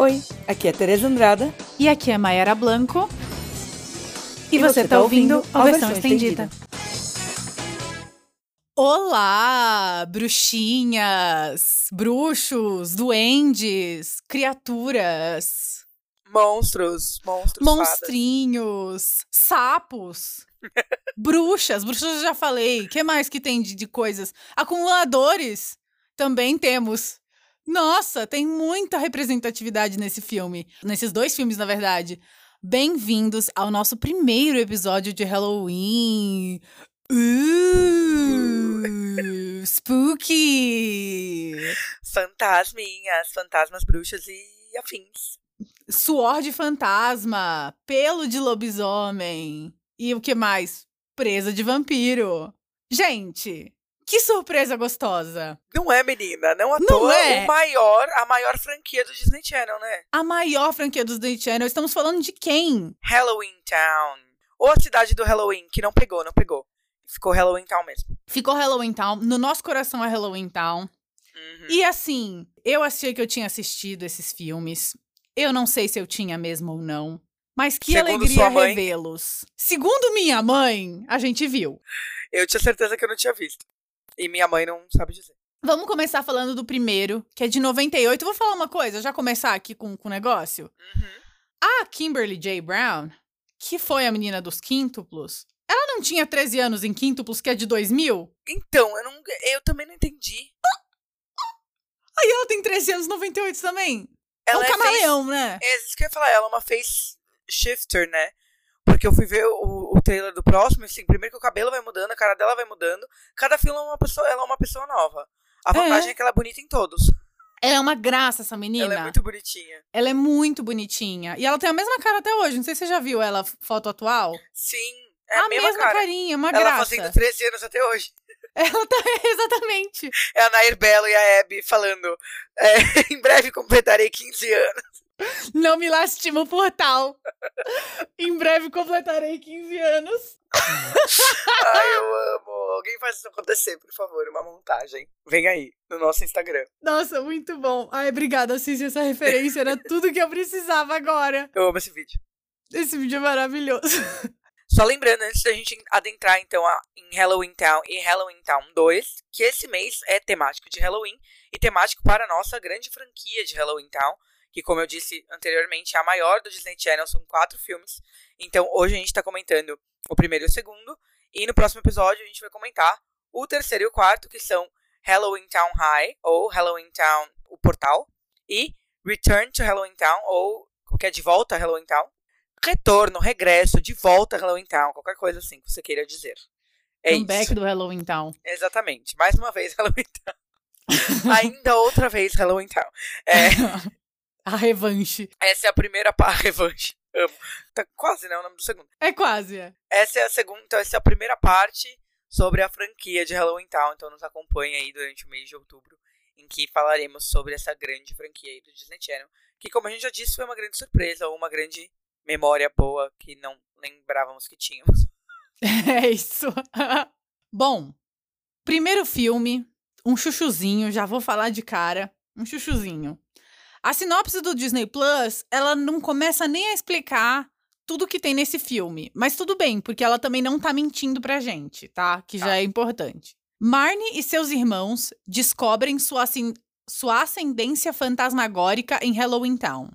Oi, aqui é Tereza Andrada. E aqui é Mayara Blanco. E, e você, está tá ouvindo a versão, versão estendida. estendida. Olá, bruxinhas, bruxos, duendes, criaturas. Monstros, monstros. Monstrinhos, fadas. sapos. bruxas, bruxas eu já falei. O que mais que tem de, de coisas? Acumuladores também temos. Nossa, tem muita representatividade nesse filme. Nesses dois filmes, na verdade. Bem-vindos ao nosso primeiro episódio de Halloween. Uh, spooky! Fantasminhas, fantasmas, bruxas e afins. Suor de fantasma, pelo de lobisomem. E o que mais? Presa de vampiro. Gente, que surpresa gostosa! Não é, menina? Não à não toa é. o maior, a maior franquia do Disney Channel, né? A maior franquia do Disney Channel. Estamos falando de quem? Halloween Town. Ou a cidade do Halloween, que não pegou, não pegou. Ficou Halloween Town mesmo. Ficou Halloween Town. No nosso coração é Halloween Town. Uhum. E assim, eu achei que eu tinha assistido esses filmes. Eu não sei se eu tinha mesmo ou não. Mas que Segundo alegria revê-los. Segundo minha mãe, a gente viu. Eu tinha certeza que eu não tinha visto. E minha mãe não sabe dizer. Vamos começar falando do primeiro, que é de 98. Vou falar uma coisa, já começar aqui com o negócio. Uhum. A Kimberly J. Brown, que foi a menina dos quíntuplos, ela não tinha 13 anos em quíntuplos, que é de 2000? Então, eu, não, eu também não entendi. Aí ela tem 13 anos 98 também. Ela é um camaleão, face, né? É isso que eu ia falar, ela é uma face shifter, né? Porque eu fui ver o, o trailer do próximo, assim, primeiro que o cabelo vai mudando, a cara dela vai mudando. Cada filme é uma pessoa, ela é uma pessoa nova. A vantagem é, é que ela é bonita em todos. Ela é uma graça, essa menina. Ela é muito bonitinha. Ela é muito bonitinha. E ela tem a mesma cara até hoje. Não sei se você já viu ela, foto atual. Sim, é a, a mesma, mesma carinha, uma ela graça. Ela fazendo 13 anos até hoje. Ela tá, exatamente. É a Nair Belo e a Abby falando, é, em breve completarei 15 anos. Não me lastima o portal. em breve completarei 15 anos. Ai, eu amo. Alguém faz isso acontecer, por favor. Uma montagem. Vem aí, no nosso Instagram. Nossa, muito bom. Ai, obrigada, Cici. Essa referência era tudo que eu precisava agora. Eu amo esse vídeo. Esse vídeo é maravilhoso. Só lembrando, antes da gente adentrar, então, em Halloween Town e Halloween Town 2, que esse mês é temático de Halloween e temático para a nossa grande franquia de Halloween Town, que, como eu disse anteriormente, é a maior do Disney Channel, são quatro filmes. Então, hoje a gente está comentando o primeiro e o segundo, e no próximo episódio a gente vai comentar o terceiro e o quarto, que são Halloween Town High, ou Halloween Town, o portal, e Return to Halloween Town, ou qualquer de volta a Halloween Town. Retorno, regresso, de volta a Halloween Town, qualquer coisa assim que você queira dizer. É Comeback isso. do Halloween Town. Exatamente. Mais uma vez Halloween Town. Ainda outra vez Halloween Town. É, A revanche. Essa é a primeira parte. Revanche. Amo. Tá quase, né? O nome do segundo. É quase, é. Essa é a segunda. Então, essa é a primeira parte sobre a franquia de Halloween Town. Então, nos acompanhe aí durante o mês de outubro, em que falaremos sobre essa grande franquia aí do Disney Channel. Que, como a gente já disse, foi uma grande surpresa ou uma grande memória boa que não lembrávamos que tínhamos. É isso. Bom, primeiro filme, um chuchuzinho, já vou falar de cara. Um chuchuzinho. A sinopse do Disney Plus, ela não começa nem a explicar tudo que tem nesse filme. Mas tudo bem, porque ela também não tá mentindo pra gente, tá? Que já tá. é importante. Marnie e seus irmãos descobrem sua, sua ascendência fantasmagórica em Halloween Town.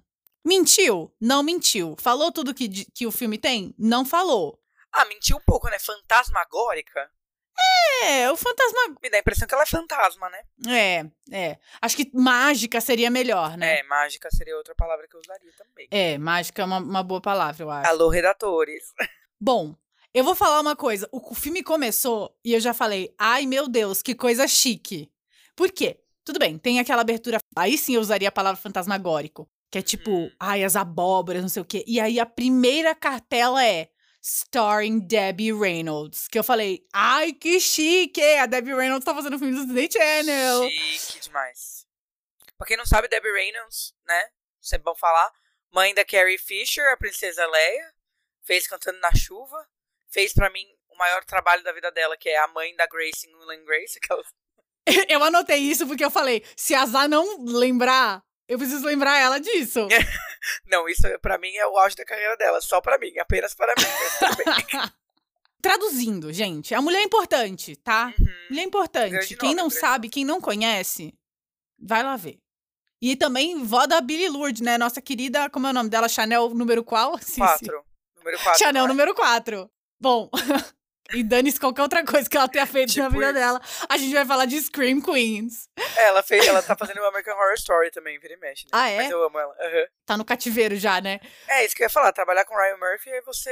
Mentiu? Não mentiu. Falou tudo que, que o filme tem? Não falou. Ah, mentiu um pouco, né? Fantasmagórica? É, o fantasma. Me dá a impressão que ela é fantasma, né? É, é. Acho que mágica seria melhor, né? É, mágica seria outra palavra que eu usaria também. É, mágica é uma, uma boa palavra, eu acho. Alô, redatores. Bom, eu vou falar uma coisa. O filme começou e eu já falei, ai meu Deus, que coisa chique. Por quê? Tudo bem, tem aquela abertura. Aí sim eu usaria a palavra fantasmagórico. Que é tipo, hum. ai, as abóboras, não sei o quê. E aí a primeira cartela é starring Debbie Reynolds. Que eu falei, ai, que chique! A Debbie Reynolds tá fazendo filme do Disney Channel. Chique demais. Pra quem não sabe, Debbie Reynolds, né? Sempre bom falar. Mãe da Carrie Fisher, a princesa Leia. Fez Cantando na Chuva. Fez para mim o maior trabalho da vida dela, que é a mãe da Grace em Will Grace. Aquela... Eu anotei isso porque eu falei, se a Zá não lembrar, Eu preciso lembrar ela disso. Não, isso pra mim é o auge da carreira dela. Só pra mim, apenas para mim. Traduzindo, gente, a mulher é importante, tá? Uhum. Mulher é importante. Quem nome, não grande sabe, quem não conhece, vai lá ver. E também vó da Billy Lourdes, né? Nossa querida, como é o nome dela? Chanel número qual? Quatro. Número quatro. Chanel número 4. Bom, e dane-se qualquer outra coisa que ela tenha feito na Tipo vida isso. dela. A gente vai falar de Scream Queens. Ela, fez, ela tá fazendo o American Horror Story também, vira e mexe. Né? Ah, é? Mas eu amo ela. Aham. Tá no cativeiro já, né? É isso que eu ia falar. Trabalhar com Ryan Murphy é você.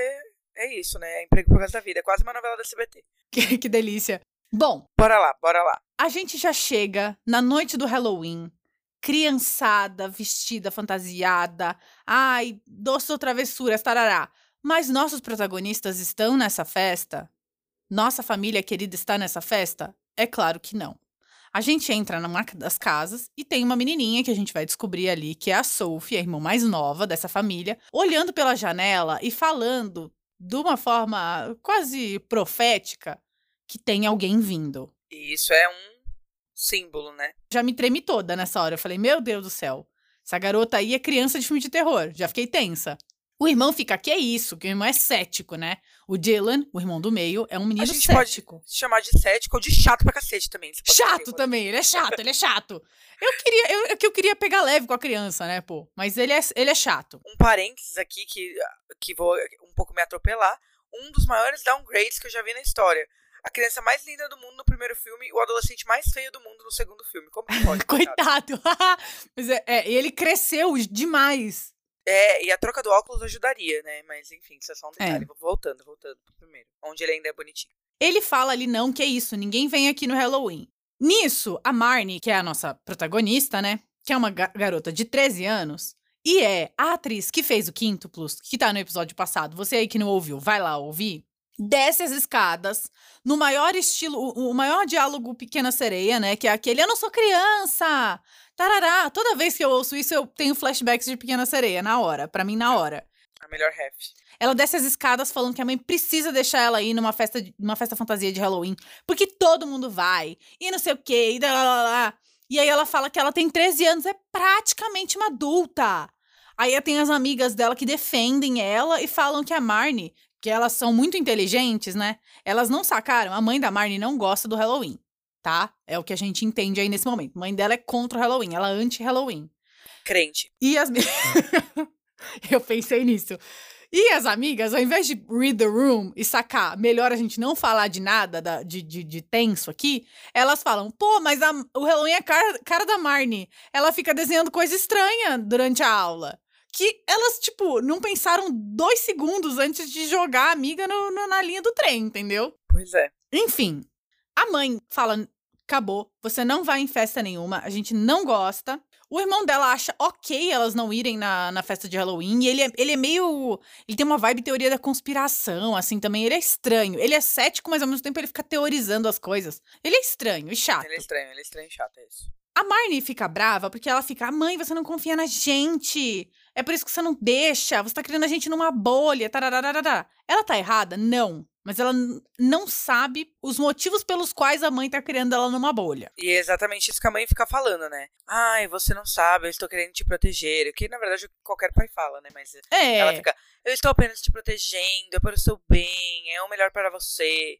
É isso, né? É emprego pro resto da vida. É quase uma novela da CBT. Que, que delícia. Bom, Bora lá, bora lá. a gente já chega na noite do Halloween, criançada, vestida, fantasiada, ai, doces ou travessuras, tarará. Mas nossos protagonistas estão nessa festa? Nossa família querida está nessa festa? É claro que não. A gente entra numa das casas e tem uma menininha que a gente vai descobrir ali, que é a Sophie, a irmã mais nova dessa família, olhando pela janela e falando de uma forma quase profética que tem alguém vindo. E isso é um símbolo, né? Já me tremi toda nessa hora. Eu falei, meu Deus do céu. Essa garota aí é criança de filme de terror. Já fiquei tensa. O irmão fica, que é isso? Que o irmão é cético, né? O Dylan, o irmão do meio, é um menino gente cético. Se chamar de cético ou de chato pra cacete também. pode Chato também, ele é chato, ele é chato. Eu queria, eu, é que eu queria pegar leve com a criança, né, pô? Mas ele é, ele é chato. Um parênteses aqui que, que vou um pouco me atropelar. Um dos maiores downgrades que eu já vi na história. A criança mais linda do mundo no primeiro filme e o adolescente mais feio do mundo no segundo filme. Como que pode? coitado? Coitado. Mas é, é, ele cresceu demais. É, e a troca do óculos ajudaria, né? Mas enfim, isso é só um É. detalhe. Voltando, voltando pro primeiro. Onde ele ainda é bonitinho. Ele fala ali, não, que é isso, ninguém vem aqui no Halloween. Nisso, a Marnie, que é a nossa protagonista, né? Que é uma ga- garota de 13 anos. E é a atriz que fez o Quíntuplos, que tá no episódio passado. Você aí que não ouviu, vai lá ouvir. Desce as escadas, no maior estilo, o, maior diálogo Pequena Sereia, né? Que é aquele, eu não sou criança! Tarará! Toda vez que eu ouço isso, eu tenho flashbacks de Pequena Sereia, na hora. Pra mim, na hora. A melhor ref. Ela desce as escadas falando que a mãe precisa deixar ela ir numa festa, numa festa fantasia de Halloween, porque todo mundo vai, e não sei o quê, e lá, lá, lá. E aí ela fala que ela tem 13 anos, é praticamente uma adulta. Aí tem as amigas dela que defendem ela e falam que a Marnie, que elas são muito inteligentes, né? Elas não sacaram, a mãe da Marnie não gosta do Halloween, tá? É o que a gente entende aí nesse momento. A mãe dela é contra o Halloween, ela é anti-Halloween. Crente. E as. Eu pensei nisso. E as amigas, ao invés de read the room e sacar, melhor a gente não falar de nada da- de, de, de tenso aqui, elas falam: pô, mas a- o Halloween é cara, cara da Marnie. Ela fica desenhando coisa estranha durante a aula. Que elas, tipo, não pensaram dois segundos antes de jogar a amiga no- no- na linha do trem, entendeu? Pois é. Enfim, a mãe fala: acabou, você não vai em festa nenhuma, a gente não gosta. O irmão dela acha ok elas não irem na, na festa de Halloween. E ele é, ele é meio. Ele tem uma vibe teoria da conspiração, assim, também. Ele é estranho. Ele é cético, mas ao mesmo tempo ele fica teorizando as coisas. Ele é estranho e chato. Ele é estranho, ele é estranho e chato, é isso. A Marnie fica brava porque ela fica: "Ah, mãe, você não confia na gente. É por isso que você não deixa. Você tá criando a gente numa bolha. Tararararará." Ela tá errada? Não. Mas ela não sabe os motivos pelos quais a mãe tá criando ela numa bolha. E é exatamente isso que a mãe fica falando, né? Ai, você não sabe, eu estou querendo te proteger. O que na verdade qualquer pai fala, né? Mas É. ela fica, eu estou apenas te protegendo, é para o seu bem, é o melhor para você.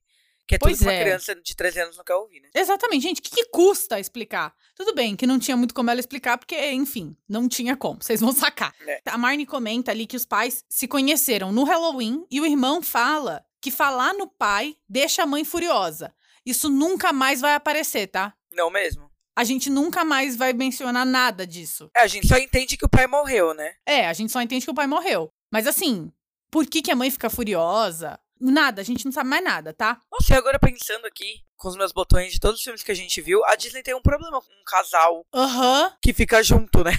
Que é tudo Pois uma é. criança de 13 anos não quer ouvir, né? Exatamente, gente. O que, que custa explicar? Tudo bem que não tinha muito como ela explicar, porque, enfim, não tinha como. Vocês vão sacar. É. A Marnie comenta ali que os pais se conheceram no Halloween e o irmão fala que falar no pai deixa a mãe furiosa. Isso nunca mais vai aparecer, tá? Não mesmo. A gente nunca mais vai mencionar nada disso. É, a gente só entende que o pai morreu, né? É, a gente só entende que o pai morreu. Mas assim, por que, que a mãe fica furiosa? Nada, a gente não sabe mais nada, tá? Nossa, e agora pensando aqui, com os meus botões de todos os filmes que a gente viu, a Disney tem um problema com um casal Aham. que fica junto, né?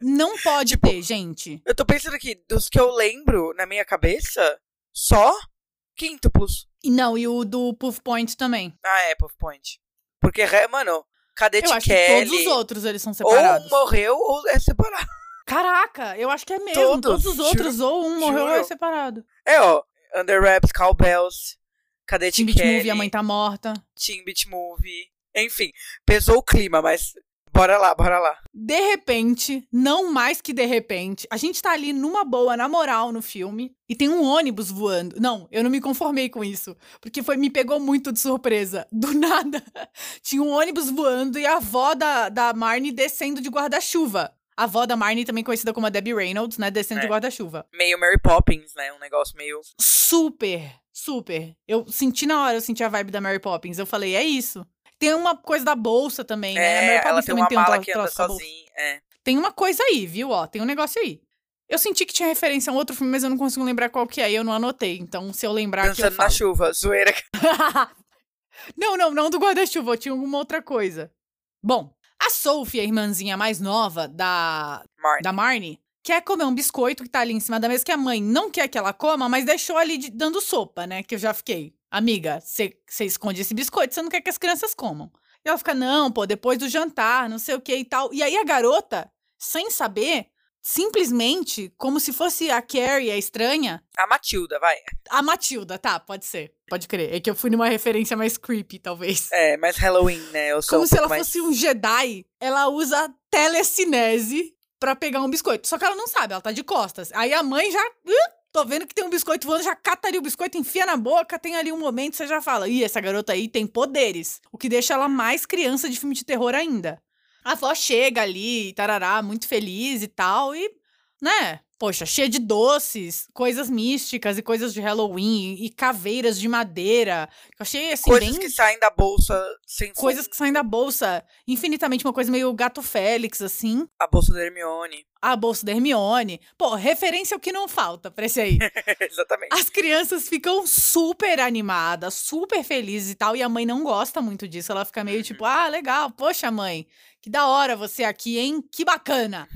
Não pode Tipo, ter, gente. Eu tô pensando aqui, dos que eu lembro na minha cabeça, só quíntuplos. Não, e o do Puff Point também. Ah, é, Puff Point. Porque, mano, Cadete Eu acho que Kelly todos os outros eles são separados. ou morreu ou é separado. Caraca, eu acho que é mesmo. Todos, Todos, os outros, ou um morreu ou é juro. separado. É, ó, Under Wraps, Cowbells, Cadete Teen Kelly, Movie, a mãe tá morta. Teen Beach Movie. Enfim, pesou o clima, mas Bora lá, bora lá. De repente, não mais que de repente, a gente tá ali numa boa, na moral, no filme, e tem um ônibus voando. Não, eu não me conformei com isso, porque foi me pegou muito de surpresa. Do nada, tinha um ônibus voando e a avó da, da Marnie descendo de guarda-chuva. A avó da Marnie, também conhecida como a Debbie Reynolds, né, descendo É. de guarda-chuva. Meio Mary Poppins, né? Um negócio meio. Super, super. Eu senti na hora, eu senti a vibe da Mary Poppins. Eu falei, é isso. Tem uma coisa da bolsa também, né? A É, Mary ela Poppins tem também uma tem um mala que anda a sozinha. É. Tem uma coisa aí, viu? Ó, tem um negócio aí. Eu senti que tinha referência a um outro filme, mas eu não consigo lembrar qual que é, eu não anotei. Então, se eu lembrar aqui, eu Dançando na chuva, zoeira. não, não, não do guarda-chuva, tinha alguma outra coisa. Bom, a Sophie, a irmãzinha mais nova da, Marnie. da Marnie, quer comer um biscoito que tá ali em cima da mesa, que a mãe não quer que ela coma, mas deixou ali de- dando sopa, né? Que eu já fiquei. Amiga, você esconde esse biscoito, você não quer que as crianças comam. E ela fica, não, pô, depois do jantar, não sei o que e tal. E aí a garota, sem saber, simplesmente, como se fosse a Carrie, a estranha, A Matilda, vai. a Matilda, tá, pode ser. Pode crer. É que eu fui numa referência mais creepy, talvez. É, mais Halloween, né? Eu sou Como um se ela mais- fosse um Jedi, ela usa telecinese pra pegar um biscoito. Só que ela não sabe, ela tá de costas. Aí a mãe já. "Ih, tô vendo que tem um biscoito voando, já cata ali o biscoito, enfia na boca, tem ali um momento, você já fala: ih, essa garota aí tem poderes. O que deixa ela mais criança de filme de terror ainda. A avó chega ali, tarará, muito feliz e tal, e, né? Poxa, cheia de doces, coisas místicas e coisas de Halloween e caveiras de madeira. Eu achei assim, Coisas bem que saem da bolsa sem coisas que saem da bolsa. Infinitamente uma coisa meio gato Félix, assim. A bolsa da Hermione. A bolsa da Hermione. Pô, referência é o que não falta pra esse aí. Exatamente. As crianças ficam super animadas, super felizes e tal. E a mãe não gosta muito disso. Ela fica meio tipo, ah, legal. Poxa, mãe, que da hora você aqui, hein? Que bacana.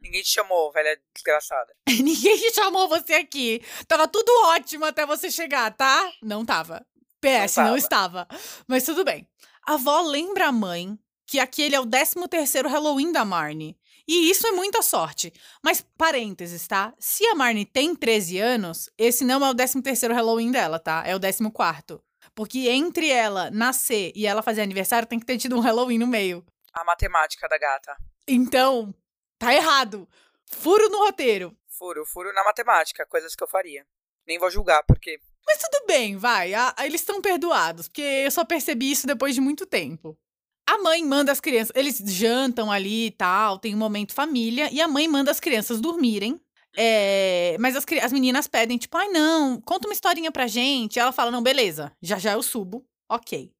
Ninguém te chamou, velha desgraçada. Ninguém te chamou você aqui. Tava tudo ótimo até você chegar, tá? Não tava. PS, não, tava. estava. Mas tudo bem. A avó lembra a mãe que aquele é o 13 terceiro Halloween da Marnie. E isso é muita sorte. Mas, parênteses, tá? Se a Marnie tem 13 anos, esse não é o 13 terceiro Halloween dela, tá? É o 14 quarto. Porque entre ela nascer e ela fazer aniversário, tem que ter tido um Halloween no meio. A matemática da gata. Então, tá errado. Furo no roteiro. Furo, furo na matemática, coisas que eu faria. Nem vou julgar, porque. Mas tudo bem, vai. a- a- eles estão perdoados, porque eu só percebi isso depois de muito tempo. A mãe manda as crianças. Eles jantam ali e tal, tem um momento família, e a mãe manda as crianças dormirem. É, mas as, as meninas pedem, tipo, ai, não, conta uma historinha pra gente. Ela fala, não, beleza, já já eu subo. Ok.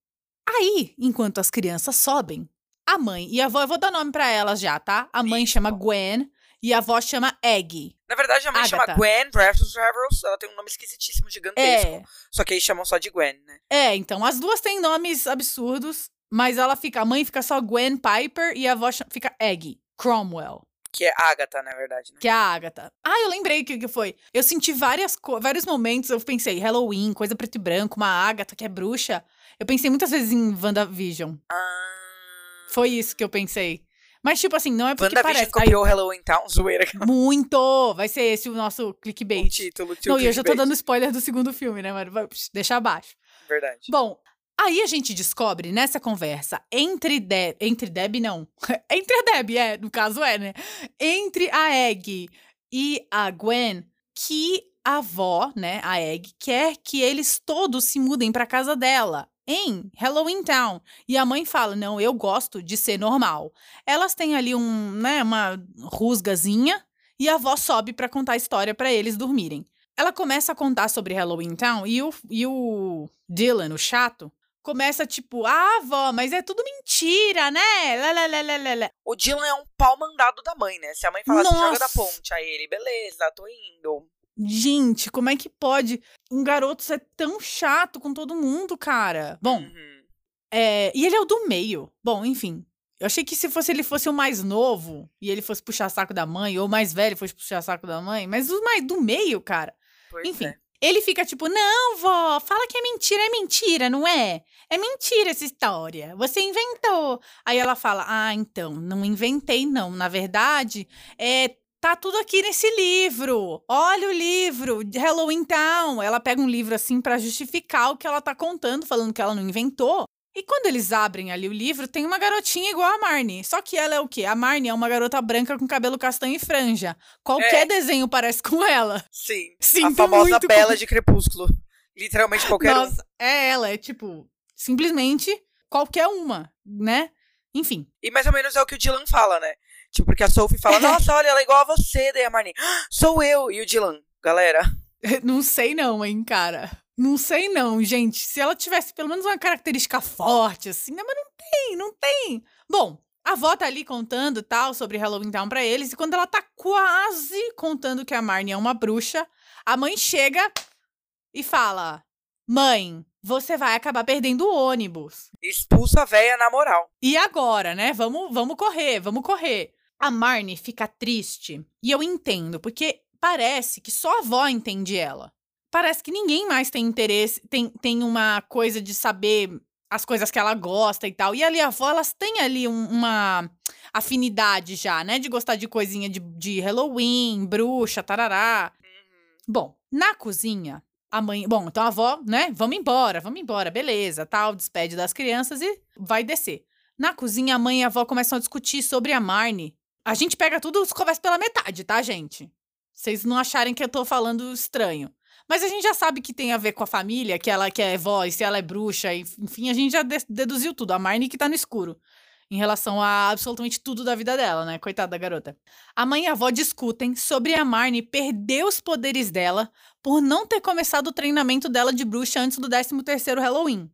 Aí, enquanto as crianças sobem, a mãe e a avó, eu vou dar nome pra elas já, tá? A mãe Isso. chama Gwen e a avó chama Egg. Na verdade, a mãe chama Agatha. Gwen Breath Travels. Ela tem um nome esquisitíssimo, gigantesco. É, Só que aí chamam só de Gwen, né? É, então as duas têm nomes absurdos, mas ela fica, a mãe fica só Gwen Piper e a avó fica Egg Cromwell, Que é Agatha, na verdade, né? que é a Agatha. Ah, eu lembrei o que, que foi. Eu senti várias vários momentos, eu pensei Halloween, coisa preto e branco, uma Agatha que é bruxa. Eu pensei muitas vezes em WandaVision. Ah. Foi isso que eu pensei. Mas tipo assim, não é porque parece copiou Halloween Town, zoeira. muito. Vai ser esse o nosso O clickbait. título, o Não, e eu já tô dando spoiler do segundo filme, né, mano? Deixa abaixo. Verdade. Bom, aí a gente descobre nessa conversa entre Deb, entre Deb não, entre a Deb, é, no caso é, né? Entre a Egg e a Gwen, que a avó, né, a Egg, quer que eles todos se mudem pra casa dela. Em Halloween Town. E a mãe fala: Não, eu gosto de ser normal. Elas têm ali um, né, uma rusgazinha e a avó sobe pra contar a história pra eles dormirem. Ela começa a contar sobre Halloween Town e o, e o Dylan, o chato, começa tipo, ah, avó, mas é tudo mentira, né? Lá. O Dylan é um pau mandado da mãe, né? Se a mãe falasse, joga da ponte, aí ele, beleza, tô indo. Gente, como é que pode um garoto ser tão chato com todo mundo, cara? Bom, Uhum. é, e ele é o do meio. Bom, enfim. Eu achei que se fosse ele fosse o mais novo e ele fosse puxar saco da mãe, ou o mais velho fosse puxar saco da mãe, mas o mais do meio, cara. Pois Enfim, é. ele fica tipo, não, vó, fala que é mentira, é mentira, não é? É mentira essa história, você inventou. Aí ela fala, ah, então, não inventei não, na verdade, é, tá tudo aqui nesse livro, olha o livro, Halloween Town. Ela pega um livro assim pra justificar o que ela tá contando, falando que ela não inventou. E quando eles abrem ali o livro, tem uma garotinha igual a Marnie. Só que ela é o quê? A Marnie é uma garota branca com cabelo castanho e franja. Qualquer É. desenho parece com ela. Sim. Sinto a famosa Bela com- de Crepúsculo. Literalmente qualquer um. Nossa, é ela. É tipo, simplesmente qualquer uma, né? Enfim. E mais ou menos é o que o Dylan fala, né? Tipo, porque a Sophie fala, nossa, olha, ela é igual a você, daí a Marnie, "Ah, sou eu. E o Dylan, galera, Não sei não, hein, cara. Não sei não, gente. Se ela tivesse pelo menos uma característica forte, assim, né? Mas não tem, não tem. Bom, a avó tá ali contando tal sobre Halloween Town pra eles. E quando ela tá quase contando que a Marnie é uma bruxa, a mãe chega e fala: Mãe, você vai acabar perdendo o ônibus. expulsa a véia na moral. E agora, né? Vamos, vamos correr, vamos correr. A Marnie fica triste. E eu entendo, porque parece que só a avó entende ela. Parece que ninguém mais tem interesse, tem, tem uma coisa de saber as coisas que ela gosta e tal. E ali a avó, elas têm ali um- uma afinidade já, né? De gostar de coisinha de, de Halloween, bruxa, tarará. Bom, na cozinha, a mãe. Bom, então a avó, né? Vamos embora, vamos embora, beleza, tal. Despede das crianças e vai descer. Na cozinha, a mãe e a avó começam a discutir sobre a Marnie. A gente pega tudo, conversa pela metade, tá, gente? Vocês não acharem que eu tô falando estranho. Mas a gente já sabe que tem a ver com a família, que ela que é voz, se ela é bruxa, e- enfim, a gente já de- deduziu tudo. A Marnie que tá no escuro. Em relação a absolutamente tudo da vida dela, né? Coitada da garota. A mãe e a avó discutem sobre a Marnie perder os poderes dela por não ter começado o treinamento dela de bruxa antes do 13º Halloween.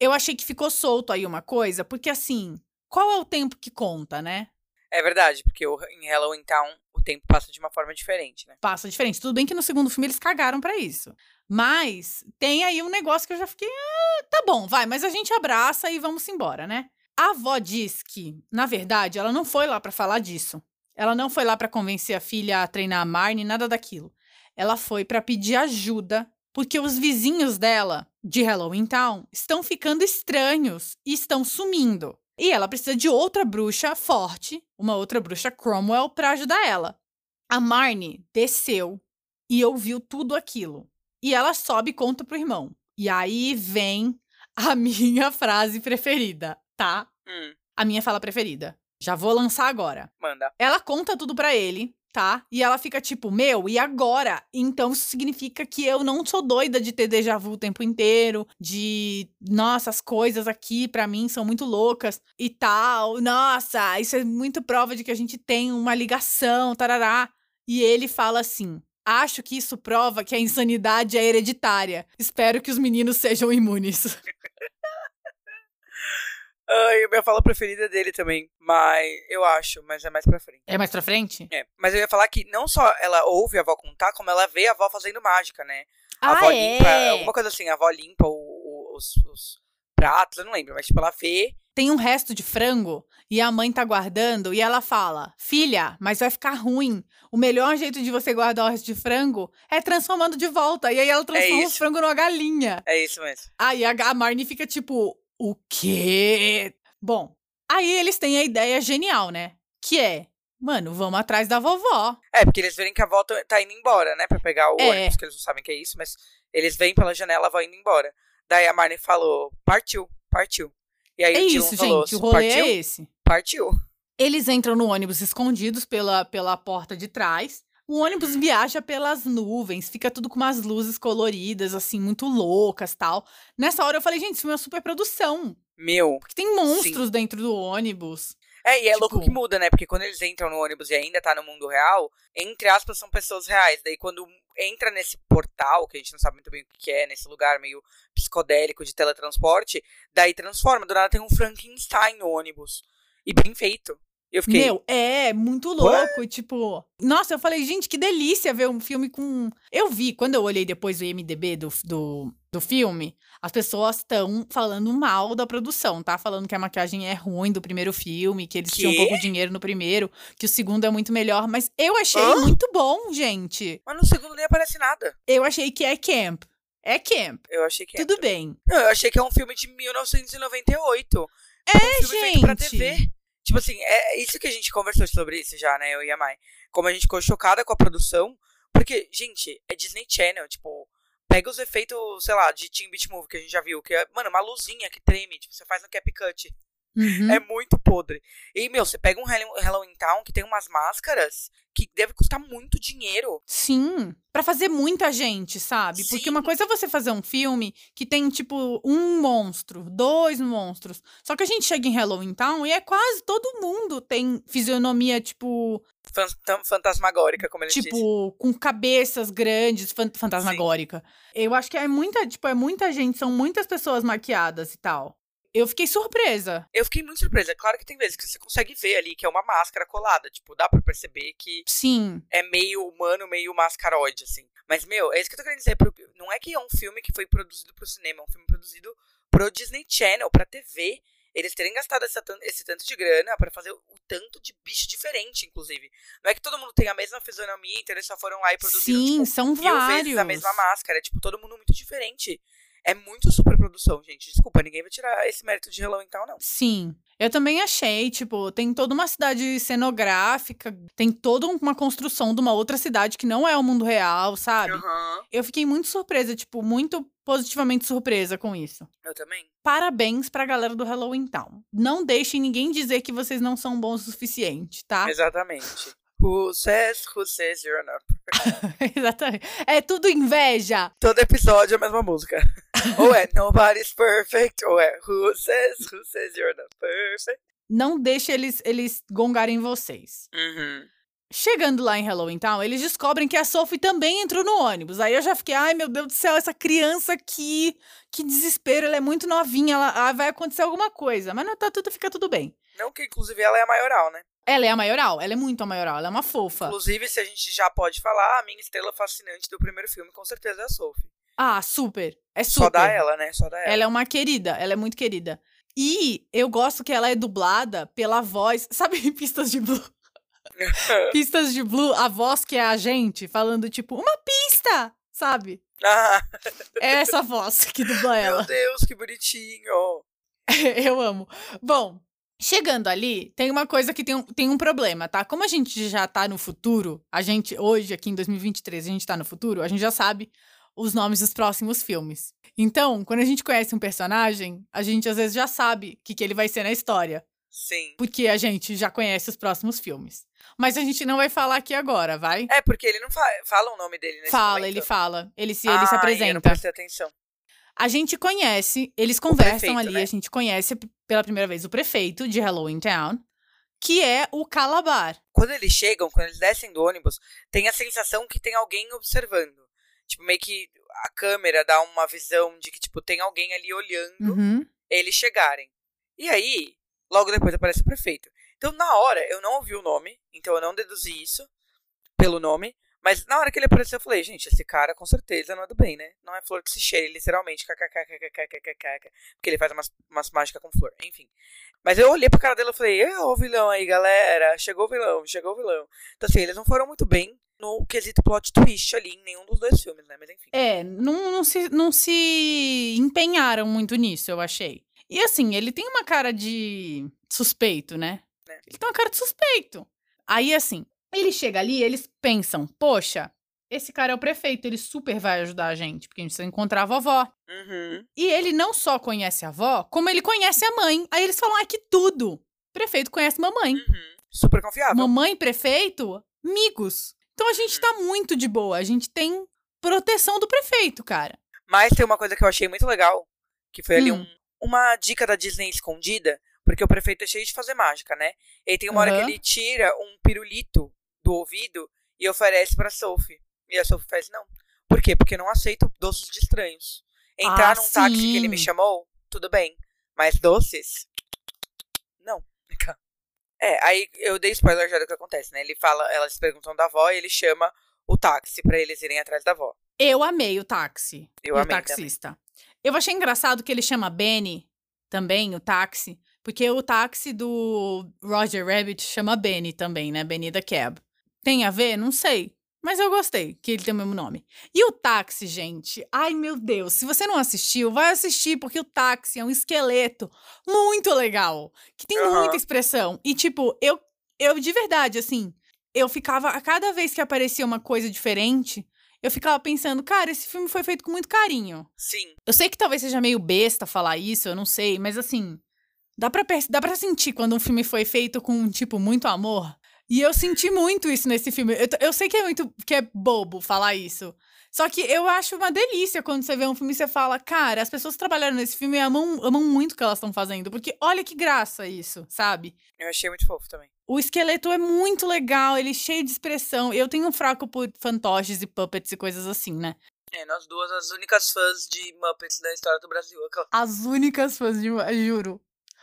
Eu achei que ficou solto aí uma coisa, porque assim, qual é o tempo que conta, né? É verdade, porque o- em Halloween Town o tempo passa de uma forma diferente, né? Passa diferente. Tudo bem que no segundo filme eles cagaram pra isso. Mas tem aí um negócio que eu já fiquei, ah, tá bom, vai, mas a gente abraça e vamos embora, né? A avó diz que, na verdade, ela não foi lá pra falar disso. Ela não foi lá pra convencer a filha a treinar a Marnie, nada daquilo. Ela foi pra pedir ajuda, porque os vizinhos dela, de Halloween Town, estão ficando estranhos e estão sumindo. E ela precisa de outra bruxa forte, uma outra bruxa Cromwell, pra ajudar ela. A Marnie desceu e ouviu tudo aquilo. E ela sobe e conta pro irmão. E aí vem a minha frase preferida, tá? Hum, A minha fala preferida. Já vou lançar agora. manda. Ela conta tudo pra ele, tá? E ela fica tipo, meu, e agora? Então isso significa que eu não sou doida de ter déjà vu o tempo inteiro, de, nossa, as coisas aqui pra mim são muito loucas e tal. Nossa, isso é muito prova de que a gente tem uma ligação, tarará. E ele fala assim: Acho que isso prova que a insanidade é hereditária. Espero que os meninos sejam imunes. Ai, a minha fala preferida dele também. Mas eu acho, mas é mais pra frente. É mais pra frente? É, mas eu ia falar que não só ela ouve a avó contar, como ela vê a avó fazendo mágica, né? A Ah, avó é? limpa, alguma coisa assim, a avó limpa o- o- os, os pratos, eu não lembro, mas tipo, ela vê. tem um resto de frango e a mãe tá guardando e ela fala: Filha, mas vai ficar ruim. O melhor jeito de você guardar o resto de frango é transformando de volta. E aí ela transforma o isso. frango numa galinha. É isso mesmo. Aí a, a Marnie fica tipo: O quê? Bom, aí eles têm a ideia genial, né? Que é. Mano, vamos atrás da vovó. É, porque eles verem que a avó tá tá indo embora, né? Pra pegar o É. ônibus, que eles não sabem que é isso, mas eles veem pela janela a avó indo embora. Daí a Marnie falou: partiu, partiu. E aí É o Dylan isso, falou: gente. O rolê partiu, é esse. partiu. Eles entram no ônibus escondidos pela, pela porta de trás. O ônibus viaja pelas nuvens, fica tudo com umas luzes coloridas, assim, muito loucas tal. Nessa hora eu falei, gente, isso é uma super produção. Meu. Porque tem monstros dentro do ônibus. É, e é louco Tipo- que muda, né? Porque quando eles entram no ônibus e ainda tá no mundo real, entre aspas, são pessoas reais. Daí quando entra nesse portal, que a gente não sabe muito bem o que que é, nesse lugar meio psicodélico de teletransporte, daí transforma. Do nada tem um Frankenstein no ônibus. E bem feito. Eu fiquei. Meu, é muito louco. e, Tipo, nossa, eu falei, gente, que delícia ver um filme com. Eu vi, quando eu olhei depois o IMDB do, do, do filme, as pessoas estão falando mal da produção, tá? Falando que a maquiagem é ruim do primeiro filme, que eles tinham Quê? pouco dinheiro no primeiro, que o segundo é muito melhor. Mas eu achei Hã? muito bom, gente. Mas no segundo nem aparece nada. Eu achei que é camp. É camp. Eu achei que é. Tudo bem. Não, eu achei que é um filme de 1998. É, um filme feito pra gente. TV. Tipo assim, é isso que a gente conversou sobre isso já, né? Eu e a Mai. Como a gente ficou chocada com a produção. Porque, gente, é Disney Channel, tipo. Pega os efeitos, sei lá, de Team Beat Move que a gente já viu, que é, mano, uma luzinha que treme, tipo, você faz no cap cut. Uhum. É muito podre. E, meu, você pega um Hall- Halloween Town que tem umas máscaras que deve custar muito dinheiro. Sim, Pra fazer muita gente, sabe? Porque Sim. uma coisa é você fazer um filme que tem, tipo, um monstro, dois monstros. Só que a gente chega em Halloween Town e é quase todo mundo tem fisionomia, tipo, Fantasmagórica, como ele disse. tipo, com cabeças grandes, fan- fantasmagórica. Eu acho que é muita, tipo, é muita gente, são muitas pessoas maquiadas e tal. Eu fiquei surpresa. Eu fiquei muito surpresa. Claro que tem vezes que você consegue ver ali que é uma máscara colada. Tipo, dá pra perceber que Sim, é meio humano, meio mascaroide, assim. Mas, meu, é isso que eu tô querendo dizer. Não é que é um filme que foi produzido pro cinema, é um filme produzido pro Disney Channel, pra TV. Eles terem gastado essa esse tanto de grana pra fazer o tanto de bicho diferente, inclusive. Não é que todo mundo tem a mesma fisionomia, então eles só foram lá e produziram, sim, tipo, são vários. vezes a mesma máscara. É, tipo, todo mundo muito diferente. É muito super produção, gente. Desculpa, ninguém vai tirar esse mérito de Halloween então, não. Sim. Eu também achei, tipo, tem toda uma cidade cenográfica, tem toda uma construção de uma outra cidade que não é o mundo real, sabe? Aham. Eu fiquei muito surpresa, tipo, muito positivamente surpresa com isso. Eu também. Parabéns pra galera do Halloween Town. Não deixem ninguém dizer que vocês não são bons o suficiente, tá? Exatamente. Who says, who says you're not Exatamente. É tudo inveja. Todo episódio é a mesma música. Ou é Nobody's Perfect, ou é Who Says, Who Says You're Not Perfect. Não deixe eles, eles gongarem vocês. Uhum. Chegando lá em Halloween Town, eles descobrem que a Sophie também entrou no ônibus. Aí eu já fiquei, ai meu Deus do céu, essa criança aqui, que desespero, ela é muito novinha, ela, ah, vai acontecer alguma coisa. Mas não tá tudo, fica tudo bem. Não que, inclusive, ela é a maioral, né? Ela é a maioral, ela é muito a maioral, ela é uma fofa. Inclusive, se a gente já pode falar, a minha estrela fascinante do primeiro filme, com certeza é a Sophie. Ah, super. É super. Só dá ela, né? Só dá ela. Ela é uma querida, ela é muito querida. E eu gosto que ela é dublada pela voz, sabe, pistas de blue? Pistas de blue, a voz que é a gente falando tipo, uma pista, sabe? ah, É essa voz que dubla meu ela. Deus, que bonitinho. eu amo. Bom, chegando ali, tem uma coisa que tem um, tem um problema, tá? Como a gente já tá no futuro, a gente, hoje, aqui em 2023, a gente tá no futuro, a gente já sabe os nomes dos próximos filmes. Então, quando a gente conhece um personagem, a gente às vezes já sabe o que, que ele vai ser na história. Sim. Porque a gente já conhece os próximos filmes. Mas a gente não vai falar aqui agora, vai? É, porque ele não fa fala o nome dele nesse fala, momento. ele fala. Ele se, ah, ele se Eu não apresenta. prestei atenção. A gente conhece, eles conversam prefeito, ali, né? a gente conhece pela primeira vez o prefeito de Halloween Town, que é o Calabar. Quando eles chegam, quando eles descem do ônibus, tem a sensação que tem alguém observando. Tipo, meio que a câmera dá uma visão de que, tipo, tem alguém ali olhando Uhum. eles chegarem. E aí, logo depois aparece o prefeito. Então, na hora, eu não ouvi o nome, então eu não deduzi isso pelo nome. Mas na hora que ele apareceu, eu falei, gente, esse cara com certeza não é do bem, né? Não é flor que se cheire, literalmente. kkkkkkkkkk, Porque ele faz umas, umas mágicas com flor. Enfim. Mas eu olhei pra cara dele e falei, o vilão aí, galera. Chegou o vilão, chegou o vilão. Então, assim, eles não foram muito bem no quesito plot twist ali em nenhum dos dois filmes, né? Mas enfim. É, não, não, se, não se empenharam muito nisso, eu achei. E assim, ele tem uma cara de suspeito, né? É. Ele tem uma cara de suspeito. Aí, assim, ele chega ali, eles pensam, poxa, esse cara é o prefeito, ele super vai ajudar a gente, porque a gente precisa encontrar a vovó. Uhum. E ele não só conhece a avó, como ele conhece a mãe. Aí eles falam, ah, que tudo. Prefeito conhece mamãe. Uhum. Super confiável. Mamãe, prefeito, amigos. Então a gente tá muito de boa. A gente tem proteção do prefeito, cara. Mas tem uma coisa que eu achei muito legal, que foi ali Hum. um- uma dica da Disney escondida, porque o prefeito é cheio de fazer mágica, né? E tem uma hora Aham. que ele tira um pirulito do ouvido e oferece pra Sophie. E a Sophie faz, não. Por quê? Porque não aceito doces de estranhos. Entrar Ah, num táxi que ele me sim. chamou, tudo bem. Mas doces? É, aí eu dei spoiler já do que acontece, né? Ele fala, elas perguntam da avó e ele chama o táxi pra eles irem atrás da avó. Eu amei o táxi. Eu e amei o taxista. Eu achei engraçado que ele chama Benny também, o táxi. Porque o táxi do Roger Rabbit chama Benny também, né? Benny the Cab. Tem a ver? Não sei. Mas eu gostei que ele tem o mesmo nome. E o táxi, gente? Ai, meu Deus. Se você não assistiu, vai assistir, porque o táxi é um esqueleto muito legal. Que tem Aham. muita expressão. E, tipo, eu, eu de verdade, assim, eu ficava. A cada vez que aparecia uma coisa diferente, eu ficava pensando, cara, esse filme foi feito com muito carinho. Sim. Eu sei que talvez seja meio besta falar isso, eu não sei, mas assim, dá pra, dá pra sentir quando um filme foi feito com, tipo, muito amor. E eu senti muito isso nesse filme. Eu, eu sei que é muito que é bobo falar isso. Só que eu acho uma delícia quando você vê um filme e você fala, cara, as pessoas que trabalharam nesse filme amam, amam muito o que elas estão fazendo. Porque olha que graça isso, sabe? Eu achei muito fofo também. O esqueleto é muito legal, ele é cheio de expressão. Eu tenho um fraco por fantoches e puppets e coisas assim, né? É, nós duas, as únicas fãs de Muppets da história do Brasil. As únicas fãs de. Juro.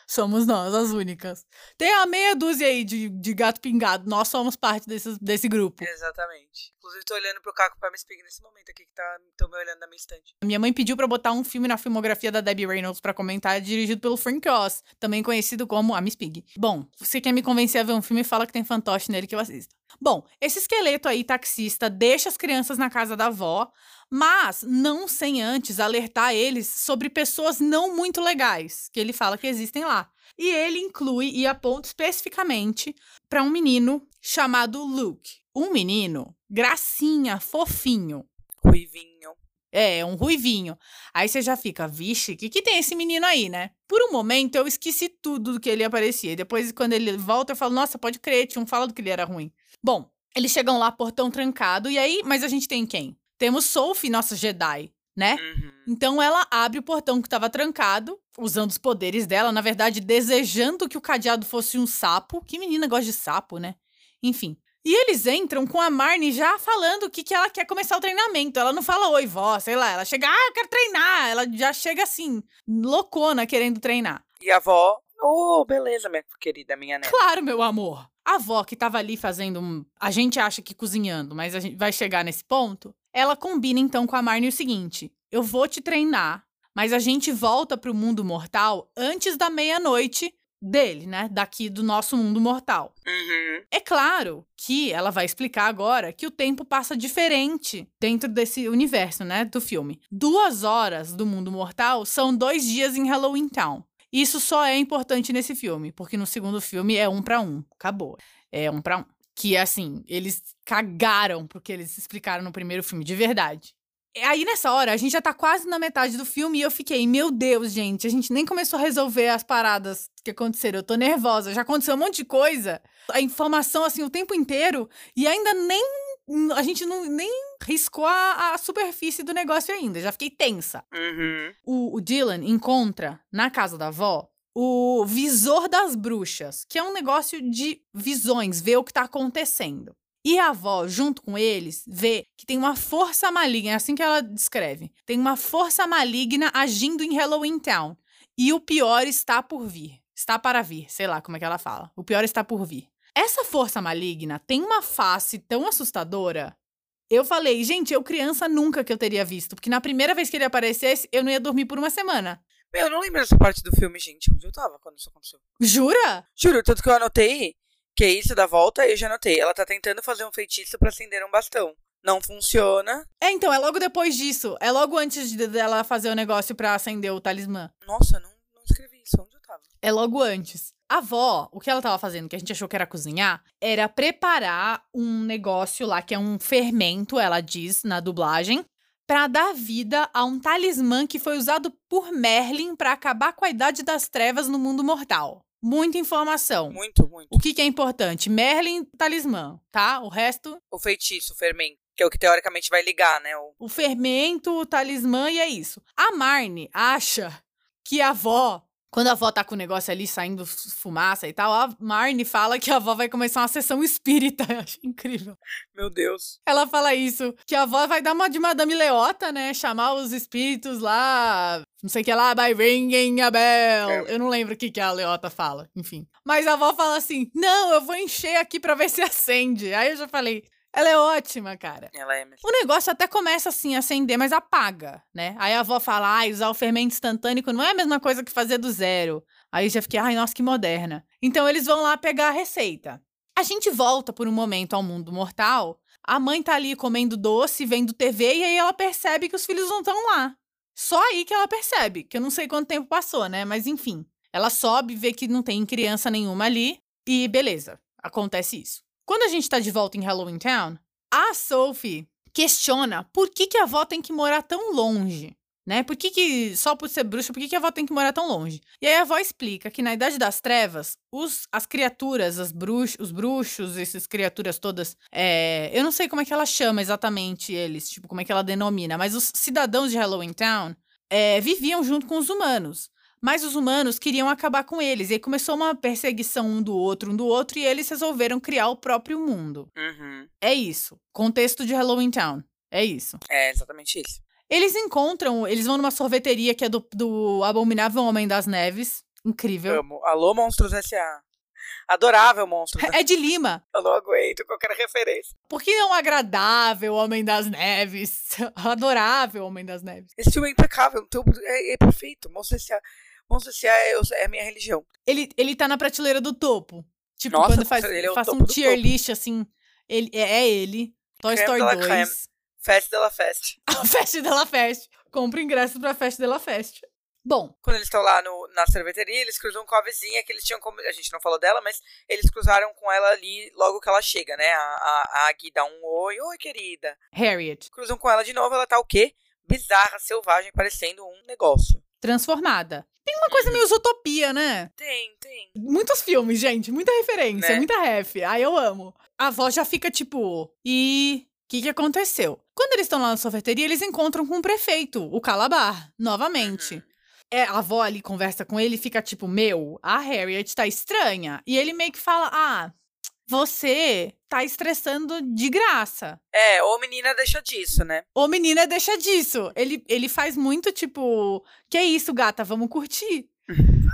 Somos nós, as únicas. Tem a meia dúzia aí de, de gato pingado. Nós somos parte desse, desse grupo. Exatamente. Inclusive, tô olhando pro Caco pra me Pig nesse momento aqui, que tá, tô me olhando na minha estante. Minha mãe pediu pra botar um filme na filmografia da Debbie Reynolds pra comentar, dirigido pelo Frank Oz, também conhecido como a Miss Pig. Bom, você quer me convencer a ver um filme, fala que tem fantoche nele que eu assisto. Bom, esse esqueleto aí, taxista, deixa as crianças na casa da avó, mas não sem antes alertar eles sobre pessoas não muito legais, que ele fala que existem lá. E ele inclui e aponta especificamente para um menino chamado Luke. Um menino, gracinha, fofinho. Ruivinho. É, um ruivinho. Aí você já fica, vixe, o que, que tem esse menino aí, né? Por um momento eu esqueci tudo do que ele aparecia. Depois, quando ele volta, eu falo, nossa, pode crer, tinha um fala do que ele era ruim. Bom, eles chegam lá, portão trancado, e aí, mas a gente tem quem? Temos Sophie, nossa Jedi, né? Uhum. Então ela abre o portão que estava trancado, usando os poderes dela, na verdade, desejando que o cadeado fosse um sapo. Que menina gosta de sapo, né? Enfim. E eles entram com a Marnie já falando que, que ela quer começar o treinamento. Ela não fala oi, vó, sei lá. Ela chega, ah, eu quero treinar. Ela já chega assim, loucona, querendo treinar. E a avó, oh, beleza, minha querida, minha neta. Claro, meu amor. A avó que tava ali fazendo um. A gente acha que cozinhando, mas a gente vai chegar nesse ponto. Ela combina então com a Marnie o seguinte: eu vou te treinar, mas a gente volta pro mundo mortal antes da meia-noite dele, né? Daqui do nosso mundo mortal. Uhum. É claro que ela vai explicar agora que o tempo passa diferente dentro desse universo, né? Do filme. Duas horas do mundo mortal são dois dias em Halloween Town. Isso só é importante nesse filme, porque no segundo filme é um para um. Acabou. É um para um. Que assim, eles cagaram porque eles explicaram no primeiro filme, de verdade. Aí nessa hora, a gente já tá quase na metade do filme e eu fiquei, meu Deus, gente, a gente nem começou a resolver as paradas que aconteceram. Eu tô nervosa, já aconteceu um monte de coisa. A informação, assim, o tempo inteiro e ainda nem. A gente não, nem riscou a, a superfície do negócio ainda. Já fiquei tensa. Uhum. O, o Dylan encontra na casa da avó o visor das bruxas, que é um negócio de visões, ver o que tá acontecendo. E a avó, junto com eles, vê que tem uma força maligna, é assim que ela descreve. Tem uma força maligna agindo em Halloween Town. E o pior está por vir. Está para vir, sei lá como é que ela fala. O pior está por vir. Essa força maligna tem uma face tão assustadora. Eu falei, gente, eu criança nunca que eu teria visto, porque na primeira vez que ele aparecesse, eu não ia dormir por uma semana. Meu, eu não lembro dessa parte do filme, gente. Onde eu tava quando isso aconteceu? Jura? Juro, tanto que eu anotei que é isso da volta, eu já anotei. Ela tá tentando fazer um feitiço para acender um bastão. Não funciona. É, então, é logo depois disso. É logo antes de- dela fazer o negócio pra acender o talismã. Nossa, eu não, não escrevi isso. Onde eu tava? É logo antes. A avó, o que ela tava fazendo, que a gente achou que era cozinhar, era preparar um negócio lá, que é um fermento, ela diz na dublagem, pra dar vida a um talismã que foi usado por Merlin pra acabar com a idade das trevas no mundo mortal. Muita informação. Muito, muito. O que, que é importante? Merlin, talismã, tá? O resto, O feitiço, o fermento. Que é o que teoricamente vai ligar, né? O... o fermento, o talismã e é isso. A Marne acha que a avó, quando a avó tá com o negócio ali saindo fumaça e tal, a Marne fala que a avó vai começar uma sessão espírita. Eu acho incrível. Meu Deus. Ela fala isso, que a avó vai dar uma de Madame Leota, né? Chamar os espíritos lá, não sei o que lá, by ringing a bell. É. Eu não lembro o que, que a Leota fala, enfim. Mas a avó fala assim: não, eu vou encher aqui pra ver se acende. Aí eu já falei. Ela é ótima, cara. Ela é mesmo. O negócio até começa assim a acender, mas apaga, né? Aí a avó fala, ai, usar o fermento instantâneo não é a mesma coisa que fazer do zero. Aí já fiquei, ai, nossa, que moderna. Então eles vão lá pegar a receita. A gente volta por um momento ao mundo mortal. A mãe tá ali comendo doce, vendo TV, e aí ela percebe que os filhos não estão lá. Só aí que ela percebe, que eu não sei quanto tempo passou, né? Mas enfim. Ela sobe, vê que não tem criança nenhuma ali, e beleza, acontece isso. Quando a gente tá de volta em Halloween Town, a Sophie questiona por que, que a avó tem que morar tão longe. Né? Por que, que só por ser bruxa, por que, que a avó tem que morar tão longe? E aí a avó explica que na Idade das Trevas, os, as criaturas, as bruxos, os bruxos, essas criaturas todas, é, eu não sei como é que ela chama exatamente eles, tipo, como é que ela denomina, mas os cidadãos de Halloween Town é, viviam junto com os humanos. Mas os humanos queriam acabar com eles. E aí começou uma perseguição um do outro, um do outro, e eles resolveram criar o próprio mundo. Uhum. É isso. Contexto de Halloween Town. É isso. É exatamente isso. Eles encontram, eles vão numa sorveteria que é do, do Abominável Homem das Neves. Incrível. Amo. Alô, Monstros S.A. Adorável Monstros. É de Lima. Eu não aguento qualquer referência. Por que não agradável Homem das Neves? Adorável Homem das Neves. Esse filme é impecável. Então, é, é perfeito. Monstros S.A. Monstros S.A. É, é a minha religião. Ele, ele tá na prateleira do topo. Tipo, Nossa, quando faz, é faz um tier topo. list, assim, ele, é, é ele. Toy Creme Story de la 2. creme. Festa dela Fest. A Festa dela Fest. Compre ingresso pra Festa dela Fest. Bom, Quando eles estão lá no, na sorveteria, eles cruzam com a vizinha que eles tinham como. A gente não falou dela, mas eles cruzaram com ela ali logo que ela chega, né? A, a, a Agui dá um oi, oi, querida. Harriet, Cruzam com ela de novo, ela tá o quê? Bizarra, selvagem, parecendo um negócio. Transformada. Tem uma coisa meio utopia, né? Tem, tem. Muitos filmes, gente. Muita referência, Né? muita ref. Ai, eu amo. A avó já fica tipo, e o que, que aconteceu? Quando eles estão lá na sorveteria, eles encontram com o prefeito, o Calabar, novamente. Uhum. É, a avó ali conversa com ele e fica tipo, meu, a Harriet tá estranha. E ele meio que fala, ah, você tá estressando de graça. É, ou menina deixa disso, né? Ô, menina, deixa disso. Ele, ele faz muito tipo, que isso, gata, vamos curtir.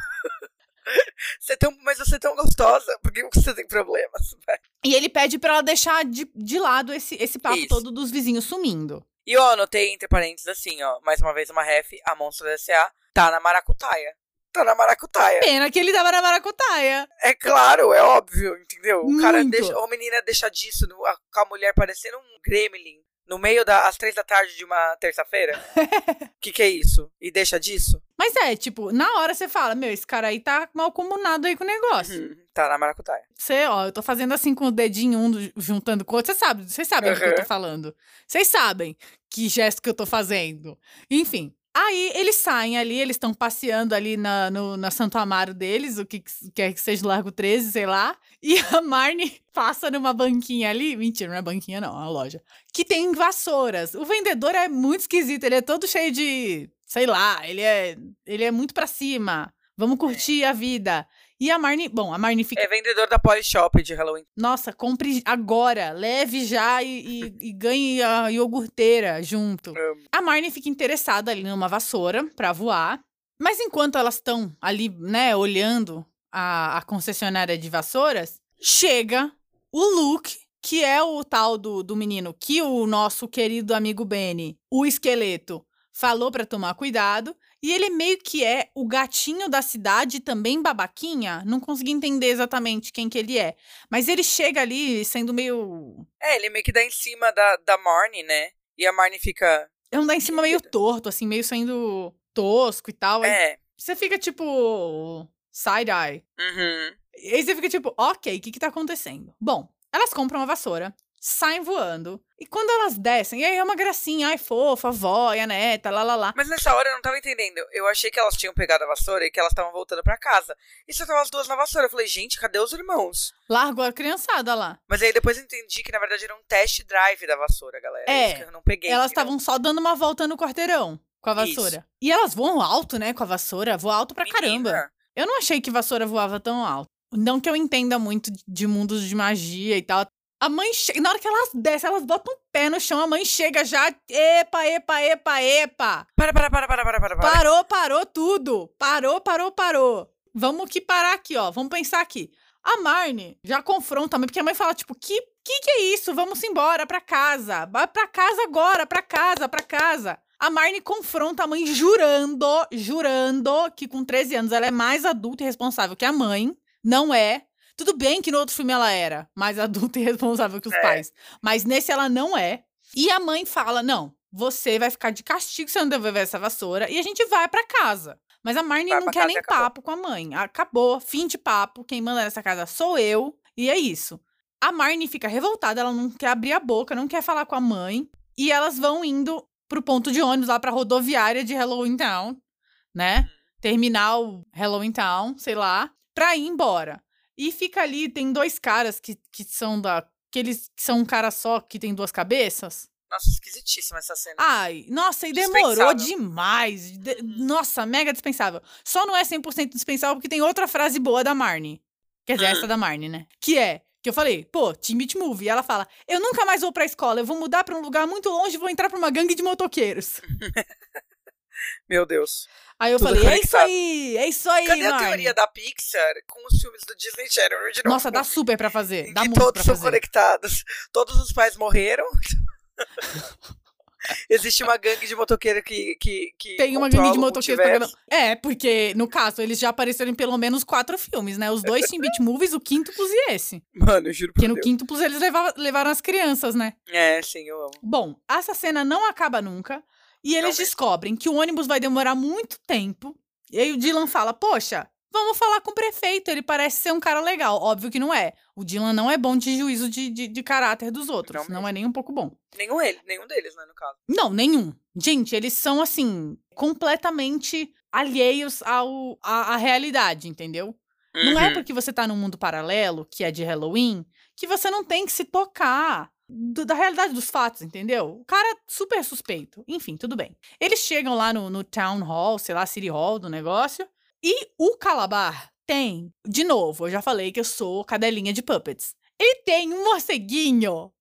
Você é tão, mas você é tão gostosa, por que você tem problemas? E ele pede pra ela deixar de, de lado esse, esse papo Isso. todo dos vizinhos sumindo. E ó, anotei entre parênteses assim, ó. Mais uma vez uma ref, a Monstros S.A. tá na maracutaia. Tá na maracutaia. Pena que ele tava na maracutaia. É claro, é óbvio, entendeu? O cara deixa. Ô, menina, deixa disso, no- a- com a mulher parecendo um gremlin. No meio das três da tarde de uma terça-feira? que que é isso? E deixa disso? Mas é, tipo, na hora você fala, meu, esse cara aí tá mal comunado aí com o negócio. Uhum, tá na maracutaia. Você, ó, eu tô fazendo assim com o dedinho um do- juntando com o outro. Você sabe, vocês sabem do que eu tô Uhum. falando. Vocês sabem que gesto que eu tô fazendo. Enfim. Aí eles saem ali, eles estão passeando ali na, no, na Santo Amaro deles, o que que quer que seja Largo 13, sei lá. E a Marnie passa numa banquinha ali. Mentira, não é banquinha, não, é uma loja. Que tem vassouras. O vendedor é muito esquisito, ele é todo cheio de. Sei lá, ele é, ele é muito pra cima. Vamos curtir a vida. E a Marnie. Bom, a Marnie fica. É vendedor da Polishop de Halloween. Nossa, compre agora, leve já e, e- e ganhe a iogurteira junto. Amo. A Marnie fica interessada ali numa vassoura pra voar, mas enquanto elas estão ali, né, olhando a, a concessionária de vassouras, chega o Luke, que é o tal do, do menino que o nosso querido amigo Benny, o esqueleto, falou pra tomar cuidado. E ele meio que é o gatinho da cidade, também babaquinha. Não consegui entender exatamente quem que ele é. Mas ele chega ali sendo meio. É, ele meio que dá em cima da, da Marnie, né? E a Marnie fica. É um dar em cima meio torto, assim, meio sendo tosco e tal. É. você fica tipo. Side-eye. Uhum. E aí você fica tipo, ok, o que que tá acontecendo? Bom, elas compram a vassoura, saem voando. E quando elas descem, e aí é uma gracinha, ai fofa, e a neta, lá lá lá. Mas nessa hora eu não tava entendendo. Eu achei que elas tinham pegado a vassoura e que elas estavam voltando pra casa. E só estavam as duas na vassoura. Eu falei, gente, cadê os irmãos? Largou a criançada lá. Mas aí depois eu entendi que na verdade era um test drive da vassoura, galera. É, Isso que eu não peguei. Elas estavam só dando uma volta no quarteirão com a vassoura. E elas voam alto, né, com a vassoura. Voam alto pra caramba. Menina, Eu não achei que vassoura voava tão alto. Não que eu entenda muito de mundos de magia e tal. A mãe chega. Na hora que elas descem, elas botam o pé no chão, a mãe chega já. Epa, epa, epa, epa. Para, para, para, para, para, para. para. Parou, parou tudo. Parou, parou, parou. Vamos que parar aqui, ó. Vamos pensar aqui. A Marne já confronta a mãe, porque a mãe fala, tipo, que, que que é isso? Vamos embora pra casa. Vai pra casa agora, pra casa, pra casa. A Marne confronta a mãe jurando, jurando que com 13 anos ela é mais adulta e responsável que a mãe. Não é. Tudo bem que no outro filme ela era mais adulta e responsável que os É. pais. Mas nesse ela não é. E a mãe fala: não, você vai ficar de castigo se eu não devolver essa vassoura e a gente vai pra casa. Mas a Marnie Vai não quer nem papo com a mãe. Acabou, fim de papo. Quem manda nessa casa sou eu. E é isso. A Marnie fica revoltada, ela não quer abrir a boca, não quer falar com a mãe. E elas vão indo pro ponto de ônibus lá pra rodoviária de Halloween Town, né? Terminal Halloween Town, sei lá, pra ir embora. E fica ali, tem dois caras que, que são da. Que eles que são um cara só que tem duas cabeças. Nossa, esquisitíssima essa cena. Ai, nossa, e demorou demais. De- nossa, mega dispensável. Só não é 100% dispensável porque tem outra frase boa da Marnie. Quer dizer, Hum. essa da Marnie, né? Que é, que eu falei, pô, Beach Movie. E ela fala, eu nunca mais vou pra escola, eu vou mudar pra um lugar muito longe e vou entrar pra uma gangue de motoqueiros. Meu Deus. Aí eu Tudo falei, é isso conectado. aí, é isso aí, Cadê a Marnie. teoria da Pixar com os filmes do Disney Channel? Nossa, dá super pra fazer, dá muito todos são fazer. conectados. Todos os pais morreram. Existe uma gangue de motoqueiro que, que, que Tem uma gangue de motoqueiros pagando. É, porque, no caso, eles já apareceram em pelo menos quatro filmes, né? Os dois Teen Beach Movies, o quíntuplos e esse. Mano, eu juro por Porque no Deus. quíntuplos eles levava- levaram as crianças, né? É, sim, eu amo. Bom, essa cena não acaba nunca. E eles descobrem que o ônibus vai demorar muito tempo. E aí o Dylan fala: Poxa, vamos falar com o prefeito. Ele parece ser um cara legal. Óbvio que não é. O Dylan não é bom de juízo de, de, de caráter dos outros. Não Não, é nem um pouco bom. Nenhum, ele, nenhum deles, né, no caso. Não, nenhum. Gente, eles são, assim, completamente alheios ao, à, à realidade, entendeu? Não é Uhum. porque você tá num mundo paralelo, que é de Halloween, que você não tem que se tocar do- da realidade dos fatos, entendeu? O cara é super suspeito. Enfim, tudo bem. Eles chegam lá no, no Town Hall, sei lá, City Hall do negócio, e o Calabar tem, de novo, eu já falei que eu sou cadelinha de puppets. Ele tem um morceguinho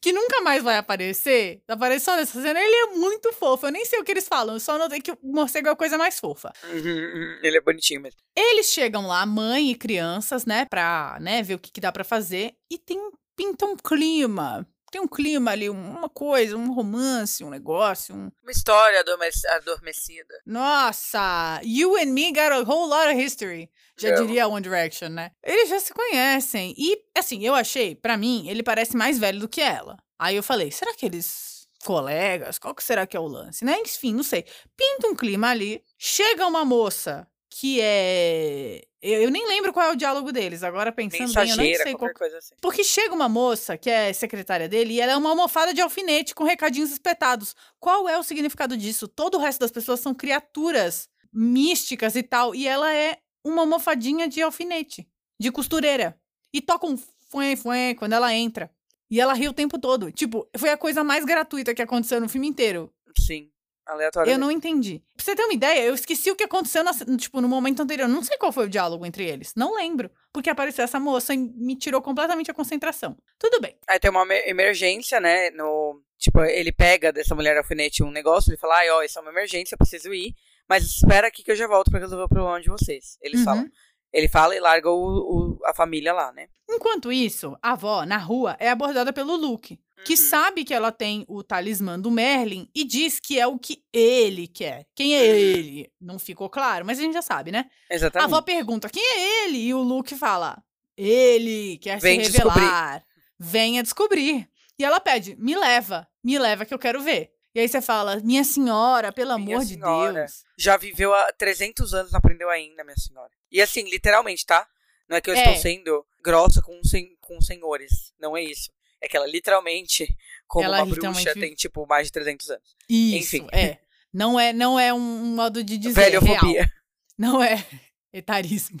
que nunca mais vai aparecer. Aparece só nessa cena. Ele é muito fofo. Eu nem sei o que eles falam. Eu só notei que o morcego é a coisa mais fofa. Uhum. Ele é bonitinho mesmo. Eles chegam lá, mãe e crianças, né, pra né, ver o que, que dá pra fazer. E tem pinta um clima. Tem um clima ali, uma coisa, um romance, um negócio. Um... Uma história adormec- adormecida. Nossa! You and me got a whole lot of history. Já É. diria One Direction, né? Eles já se conhecem. E, assim, eu achei, pra mim, ele parece mais velho do que ela. Aí eu falei, será que eles colegas? Qual que será que é o lance, né? Enfim, não sei. Pinta um clima ali. Chega uma moça que é. Eu, eu nem lembro qual é o diálogo deles. Agora pensando bem, eu nem Mensageira, sei qual. qualquer coisa assim. Porque chega uma moça que é secretária dele e ela é uma almofada de alfinete com recadinhos espetados. Qual é o significado disso? Todo o resto das pessoas são criaturas místicas e tal. E ela é uma almofadinha de alfinete, de costureira. E toca um fué, fué quando ela entra. E ela ri o tempo todo. Tipo, foi a coisa mais gratuita que aconteceu no filme inteiro. Sim. Aleatório. Eu não entendi. Pra você ter uma ideia, eu esqueci o que aconteceu na- tipo, no momento anterior. Não sei qual foi o diálogo entre eles. Não lembro. Porque apareceu essa moça e me tirou completamente a concentração. Tudo bem. Aí tem uma emer- emergência, né? No, tipo, ele pega dessa mulher alfinete um negócio, ele fala, ai, ó, isso é uma emergência, eu preciso ir, mas espera aqui que eu já volto pra resolver o problema de vocês. Eles Uhum. falam. Ele fala e larga o, o- a família lá, né? Enquanto isso, a avó, na rua, é abordada pelo Luke, que Uhum. sabe que ela tem o talismã do Merlin e diz que é o que ele quer. Quem é Uhum. ele? Não ficou claro, mas a gente já sabe, né? A Exatamente. avó pergunta: quem é ele? E o Luke fala: ele quer Vem se descobrir. revelar. Venha descobrir. E ela pede: me leva, me leva que eu quero ver. E aí você fala: minha senhora, pelo Minha amor de senhora. Deus. Já viveu há 300 anos, não aprendeu ainda, minha senhora. E assim, literalmente, tá? Não é que eu É. estou sendo grossa com, sen com senhores. Não é isso. É que ela literalmente, como Ela uma bruxa, tem, tipo, mais de 300 anos. Isso, Enfim. é. Não é, não é um modo de dizer. Velhofobia. real. Não é etarismo.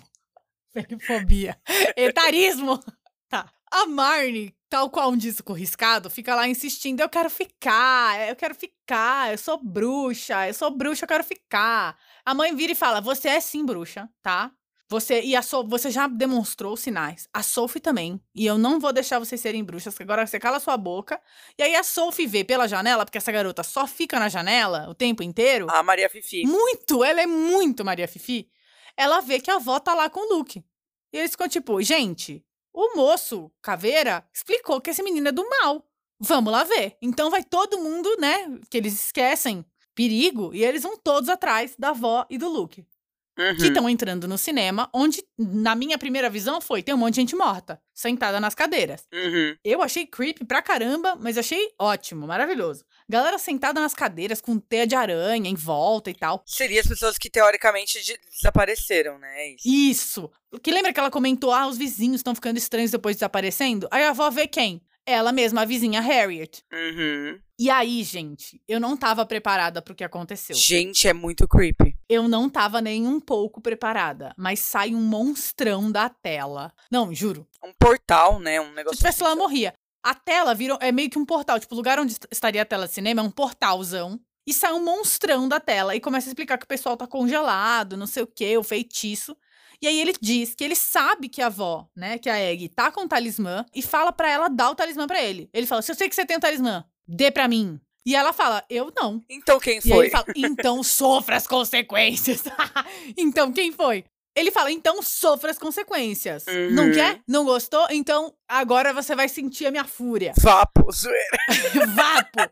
Velhofobia. Etarismo. Tá. A Marnie, tal qual um disco riscado, fica lá insistindo: eu quero ficar, eu quero ficar, eu sou bruxa, eu sou bruxa, eu quero ficar. A mãe vira e fala: você é sim bruxa, tá? Você e a so você já demonstrou sinais. A Sophie também. E eu não vou deixar vocês serem bruxas, que agora você cala sua boca. E aí a Sophie vê pela janela, porque essa garota só fica na janela o tempo inteiro. A Maria Fifi. Muito, ela é muito Maria Fifi. Ela vê que a avó tá lá com o Luke. E eles ficam tipo, gente, o moço, Caveira, explicou que esse menino é do mal. Vamos lá ver. Então vai todo mundo, né? Que eles esquecem perigo e eles vão todos atrás da avó e do Luke. Uhum. Que estão entrando no cinema, onde, na minha primeira visão, foi: tem um monte de gente morta, sentada nas cadeiras. Uhum. Eu achei creepy pra caramba, mas achei ótimo, maravilhoso. Galera sentada nas cadeiras com teia de aranha em volta e tal. Seria as pessoas que teoricamente de- desapareceram, né? É isso. Isso. Que lembra que ela comentou: ah, os vizinhos estão ficando estranhos depois desaparecendo? Aí a avó vê quem? ela mesma, a vizinha Harriet. Uhum. E aí, gente, eu não tava preparada pro que aconteceu. Gente, é muito creepy. Eu não tava nem um pouco preparada, mas sai um monstrão da tela. Não, juro. Um portal, né? Um Se negócio. tivesse lá, eu assim, morria. A tela virou. É meio que um portal. Tipo, o lugar onde est- estaria a tela de cinema é um portalzão. E sai um monstrão da tela e começa a explicar que o pessoal tá congelado, não sei o quê, o feitiço. E aí ele diz que ele sabe que a avó, né, que a Egg tá com o talismã e fala pra ela dar o talismã pra ele. Ele fala: "Se eu sei que você tem o talismã, dê pra mim". E ela fala: "Eu não". Então quem E aí foi? ele fala: "Então sofra as consequências". então quem foi? Ele fala: "Então sofra as consequências". Não Uhum. quer? Não gostou? Então agora você vai sentir a minha fúria. Vapo, zoeira. Vapo!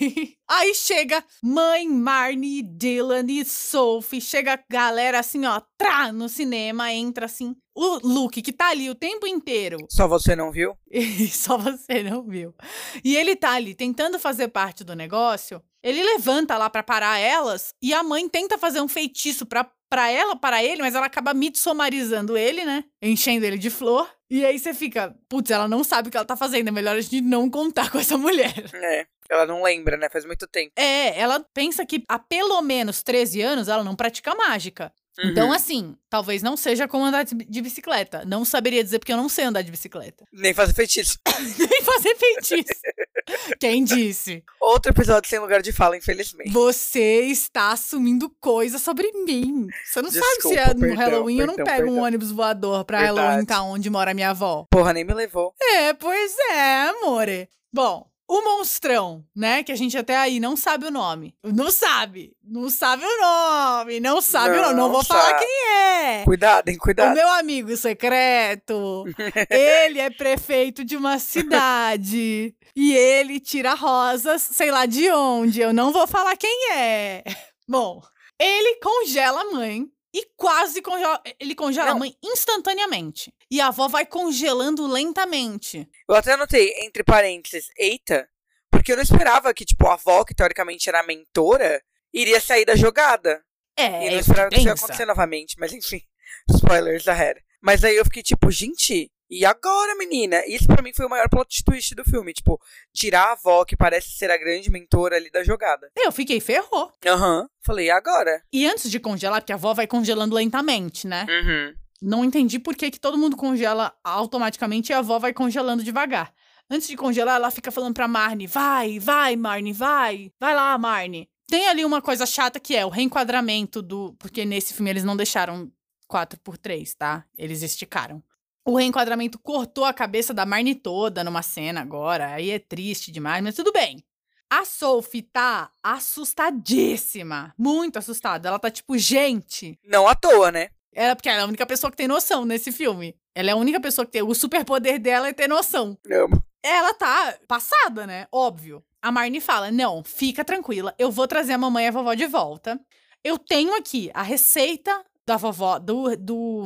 Aí, aí chega mãe, Marnie, Dylan e Sophie. Chega a galera assim, ó, trá, no cinema, entra assim. O Luke, que tá ali o tempo inteiro. Só você não viu? Só você não viu. E ele tá ali tentando fazer parte do negócio. Ele levanta lá pra parar elas e a mãe tenta fazer um feitiço pra, pra ela, para ele, mas ela acaba mitsomarizando ele, né? Enchendo ele de flor. E aí você fica, putz, ela não sabe o que ela tá fazendo. É melhor a gente não contar com essa mulher. É. Ela não lembra, né? Faz muito tempo. É, ela pensa que há pelo menos 13 anos ela não pratica mágica. Então, Uhum. assim, talvez não seja como andar de bicicleta. Não saberia dizer porque eu não sei andar de bicicleta. Nem fazer feitiço. Nem fazer feitiço. Quem disse? Outro episódio sem lugar de fala, infelizmente. Você está assumindo coisas sobre mim. Você não sabe se Desculpa, é no perdão, Halloween eu não perdão, pego um perdão. ônibus voador pra Verdade. Halloween, tá onde mora minha avó. Porra, nem me levou. É, pois é, amore. Bom, o monstrão, né? Que a gente até aí não sabe o nome. Não sabe. Não sabe o nome. Não sabe o nome. Não Não vou falar sabe. quem é. Cuidado, hein? O Cuidado. meu amigo secreto, ele é prefeito de uma cidade. E ele tira rosas, sei lá de onde. Eu não vou falar quem é. Bom, ele congela a mãe e quase congela. Ele congela a Não. mãe instantaneamente. E a avó vai congelando lentamente. Eu até anotei, entre parênteses, eita, porque eu não esperava que, tipo, a avó, que teoricamente era a mentora, iria sair da jogada. É, e não é esperava que isso ia acontecer novamente, mas enfim. Spoilers ahead. Mas aí eu fiquei tipo, gente, e agora, menina? Isso pra mim foi o maior plot twist do filme. Tipo, tirar a avó, que parece ser a grande mentora ali da jogada. Eu fiquei ferrou. Aham. Falei, e agora? E antes de congelar, porque a avó vai congelando lentamente, né? Uhum. Não entendi por que, que todo mundo congela automaticamente e a avó vai congelando devagar. Antes de congelar, ela fica falando pra Marnie: vai, vai, Marnie, vai. Vai lá, Marnie. Tem ali uma coisa chata que é o reenquadramento do. Porque nesse filme eles não deixaram 4x3, tá? Eles esticaram. O reenquadramento cortou a cabeça da Marnie toda numa cena agora. Aí é triste demais, mas tudo bem. A Sophie tá assustadíssima. Muito assustada. Ela tá tipo, gente, Não à toa, né? ela, porque ela é a única pessoa que tem noção nesse filme. Ela é a única pessoa que tem. O superpoder dela é ter noção. Amo. Ela tá passada, né? Óbvio. A Marnie fala: Não, fica tranquila. Eu vou trazer a mamãe e a vovó de volta. Eu tenho aqui a receita da vovó, do, do,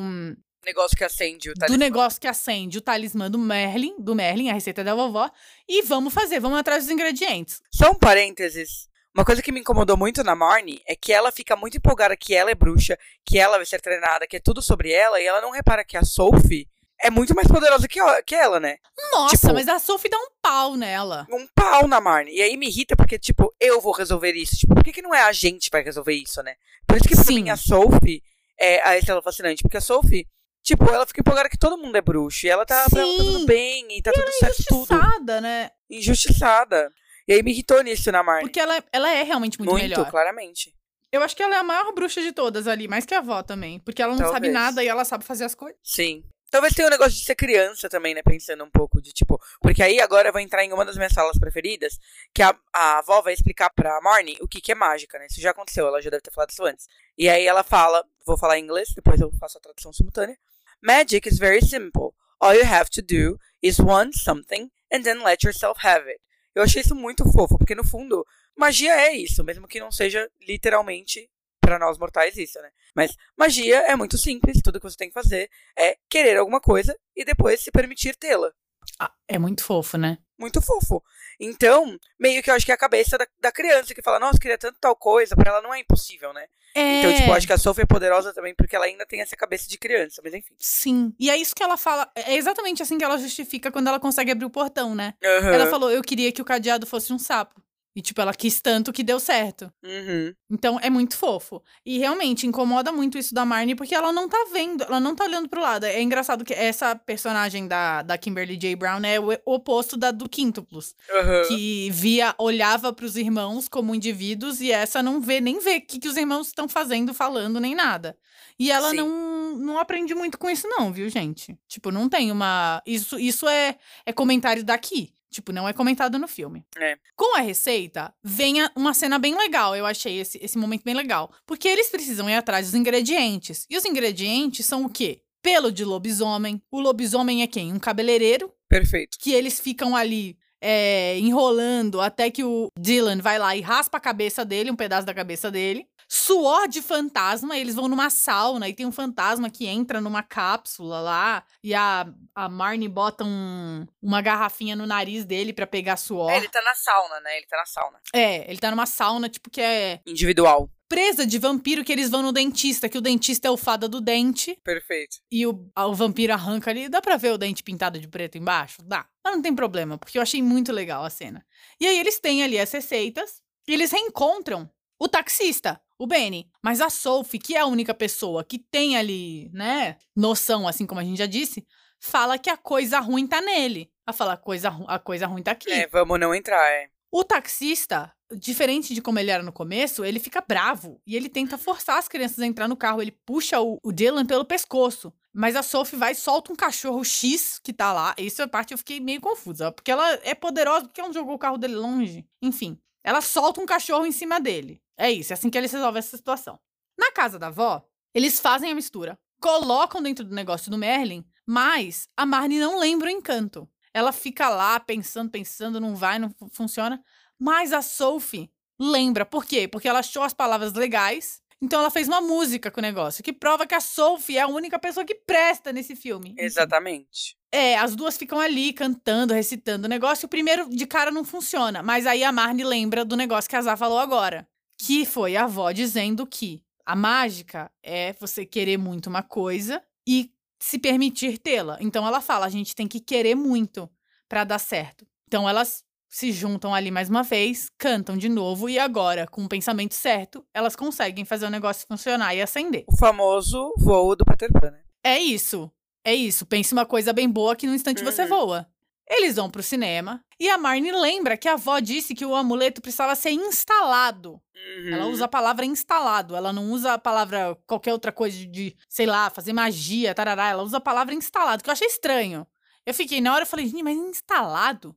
Negócio que acende o do talismã. negócio que acende o talismã do Merlin, do Merlin, a receita da vovó. E vamos fazer, vamos atrás dos ingredientes. Só um parênteses. Uma coisa que me incomodou muito na Marnie é que ela fica muito empolgada que ela é bruxa, que ela vai ser treinada, que é tudo sobre ela, e ela não repara que a Sophie é muito mais poderosa que, ela- que ela, né? Nossa, Tipo- mas a Sophie dá um pau nela. Um pau na Marnie. E aí me irrita porque, tipo, eu vou resolver isso. Tipo, por que, que não é a gente que vai resolver isso, né? Por isso que pra Sim. mim a Sophie é a estrela fascinante. Porque a Sophie, tipo, ela fica empolgada que todo mundo é bruxo. E ela tá, ela tá tudo bem, e tá tudo certo, tudo. Injustiçada, né? Injustiçada. E aí me irritou nisso na Marnie. Porque ela, ela é realmente muito, muito melhor. claramente. Eu acho que ela é a maior bruxa de todas ali, mais que a avó também. Porque ela não sabe Talvez. nada e ela sabe fazer as coisas. Sim. Talvez tenha um negócio de ser criança também, né? Pensando um pouco de tipo. Porque aí agora eu vou entrar em uma das minhas salas preferidas, que a, a avó vai explicar pra Marnie o que, que é mágica, né? Isso já aconteceu, ela já deve ter falado isso antes. E aí ela fala, vou falar em inglês, depois eu faço a tradução simultânea. Magic is very simple. All you have to do is want something and then let yourself have it. Eu achei isso muito fofo, porque no fundo, magia é isso, mesmo que não seja literalmente pra nós mortais isso, né? Mas magia é muito simples, tudo que você tem que fazer é querer alguma coisa e depois se permitir tê-la. Ah, é muito fofo, né? Muito fofo. Então, meio que eu acho que é a cabeça da, da criança que fala, nossa, queria tanto tal coisa, pra ela não é impossível, né? É. Então, tipo, eu acho que a Sophie é poderosa também porque ela ainda tem essa cabeça de criança, mas enfim. Sim. E é isso que ela fala. É exatamente assim que ela justifica quando ela consegue abrir o portão, né? Aham. Ela falou: Eu queria que o cadeado fosse um sapo. E, tipo, ela quis tanto que deu certo. Uhum. Então é muito fofo. E realmente incomoda muito isso da Marnie, porque ela não tá vendo, ela não tá olhando pro lado. É engraçado que essa personagem da, da Kimberly J. Brown é o oposto da do Quíntuplos. Aham. Que via, olhava pros irmãos como indivíduos e essa não vê, nem vê o que, que os irmãos estão fazendo, falando, nem nada. E ela Sim. não, não aprende muito com isso, não, viu, gente? Tipo, não tem uma. Isso, isso é, é comentário daqui. Tipo, não é comentado no filme. É. Com a receita, vem uma cena bem legal. Eu achei esse, esse momento bem legal. Porque eles precisam ir atrás dos ingredientes. E os ingredientes são o quê? Pelo de lobisomem. O lobisomem é quem? Um cabeleireiro. Perfeito. Que eles ficam ali é, enrolando até que o Dylan vai lá e raspa a cabeça dele, um pedaço da cabeça dele. Suor de fantasma, eles vão numa sauna e tem um fantasma que entra numa cápsula lá e a, a Marnie bota um- uma garrafinha no nariz dele pra pegar suor. É, ele tá na sauna, né? Ele tá na sauna. É, ele tá numa sauna, tipo, que é Individual. presa de vampiro que eles vão no dentista, que o dentista é o fada do dente. Perfeito. E o, o vampiro arranca ali. Dá pra ver o dente pintado de preto embaixo? Dá. Mas não tem problema, porque eu achei muito legal a cena. E aí eles têm ali as receitas e eles reencontram o taxista, o Benny. Mas a Sophie, que é a única pessoa que tem ali, né, noção, assim como a gente já disse, fala que a coisa ruim tá nele. Ela fala, a coisa, a coisa ruim tá aqui. É, vamos não entrar, é. O taxista, diferente de como ele era no começo, ele fica bravo e ele tenta forçar as crianças a entrar no carro. Ele puxa o, o Dylan pelo pescoço. Mas a Sophie vai e solta um cachorro X que tá lá. Isso é parte que eu fiquei meio confusa. Porque ela é poderosa, porque ela não jogou o carro dele longe. Enfim, ela solta um cachorro em cima dele. É isso, é assim que eles resolvem essa situação. Na casa da avó, eles fazem a mistura. Colocam dentro do negócio do Merlin, mas a Marnie não lembra o encanto. Ela fica lá pensando, pensando, não vai, não fu- funciona. Mas a Sophie lembra. Por quê? Porque ela achou as palavras legais. Então ela fez uma música com o negócio, que prova que a Sophie é a única pessoa que presta nesse filme. Exatamente. É, as duas ficam ali cantando, recitando o negócio. O primeiro de cara não funciona, mas aí a Marnie lembra do negócio que a Zá falou agora. Que foi a avó dizendo que a mágica é você querer muito uma coisa e se permitir tê-la. Então ela fala, a gente tem que querer muito pra dar certo. Então elas se juntam ali mais uma vez, cantam de novo e agora, com o pensamento certo, elas conseguem fazer o negócio funcionar e acender. O famoso voo do Peter Pan, né? É isso. É isso. Pense uma coisa bem boa que no instante você Uhum. voa. Eles vão pro cinema e a Marnie lembra que a avó disse que o amuleto precisava ser instalado. Uhum. Ela usa a palavra instalado, ela não usa a palavra qualquer outra coisa de, sei lá, fazer magia, tarará. Ela usa a palavra instalado, que eu achei estranho. Eu fiquei, na hora eu falei, mas instalado?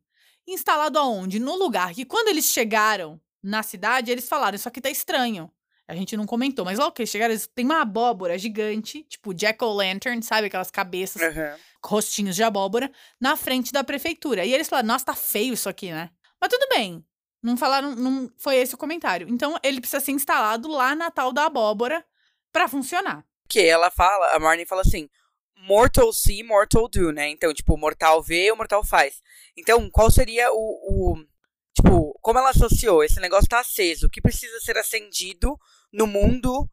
Instalado aonde? No lugar que quando eles chegaram na cidade, eles falaram, isso aqui tá estranho. A gente não comentou, mas logo que eles chegaram, eles tem uma abóbora gigante, tipo Jack-o'-lantern, sabe? Aquelas cabeças, Uhum. rostinhos de abóbora, na frente da prefeitura. E eles falaram, nossa, tá feio isso aqui, né? Mas tudo bem. Não falaram, não foi esse o comentário. Então, ele precisa ser instalado lá na tal da abóbora pra funcionar. Que ela fala, a Marnie fala assim, mortal see, mortal do, né? Então, tipo, mortal vê, o mortal faz. Então, qual seria o, o- tipo, como ela associou? Esse negócio tá aceso, o que precisa ser acendido no mundo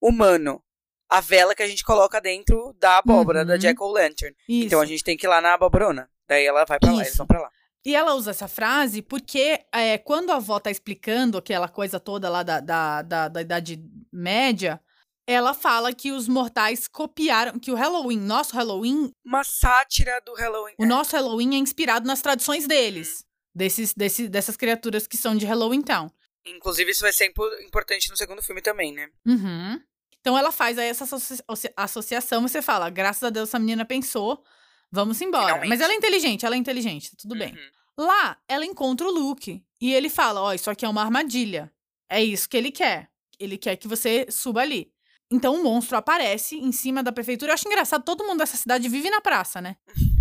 humano? A vela que a gente coloca dentro da abóbora, da Uhum. Jack-o'-lantern. Isso. Então, a gente tem que ir lá na abobrona. Daí ela vai pra lá, eles Isso. vão pra lá. E ela usa essa frase porque é, quando a avó tá explicando aquela coisa toda lá da, da, da, da Idade Média, ela fala que os mortais copiaram, que o Halloween, nosso Halloween, Uma sátira do Halloween. o nosso Halloween é inspirado nas tradições deles. Desses, desse, dessas criaturas que são de Halloween Town. Inclusive, isso vai ser impo- importante no segundo filme também, né? Uhum. Então ela faz aí essa associa- associação você fala, graças a Deus essa menina pensou, vamos embora. Finalmente. Mas ela é inteligente, ela é inteligente, tá tudo bem. Uhum. Lá, ela encontra o Luke e ele fala: Ó, isso aqui é uma armadilha. É isso que ele quer. Ele quer que você suba ali. Então o monstro aparece em cima da prefeitura. Eu acho engraçado, todo mundo dessa cidade vive na praça, né?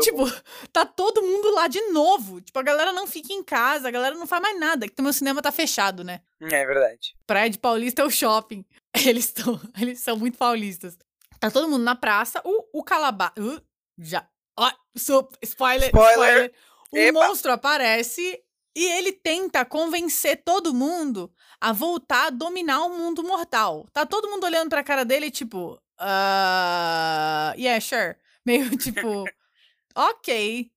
Tipo, tá todo mundo lá de novo. Tipo, a galera não fica em casa, a galera não faz mais nada. Que também o cinema tá fechado, né? É verdade. Praia de Paulista é o shopping. Eles estão, eles são muito paulistas. Tá todo mundo na praça. O, o Calabá. Uh, já. Ó, spoiler, Spoiler. spoiler. O monstro aparece e ele tenta convencer todo mundo a voltar a dominar o mundo mortal. Tá todo mundo olhando pra cara dele, tipo, ah, yeah, sure. Meio tipo, ok.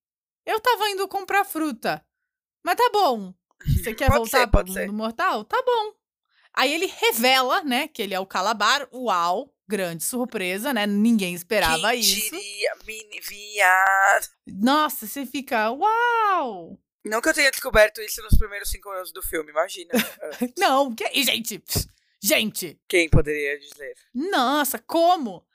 Eu tava indo comprar fruta. Mas tá bom. Você quer Pode voltar ser, pro ser. mundo mortal? Tá bom. Aí ele revela, né, que ele é o Calabar. Uau, grande surpresa, né? Ninguém esperava Quem isso. diria, mini viado. Nossa, você fica, uau! Não que eu tenha descoberto isso nos primeiros cinco minutos do filme, imagina. Ah, Não, que... gente, gente, Quem poderia dizer? nossa, como?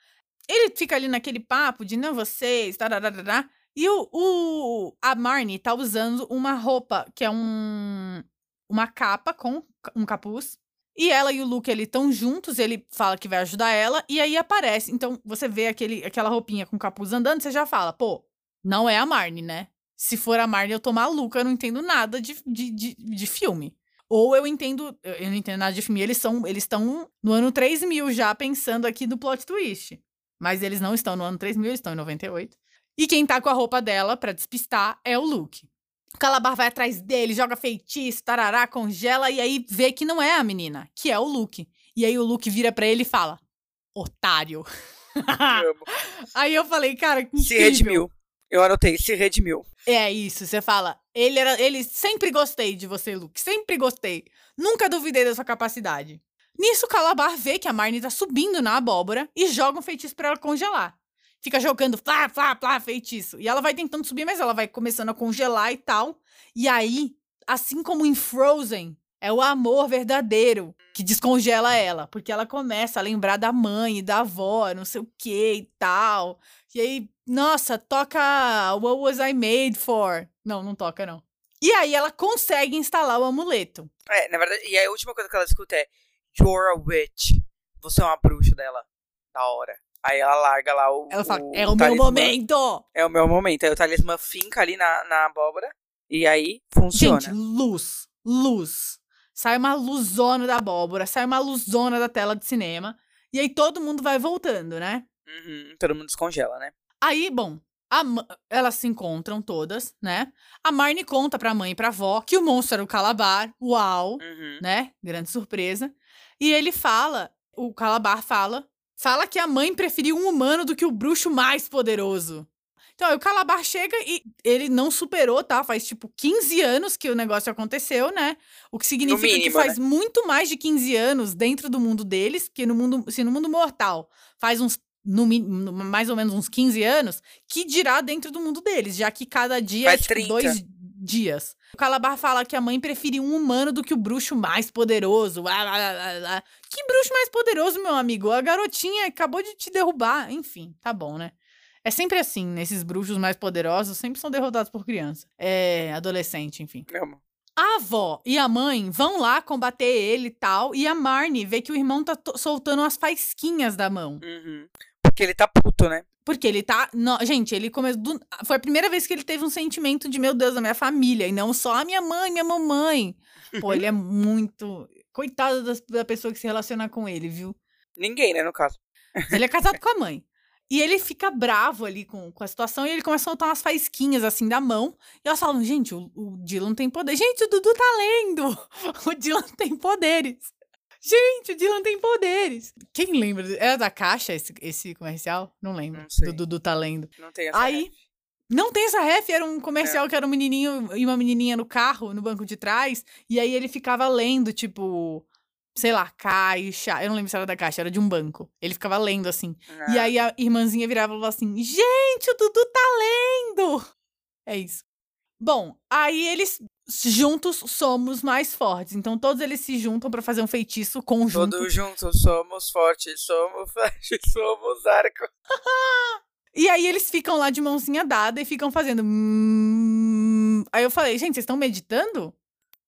Ele fica ali naquele papo de não vocês, tararará, e o, o a Marnie tá usando uma roupa que é um uma capa com um capuz. E ela e o Luke ali estão juntos, ele fala que vai ajudar ela e aí aparece. Então você vê aquele aquela roupinha com capuz andando, você já fala, pô, não é a Marnie, né? Se for a Marnie, eu tô maluca, eu não entendo nada de, de, de, de filme. Ou eu entendo, eu eu não entendo nada de filme, eles são, eles estão no ano 3000 já pensando aqui no plot twist. Mas eles não estão no ano 3000, eles estão em 98. E quem tá com a roupa dela pra despistar é o Luke. O Calabar vai atrás dele, joga feitiço, tarará, congela e aí vê que não é a menina, que é o Luke. E aí o Luke vira pra ele e fala: "Otário". Aí eu falei, cara, que Se incrível. redimiu. Eu anotei, se redimiu. É isso, você fala. Ele era, ele sempre gostei de você, Luke, sempre gostei. Nunca duvidei da sua capacidade. Nisso, Calabar vê que a Marnie tá subindo na abóbora e joga um feitiço pra ela congelar. Fica jogando flá, flá, flá, feitiço. E ela vai tentando subir, mas ela vai começando a congelar e tal. E aí, assim como em Frozen, é o amor verdadeiro que descongela ela. Porque ela começa a lembrar da mãe da avó, não sei o que e tal. E aí, nossa, toca What Was I Made For? Não, não toca, não. E aí ela consegue instalar o amuleto. É, na verdade, e a última coisa que ela escuta é You're a witch. Você é uma bruxa dela. Da hora. Aí ela larga lá o. Ela fala, o é o meu talismã. momento! É o meu momento. Aí o talismã finca ali na, na abóbora. E aí funciona. Gente, luz, luz. Sai uma luzona da abóbora, sai uma luzona da tela de cinema. E aí todo mundo vai voltando, né? Uhum, todo mundo descongela, né? Aí, bom, a elas se encontram todas, né? A Marnie conta pra mãe e pra avó que o monstro era o Calabar. Uau! Uhum. né? Grande surpresa. E ele fala, o Calabar fala, fala que a mãe preferiu um humano do que o bruxo mais poderoso. Então, aí o Calabar chega e ele não superou, tá? Faz tipo 15 anos que o negócio aconteceu, né? O que significa que mínimo, faz muito mais de 15 anos dentro do mundo deles, que no mundo, se no mundo mortal faz uns no, no- mais ou menos uns 15 anos, que dirá dentro do mundo deles, já que cada dia Faz é tipo 30. dois dias. O Calabar fala que a mãe prefere um humano do que o bruxo mais poderoso. Ah, ah, ah, ah. Que bruxo mais poderoso, meu amigo? A garotinha acabou de te derrubar. Enfim, tá bom, né? É sempre assim, nesses bruxos mais poderosos sempre são derrotados por criança. É, adolescente, enfim. A avó e a mãe vão lá combater ele e tal, e a Marnie vê que o irmão tá soltando umas faisquinhas da mão. Uhum. Porque ele tá puto, né? Porque ele tá. no- gente, ele começou. do- Foi a primeira vez que ele teve um sentimento de, meu Deus, a minha família. E não só a minha mãe, minha mamãe. Pô, ele é muito. Coitado das- da pessoa que se relaciona com ele, viu? Ninguém, né, no caso. Ele é casado com a mãe. E ele fica bravo ali com, com a situação e ele começa a soltar umas faisquinhas assim da mão. E elas falam: gente, o, o Dylan tem poder. Gente, o Dudu tá lendo! O Dylan tem poderes. Gente, o Dylan tem poderes. Quem lembra? Era da caixa esse, esse comercial? Não lembro. Não. Do Dudu tá lendo. Não tem essa Aí, ref. não tem essa ref, era um comercial que era um menininho e uma menininha no carro, no banco de trás, e aí ele ficava lendo, tipo, sei lá, caixa, eu não lembro se era da caixa, era de um banco. Ele ficava lendo assim. E Ah, aí a irmãzinha virava e falava assim: "Gente, o Dudu tá lendo". É isso. Bom, aí eles juntos somos mais fortes. Então todos eles se juntam pra fazer um feitiço conjunto. Todos juntos somos fortes, somos flash, somos arco. E aí eles ficam lá de mãozinha dada e ficam fazendo. "Hum". Aí eu falei, gente, vocês estão meditando?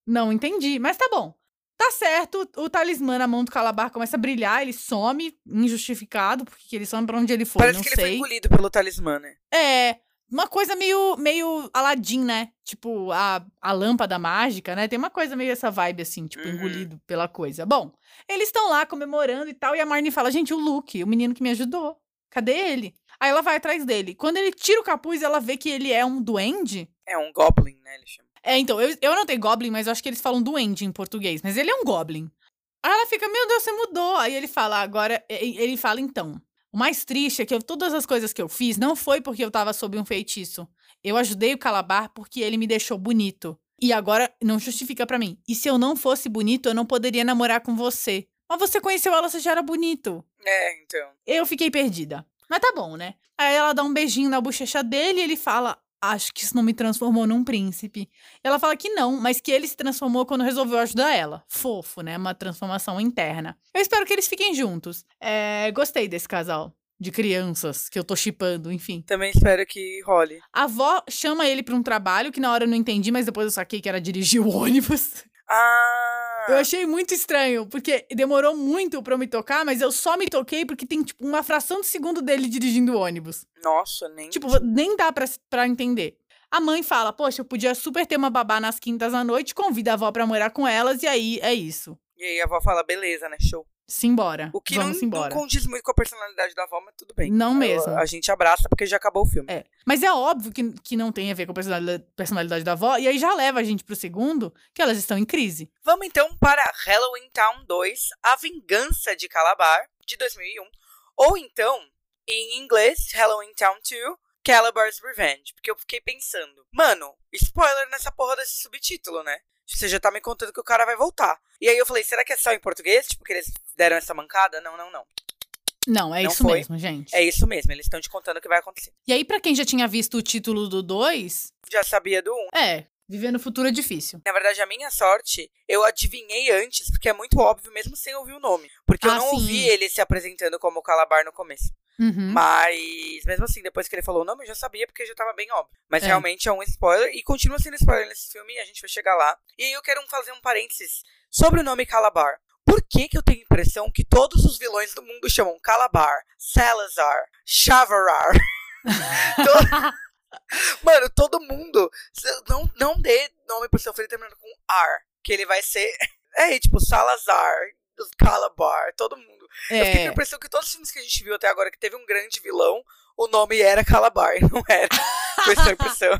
Não entendi, mas tá bom. Tá certo, o talismã na mão do Calabar começa a brilhar, ele some, injustificado, porque ele some pra onde ele foi, Parece não que ele foi sei. engolido pelo talismã, né? É, uma coisa meio, meio Aladdin, né? Tipo, a, a lâmpada mágica, né? Tem uma coisa meio essa vibe, assim, tipo, Uhum. engolido pela coisa. Bom, eles estão lá comemorando e tal, e a Marnie fala, gente, o Luke, o menino que me ajudou, cadê ele? Aí ela vai atrás dele. Quando ele tira o capuz, ela vê que ele é um duende. É um Goblin, né? Ele chama. É, então, eu, eu não tenho Goblin, mas eu acho que eles falam duende em português. Mas ele é um Goblin. Aí ela fica, meu Deus, você mudou. Aí ele fala, agora. Ele fala, então. O mais triste é que eu, todas as coisas que eu fiz não foi porque eu tava sob um feitiço. Eu ajudei o Calabar porque ele me deixou bonito. E agora não justifica para mim. E se eu não fosse bonito, eu não poderia namorar com você. Mas você conheceu ela, você já era bonito. É, então. Eu fiquei perdida. Mas tá bom, né? Aí ela dá um beijinho na bochecha dele e ele fala: Acho que isso não me transformou num príncipe. Ela fala que não, mas que ele se transformou quando resolveu ajudar ela. Fofo, né? Uma transformação interna. Eu espero que eles fiquem juntos. É, gostei desse casal de crianças que eu tô chipando, enfim. Também espero que role. A avó chama ele pra um trabalho que na hora eu não entendi, mas depois eu saquei que era dirigir o ônibus. Ah! Eu achei muito estranho, porque demorou muito pra eu me tocar, mas eu só me toquei porque tem, tipo, uma fração de segundo dele dirigindo o ônibus. Nossa, nem. Tipo, nem dá pra, pra entender. A mãe fala, poxa, eu podia super ter uma babá nas quintas à noite, convida a avó pra morar com elas, e aí é isso. E aí a avó fala, beleza, né? Show. Simbora. O que Vamos não, embora. não condiz muito com a personalidade da avó, mas tudo bem. Não Eu- mesmo. A gente abraça porque já acabou o filme. É. Mas é óbvio que, que não tem a ver com a personalidade, personalidade da avó, e aí já leva a gente pro segundo, que elas estão em crise. Vamos então para Halloween Town 2, A Vingança de Calabar, de 2001. Ou então, em inglês, Halloween Town 2, Calabar's Revenge. Porque eu fiquei pensando, mano, spoiler nessa porra desse subtítulo, né? Você já tá me contando que o cara vai voltar. E aí eu falei, será que é só em português? Tipo, que eles deram essa mancada? Não, não, não. Não, é Não isso foi. mesmo, gente. É isso mesmo, eles estão te contando o que vai acontecer. E aí, pra quem já tinha visto o título do 2, Já sabia do 1. é, viver no futuro é difícil. Na verdade, a minha sorte, eu adivinhei antes, porque é muito óbvio, mesmo sem ouvir o nome. Porque eu Ah, não sim. ouvi ele se apresentando como Calabar no começo. Uhum. Mas, mesmo assim, depois que ele falou o nome, eu já sabia, porque já tava bem óbvio. Mas É. realmente é um spoiler, e continua sendo spoiler nesse filme, e a gente vai chegar lá. E aí eu quero fazer um parênteses sobre o nome Calabar. Por que que eu tenho a impressão que todos os vilões do mundo chamam Calabar, Salazar, Chavarar? Mano, todo mundo. Não, não dê nome pro seu filho terminando com ar. Que ele vai ser. É, tipo, Salazar, Calabar, todo mundo. Eu fiquei com a É, impressão que todos os filmes que a gente viu até agora que teve um grande vilão, o nome era Calabar, não era. Com essa impressão.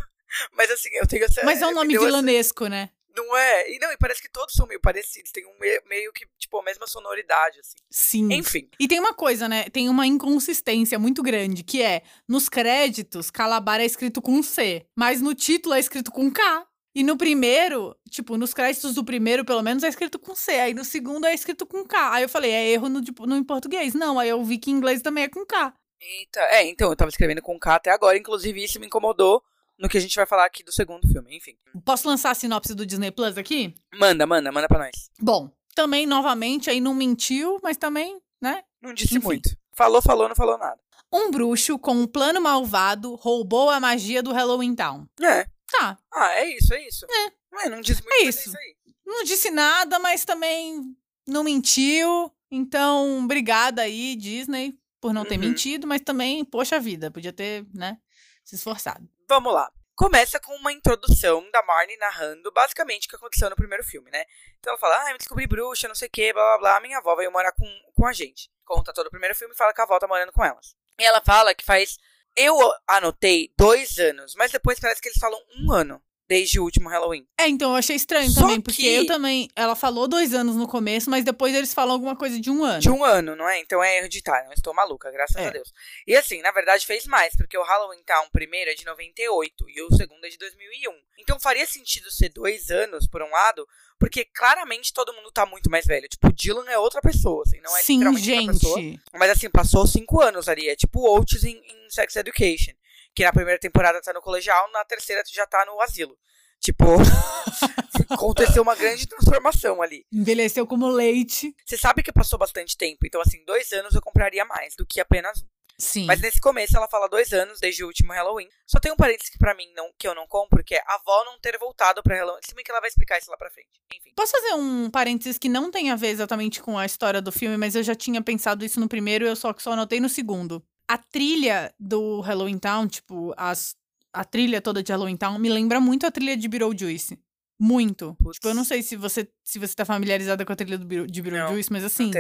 Mas assim, eu tenho essa. mas é um me nome essa- vilanesco, né? Não é? E não, e parece que todos são meio parecidos. Tem um meio, meio que, tipo, a mesma sonoridade, assim. Sim. Enfim. E tem uma coisa, né? Tem uma inconsistência muito grande, que é, nos créditos, Calabar é escrito com C, mas no título é escrito com K. E no primeiro, tipo, nos créditos do primeiro, pelo menos, é escrito com C. Aí no segundo é escrito com K. Aí eu falei, é erro no, tipo, no em português. Não, aí eu vi que em inglês também é com K. Eita, é, então, eu tava escrevendo com K até agora, inclusive isso me incomodou no que a gente vai falar aqui do segundo filme, enfim. Posso lançar a sinopse do Disney Plus aqui? Manda, manda, manda pra nós. Bom, também, novamente, aí não mentiu, mas também, né? Não disse Enfim. muito. Falou, falou, não falou nada. Um bruxo com um plano malvado roubou a magia do Halloween Town. É. Tá, Ah, é isso, é isso. É. não disse muito, É mas isso. aí. não disse nada, mas também não mentiu. Então, obrigada aí, Disney, por não ter Uhum. mentido, mas também, poxa vida, podia ter, né, se esforçado. Vamos lá. Começa com uma introdução da Marnie narrando basicamente o que aconteceu no primeiro filme, né? Então ela fala, ah, eu descobri bruxa, não sei o que, blá blá blá, minha avó veio morar com, com a gente. Conta todo o primeiro filme e fala que a avó tá morando com elas. E ela fala que faz. Eu anotei dois anos, mas depois parece que eles falam um ano desde o último Halloween. É, então eu achei estranho Só também, porque que- eu também. Ela falou dois anos no começo, mas depois eles falam alguma coisa de um ano. De um ano, não é? Então é erro de time. Não estou maluca, graças É. a Deus. E assim, na verdade fez mais, porque o Halloween Town primeiro é de 98 e o segundo é de 2001. Então faria sentido ser dois anos, por um lado, porque claramente todo mundo tá muito mais velho. Tipo, o Dylan é outra pessoa, assim, não é Sim, literalmente outra pessoa. gente. Mas assim, passou cinco anos ali. É tipo o em, em Sex Education. Que na primeira temporada tá no colegial, na terceira já tá no asilo. Tipo, aconteceu uma grande transformação ali. Envelheceu como leite. Você sabe que passou bastante tempo, então assim, dois anos eu compraria mais do que apenas um. Sim. Mas nesse começo ela fala dois anos, desde o último Halloween. Só tem um parênteses que pra mim não, que eu não compro, que é a avó não ter voltado pra Halloween. Se bem que ela vai explicar isso lá pra frente. Enfim. Posso fazer um parênteses que não tem a ver exatamente com a história do filme, mas eu já tinha pensado isso no primeiro, eu só que só anotei no segundo. A trilha do Halloween Town, tipo, as, a trilha toda de Halloween Town, me lembra muito a trilha de Beetlejuice. Muito. Putz. Tipo, eu não sei se você, se você tá familiarizada com a trilha do de Beetlejuice, mas assim,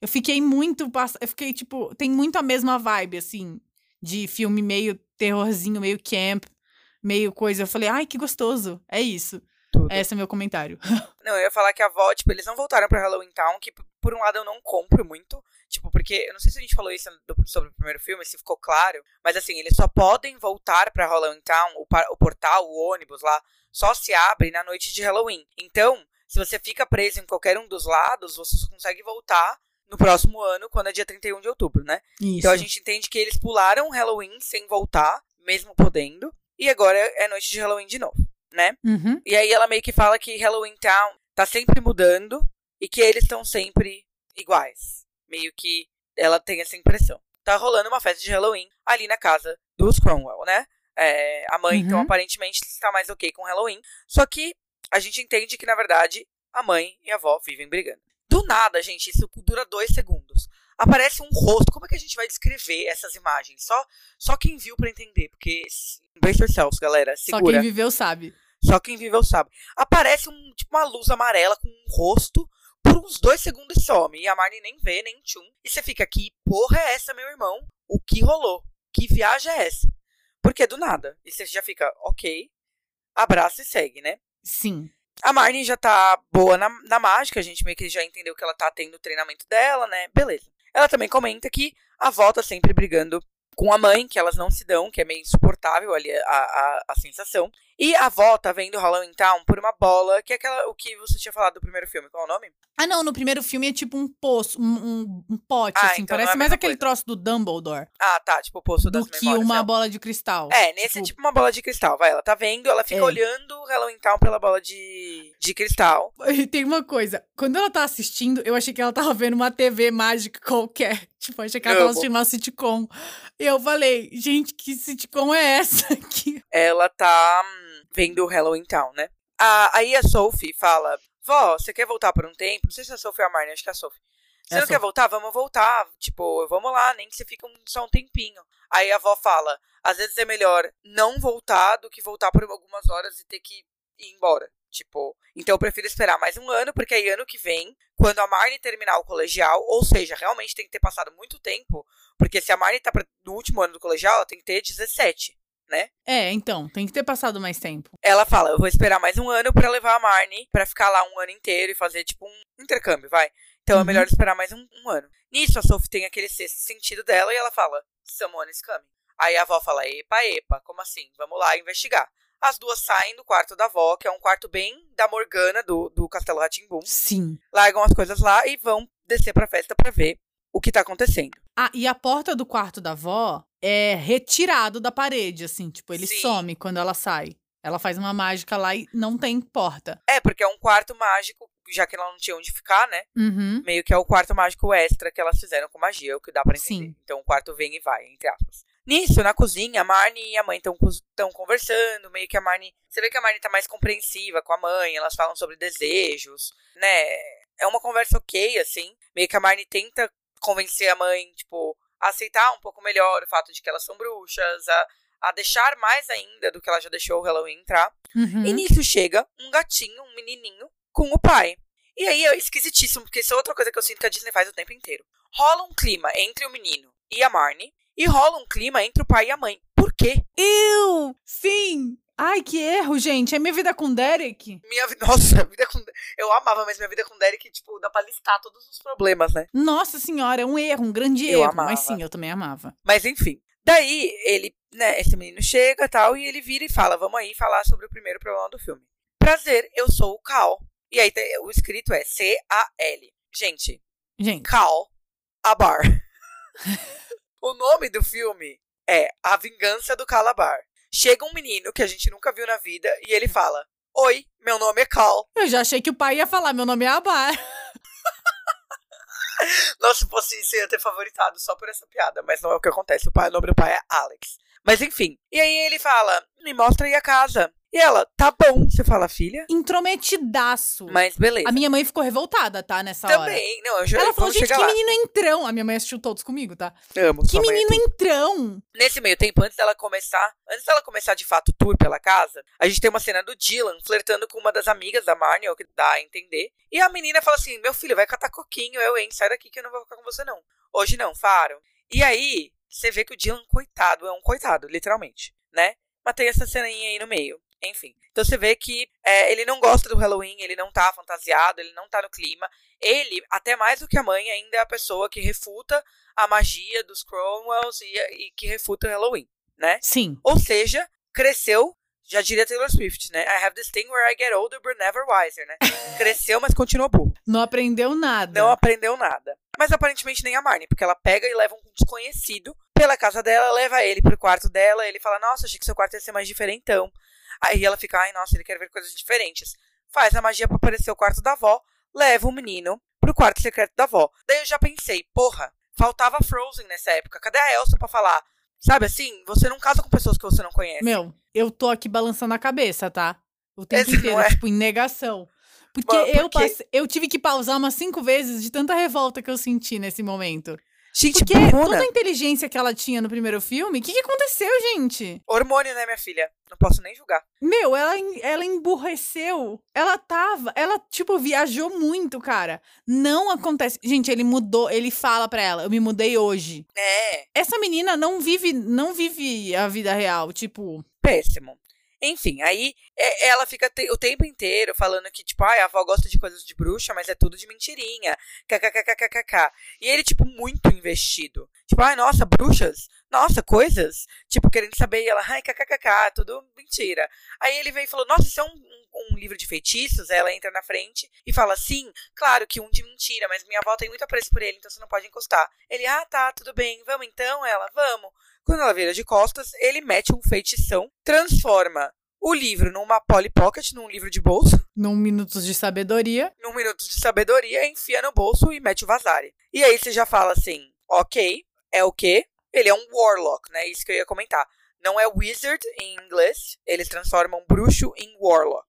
eu fiquei muito. Eu fiquei, tipo, tem muito a mesma vibe, assim. de filme meio terrorzinho, meio camp, meio coisa. Eu falei, ai, que gostoso. É isso. Tudo. Esse é meu comentário. Não, eu ia falar que a avó, tipo, eles não voltaram pra Halloween Town, que por um lado eu não compro muito. Tipo, porque eu não sei se a gente falou isso sobre o primeiro filme, se ficou claro. Mas assim, eles só podem voltar pra Halloween Town, o, o portal, o ônibus lá, só se abre na noite de Halloween. Então, se você fica preso em qualquer um dos lados, você só consegue voltar no próximo ano, quando é dia 31 de outubro, né? Isso. Então a gente entende que eles pularam o Halloween sem voltar, mesmo podendo. E agora é noite de Halloween de novo, né? Uhum. E aí ela meio que fala que Halloween Town tá sempre mudando e que eles estão sempre iguais. Meio que ela tem essa impressão. Tá rolando uma festa de Halloween ali na casa dos Cromwell, né? É, a mãe, então, Uhum. aparentemente está mais ok com Halloween. Só que a gente entende que, na verdade, a mãe e a avó vivem brigando. Do nada, gente, isso dura dois segundos. Aparece um rosto. Como é que a gente vai descrever essas imagens? Só, só quem viu pra entender, porque. Brace yourselves, galera. Só Segura. quem viveu sabe. Só quem viveu sabe. Aparece um, tipo, uma luz amarela com um rosto. Por uns dois segundos e some. E a Marnie nem vê, nem tchum. E você fica aqui, porra é essa, meu irmão? O que rolou? Que viagem é essa? Porque do nada. E você já fica, ok. Abraça e segue, né? Sim. A Marnie já tá boa na, na mágica, a gente meio que já entendeu que ela tá tendo o treinamento dela, né? Beleza. Ela também comenta que a avó tá sempre brigando com a mãe, que elas não se dão, que é meio insuportável ali a, a, a sensação. E a avó tá vendo Halloween Town por uma bola, que é aquela, o que você tinha falado do primeiro filme, qual é o nome? Ah, não, no primeiro filme é tipo um poço, um, um, um pote, Ah, assim. então é parece a mais aquele coisa. troço do Dumbledore Ah, tá, tipo o Poço das do que Memórias. uma não. bola de cristal. É, nesse é tipo uma bola de cristal, vai. Ela tá vendo, ela fica É. olhando o Halloween Town pela bola de, de cristal. E tem uma coisa, quando ela tá assistindo, eu achei que ela tava vendo uma TV mágica qualquer. Tipo, achei que ela tava assistindo uma sitcom. E eu falei, gente, que sitcom é essa aqui? ela tá hum, vendo o Halloween Town, né? A- aí a Sophie fala: Vó, você quer voltar por um tempo? Não sei se é a Sophie ou a Marnie, acho que é a Sophie. Você É não quer voltar? Vamos voltar. Tipo, vamos lá, nem que você fique um- só um tempinho. Aí a avó fala: Às vezes é melhor não voltar do que voltar por algumas horas e ter que ir embora. Tipo, então eu prefiro esperar mais um ano, porque aí ano que vem, quando a Marnie terminar o colegial, ou seja, realmente tem que ter passado muito tempo, porque se a Marnie tá pra- no último ano do colegial, ela tem que ter 17. É, então, tem que ter passado mais tempo. Ela fala, eu vou esperar mais um ano pra levar a Marnie pra ficar lá um ano inteiro e fazer tipo um intercâmbio, vai. Então é Uhum. melhor esperar mais um, um ano. Nisso a Sophie tem aquele sexto sentido dela e ela fala, someone is coming. Aí a avó fala, epa, epa, como assim? Vamos lá investigar. As duas saem do quarto da avó, que é um quarto bem da Morgana do, do Castelo Ratimbum. Sim. Largam as coisas lá e vão descer pra festa pra ver o que tá acontecendo. Ah, e a porta do quarto da avó é retirado da parede, assim. Tipo, ele Sim. some quando ela sai. Ela faz uma mágica lá e não tem porta. É, porque é um quarto mágico, já que ela não tinha onde ficar, né? Uhum. meio que é o quarto mágico extra que elas fizeram com magia, é o que dá pra entender. Sim. Então o quarto vem e vai, entre aspas. Nisso, na cozinha, a Marnie e a mãe estão conversando, meio que a Marnie... Você vê que a Marnie tá mais compreensiva com a mãe, elas falam sobre desejos, né? É uma conversa ok, assim. Meio que a Marnie tenta convencer a mãe, tipo, a aceitar um pouco melhor o fato de que elas são bruxas, a, a deixar mais ainda do que ela já deixou o Halloween entrar. Uhum. E nisso chega um gatinho, um menininho, com o pai. E aí é esquisitíssimo, porque isso é outra coisa que eu sinto que a Disney faz o tempo inteiro. Rola um clima entre o menino e a Marnie, e rola um clima entre o pai e a mãe. Por quê? Eu! Sim! Ai, que erro, gente. É minha vida com Derek. Minha vida. Nossa, vida com. Eu amava, mas minha vida com Derek, tipo, dá pra listar todos os problemas, né? Nossa senhora, é um erro, um grande Eu erro. amava. Mas sim, eu também amava. Mas enfim. Daí, ele, né, esse menino chega e tal, e ele vira e fala: Vamos aí falar sobre o primeiro problema do filme. Prazer, eu sou o Cal. E aí o escrito é C-A-L. Gente, Gente, Cal Abar. o nome do filme é A Vingança do Calabar. Chega um menino que a gente nunca viu na vida e ele fala: Oi, meu nome é Cal. eu já achei que o pai ia falar, meu nome é Abar. Nossa, se fosse isso, eu ia ter favoritado só por essa piada, mas não é o que acontece. O, pai, o nome do pai é Alex. Mas enfim. E aí ele fala: Me mostra aí a casa. E ela, tá bom. Você fala, filha? Intrometidaço. Mas beleza. A minha mãe ficou revoltada, tá, nessa hora. Também, não, eu já Ela falou, gente, que lá. menino entrão. A minha mãe assistiu todos comigo, tá? Amo, Que é menino entrão. Nesse meio tempo, antes dela começar, antes dela começar de fato o tour pela casa, a gente tem uma cena do Dylan flertando com uma das amigas da Marnie, é o que dá a entender. E a menina fala assim: Meu filho, vai catar coquinho, eu, hein? Sai daqui que eu não vou ficar com você, não. Hoje não, Faro. E aí, você vê que o Dylan, coitado, é um coitado, literalmente, né? Mas tem essa ceninha aí no meio. Enfim. Então você vê que é, ele não gosta do Halloween, ele não tá fantasiado, ele não tá no clima. Ele, até mais do que a mãe, ainda é a pessoa que refuta a magia dos Cromwells e, e que refuta o Halloween, né? Sim. Ou seja, cresceu, já diria Taylor Swift, né? I have this thing where I get older but never wiser, né? Cresceu, mas continua burro. Não aprendeu nada. Não aprendeu nada. Mas aparentemente nem a Marnie, porque ela pega e leva um desconhecido pela casa dela, leva ele pro quarto dela, ele fala, nossa, achei que seu quarto ia ser mais diferentão. Aí ela fica, ai, nossa, ele quer ver coisas diferentes. Faz a magia pra aparecer o quarto da avó, leva o menino pro quarto secreto da avó. Daí eu já pensei, porra, faltava Frozen nessa época. Cadê a Elsa pra falar? Sabe assim, você não casa com pessoas que você não conhece. Meu, eu tô aqui balançando a cabeça, tá? O tempo Esse inteiro, é. tipo, em negação. Porque, eu, porque- passe- eu tive que pausar umas cinco vezes de tanta revolta que eu senti nesse momento. Gente, Porque toda a inteligência que ela tinha no primeiro filme, o que, que aconteceu, gente? Hormônio, né, minha filha? Não posso nem julgar. Meu, ela, ela emburreceu. Ela tava. Ela, tipo, viajou muito, cara. Não acontece. Gente, ele mudou. Ele fala pra ela: Eu me mudei hoje. É, Essa menina não vive, não vive a vida real. Tipo, péssimo. Enfim, aí é, ela fica o tempo inteiro falando que, tipo, ai, a avó gosta de coisas de bruxa, mas é tudo de mentirinha. KKKKKK. E ele, tipo, muito investido. Tipo, ai, nossa, bruxas. Nossa, coisas. Tipo, querendo saber. E ela, ai, kkkk, tudo mentira. Aí ele veio e falou, nossa, isso é um, um- um livro de feitiços? Ela entra na frente e fala, sim, claro que um de mentira, mas minha avó tem muito apreço por ele, então você não pode encostar. Ele, ah, tá, tudo bem, vamos então? Ela, vamos. Quando ela vira de costas, ele mete um feitição, transforma o livro numa Polly Pocket, num livro de bolso, num Minutos de Sabedoria. num minuto de sabedoria, enfia no bolso e mete o vazare. E aí você já fala assim, ok, é o quê? Ele é um warlock, né? Isso que eu ia comentar. Não é wizard em inglês, eles transformam bruxo em warlock.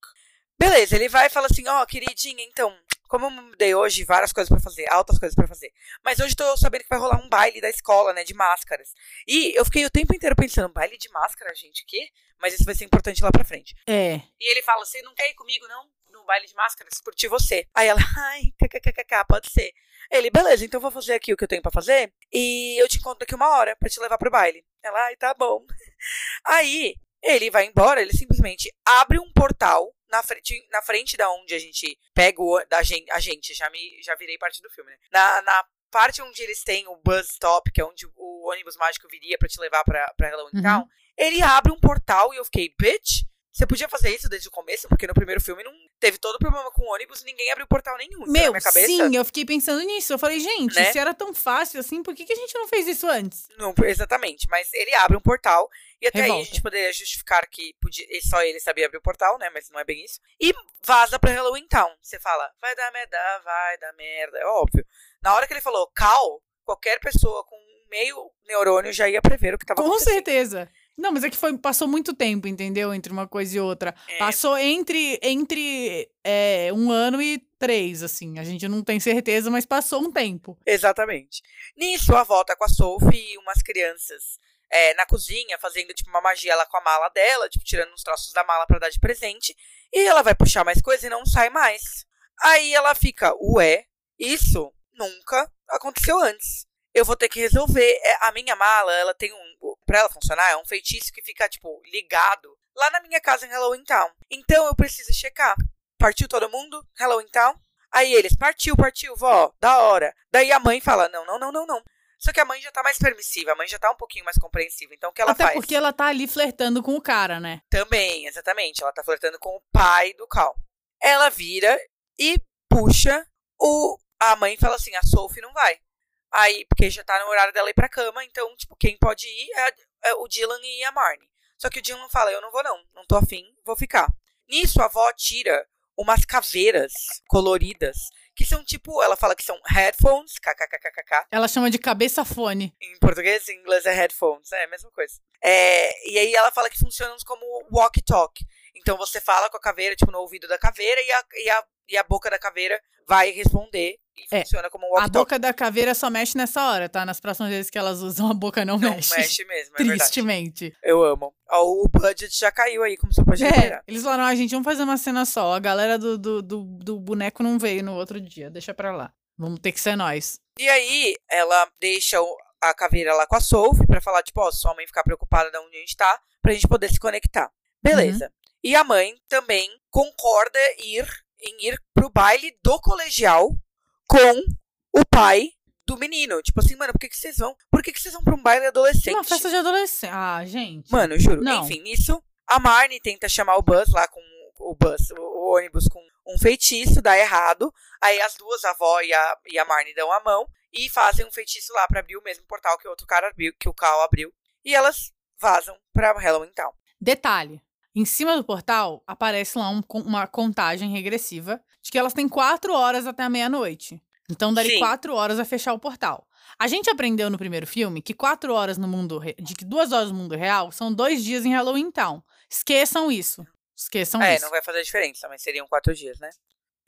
Beleza, ele vai e fala assim, ó, queridinha, então, como eu mudei hoje, várias coisas pra fazer, altas coisas pra fazer. Mas hoje tô sabendo que vai rolar um baile da escola, né, de máscaras. E eu fiquei o tempo inteiro pensando, baile de máscara, gente, o quê? Mas isso vai ser importante lá pra frente. É. E ele fala: Você não quer ir comigo, não? No baile de máscaras? Curti você. Aí ela, ai, kkkk, pode ser. Ele, beleza, então eu vou fazer aqui o que eu tenho pra fazer. E eu te encontro daqui uma hora pra te levar pro baile. Ela, ai, tá bom. Aí, ele vai embora, ele simplesmente abre um portal na frente, na frente da onde a gente pega o, da gente, a gente, já me já virei parte do filme, né? Na, na parte onde eles têm o bus stop, que é onde o ônibus mágico viria pra te levar pra, pra Halloween Uhum. Town, ele abre um portal e eu fiquei, bitch, você podia fazer isso desde o começo, porque no primeiro filme não teve todo problema com o ônibus e ninguém abriu portal nenhum. Isso Meu, minha cabeça. sim, eu fiquei pensando nisso. Eu falei, gente, Né? se era tão fácil assim, por que, que a gente não fez isso antes? Não, exatamente, mas ele abre um portal e até aí a Revolta. gente poderia justificar que podia, só ele sabia abrir o portal, né? Mas não é bem isso. E vaza pra Halloween Town. Você fala, vai dar merda, vai dar merda, é óbvio. Na hora que ele falou cal, qualquer pessoa com meio neurônio já ia prever o que tava Com acontecendo. certeza. Não, mas é que foi, passou muito tempo, entendeu? Entre uma coisa e outra. É. Passou entre, entre é, um ano e três, assim. A gente não tem certeza, mas passou um tempo. Exatamente. Nisso, a tá com a Sophie e umas crianças é, na cozinha, fazendo, tipo, uma magia lá com a mala dela, tipo, tirando uns troços da mala pra dar de presente. E ela vai puxar mais coisa e não sai mais. Aí ela fica, ué, isso nunca aconteceu antes. Eu vou ter que resolver. É, a minha mala, ela tem um. Pra ela funcionar, é um feitiço que fica, tipo, ligado lá na minha casa em Halloween Town. Então eu preciso checar. Partiu todo mundo? Halloween Town? Aí eles, partiu, partiu, vó, da hora. Daí a mãe fala, não, não, não, não, não. Só que a mãe já tá mais permissiva, a mãe já tá um pouquinho mais compreensiva. Então o que ela Até faz? porque ela tá ali flertando com o cara, né? Também, exatamente. Ela tá flertando com o pai do Cal. Ela vira e puxa o. A mãe fala assim: a Sophie não vai. Aí, porque já tá no horário dela ir pra cama, então, tipo, quem pode ir é, é o Dylan e a Marnie. Só que o Dylan fala: eu não vou, não. Não tô afim, vou ficar. Nisso, a avó tira umas caveiras coloridas. Que são tipo, ela fala que são headphones, kkkkkk. Ela chama de cabeça fone. Em português, em inglês é headphones, é a mesma coisa. É, e aí ela fala que funcionam como walkie-talkie. Então você fala com a caveira, tipo, no ouvido da caveira, e a, e a, e a boca da caveira vai responder e É, funciona como um A boca da caveira só mexe nessa hora, tá? Nas próximas vezes que elas usam, a boca não, Não mexe. mexe mesmo, é verdade. Tristemente. Eu amo. Ó, o budget já caiu aí, como você pode É, reparar. eles falaram, ah, gente, vamos fazer uma cena só. A galera do, do, do, do boneco não veio no outro dia, deixa pra lá. Vamos ter que ser nós. E aí, ela deixa a caveira lá com a Sophie pra falar, tipo, ó, sua mãe ficar preocupada de onde a gente tá, pra gente poder se conectar. Beleza. Uhum. E a mãe também concorda ir, em ir pro baile do colegial com o pai do menino. Tipo assim, mano, por que, que vocês vão? Por que, que vocês vão pra um baile adolescente? Uma festa de adolescente. Ah, gente. Mano, juro. Não. Enfim, nisso, a Marnie tenta chamar o Buzz lá com o Buzz, o, ônibus com um feitiço, dá errado. Aí as duas, a avó e a, e a Marnie, dão a mão e fazem um feitiço lá pra abrir o mesmo portal que o outro cara abriu, que o Cal abriu. E elas vazam pra Halloween Town. Detalhe. Em cima do portal aparece lá um, uma contagem regressiva de que elas têm quatro horas até a meia-noite. Então daria Sim. quatro horas a fechar o portal. A gente aprendeu no primeiro filme que quatro horas no mundo de que duas horas no mundo real são dois dias em Halloween Town. Esqueçam isso. Esqueçam é, isso. É, não vai fazer diferença, mas seriam quatro dias, né?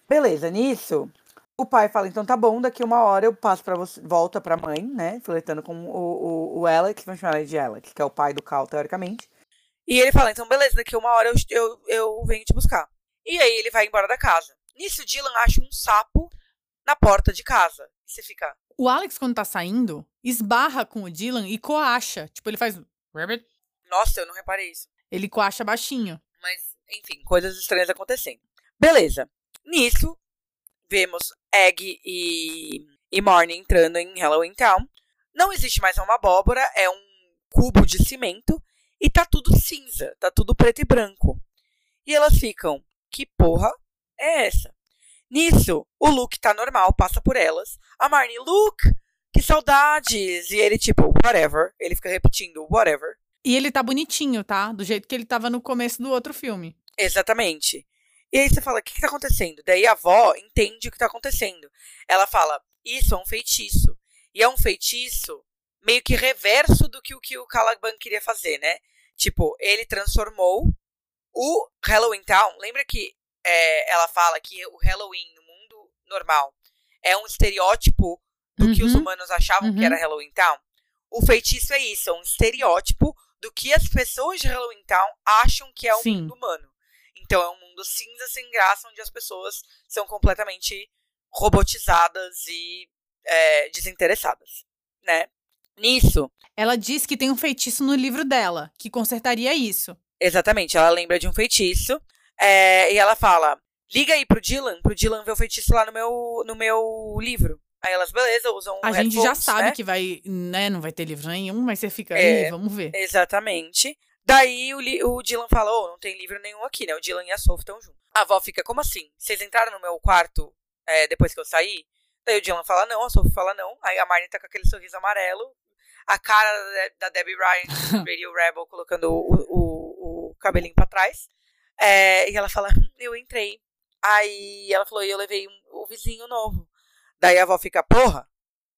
Beleza, nisso, o pai fala, então tá bom, daqui uma hora eu passo para você, volta pra mãe, né? Flertando com o, o, o Alex, vamos chamar ele de Alex, que é o pai do Cal, teoricamente. E ele fala, então beleza, daqui uma hora eu, eu, eu venho te buscar. E aí ele vai embora da casa. Nisso, Dylan acha um sapo na porta de casa. E você fica. O Alex, quando tá saindo, esbarra com o Dylan e coacha. Tipo, ele faz. Rabbit. Nossa, eu não reparei isso. Ele coacha baixinho. Mas, enfim, coisas estranhas acontecendo. Beleza. Nisso, vemos Egg e, e Marnie entrando em Halloween Town. Não existe mais uma abóbora, é um cubo de cimento e tá tudo cinza, tá tudo preto e branco. E elas ficam, que porra é essa? Nisso, o Luke tá normal, passa por elas. A Marnie, Luke, que saudades! E ele, tipo, whatever. Ele fica repetindo, whatever. E ele tá bonitinho, tá? Do jeito que ele tava no começo do outro filme. Exatamente. E aí você fala, o que, que tá acontecendo? Daí a avó entende o que tá acontecendo. Ela fala, isso é um feitiço. E é um feitiço meio que reverso do que o que o Caliban queria fazer, né? Tipo, ele transformou o Halloween Town. Lembra que é, ela fala que o Halloween no mundo normal é um estereótipo do uhum. que os uhum. humanos achavam uhum. que era Halloween Town? O feitiço é isso, é um estereótipo do que as pessoas de Halloween Town acham que é o Sim. mundo humano. Então é um mundo cinza, sem graça, onde as pessoas são completamente robotizadas e é, desinteressadas, né? Nisso. Ela diz que tem um feitiço no livro dela, que consertaria isso. Exatamente, ela lembra de um feitiço. É, e ela fala: liga aí pro Dylan, pro Dylan ver o feitiço lá no meu, no meu livro. Aí elas, beleza, usam A gente já sabe né? que vai, né, não vai ter livro nenhum, mas você fica aí, é, vamos ver. Exatamente. Daí o, o Dylan fala, oh, não tem livro nenhum aqui, né? O Dylan e a Sophie estão juntos. A avó fica, como assim? Vocês entraram no meu quarto é, depois que eu saí? Daí o Dylan fala não, a Sophie fala não. Aí a Marnie tá com aquele sorriso amarelo. A cara da, Debbie Ryan, Radio Rebel, colocando o, o, o cabelinho pra trás. É, e ela fala, eu entrei. Aí ela falou, e eu levei um, o vizinho novo. Daí a avó fica, porra,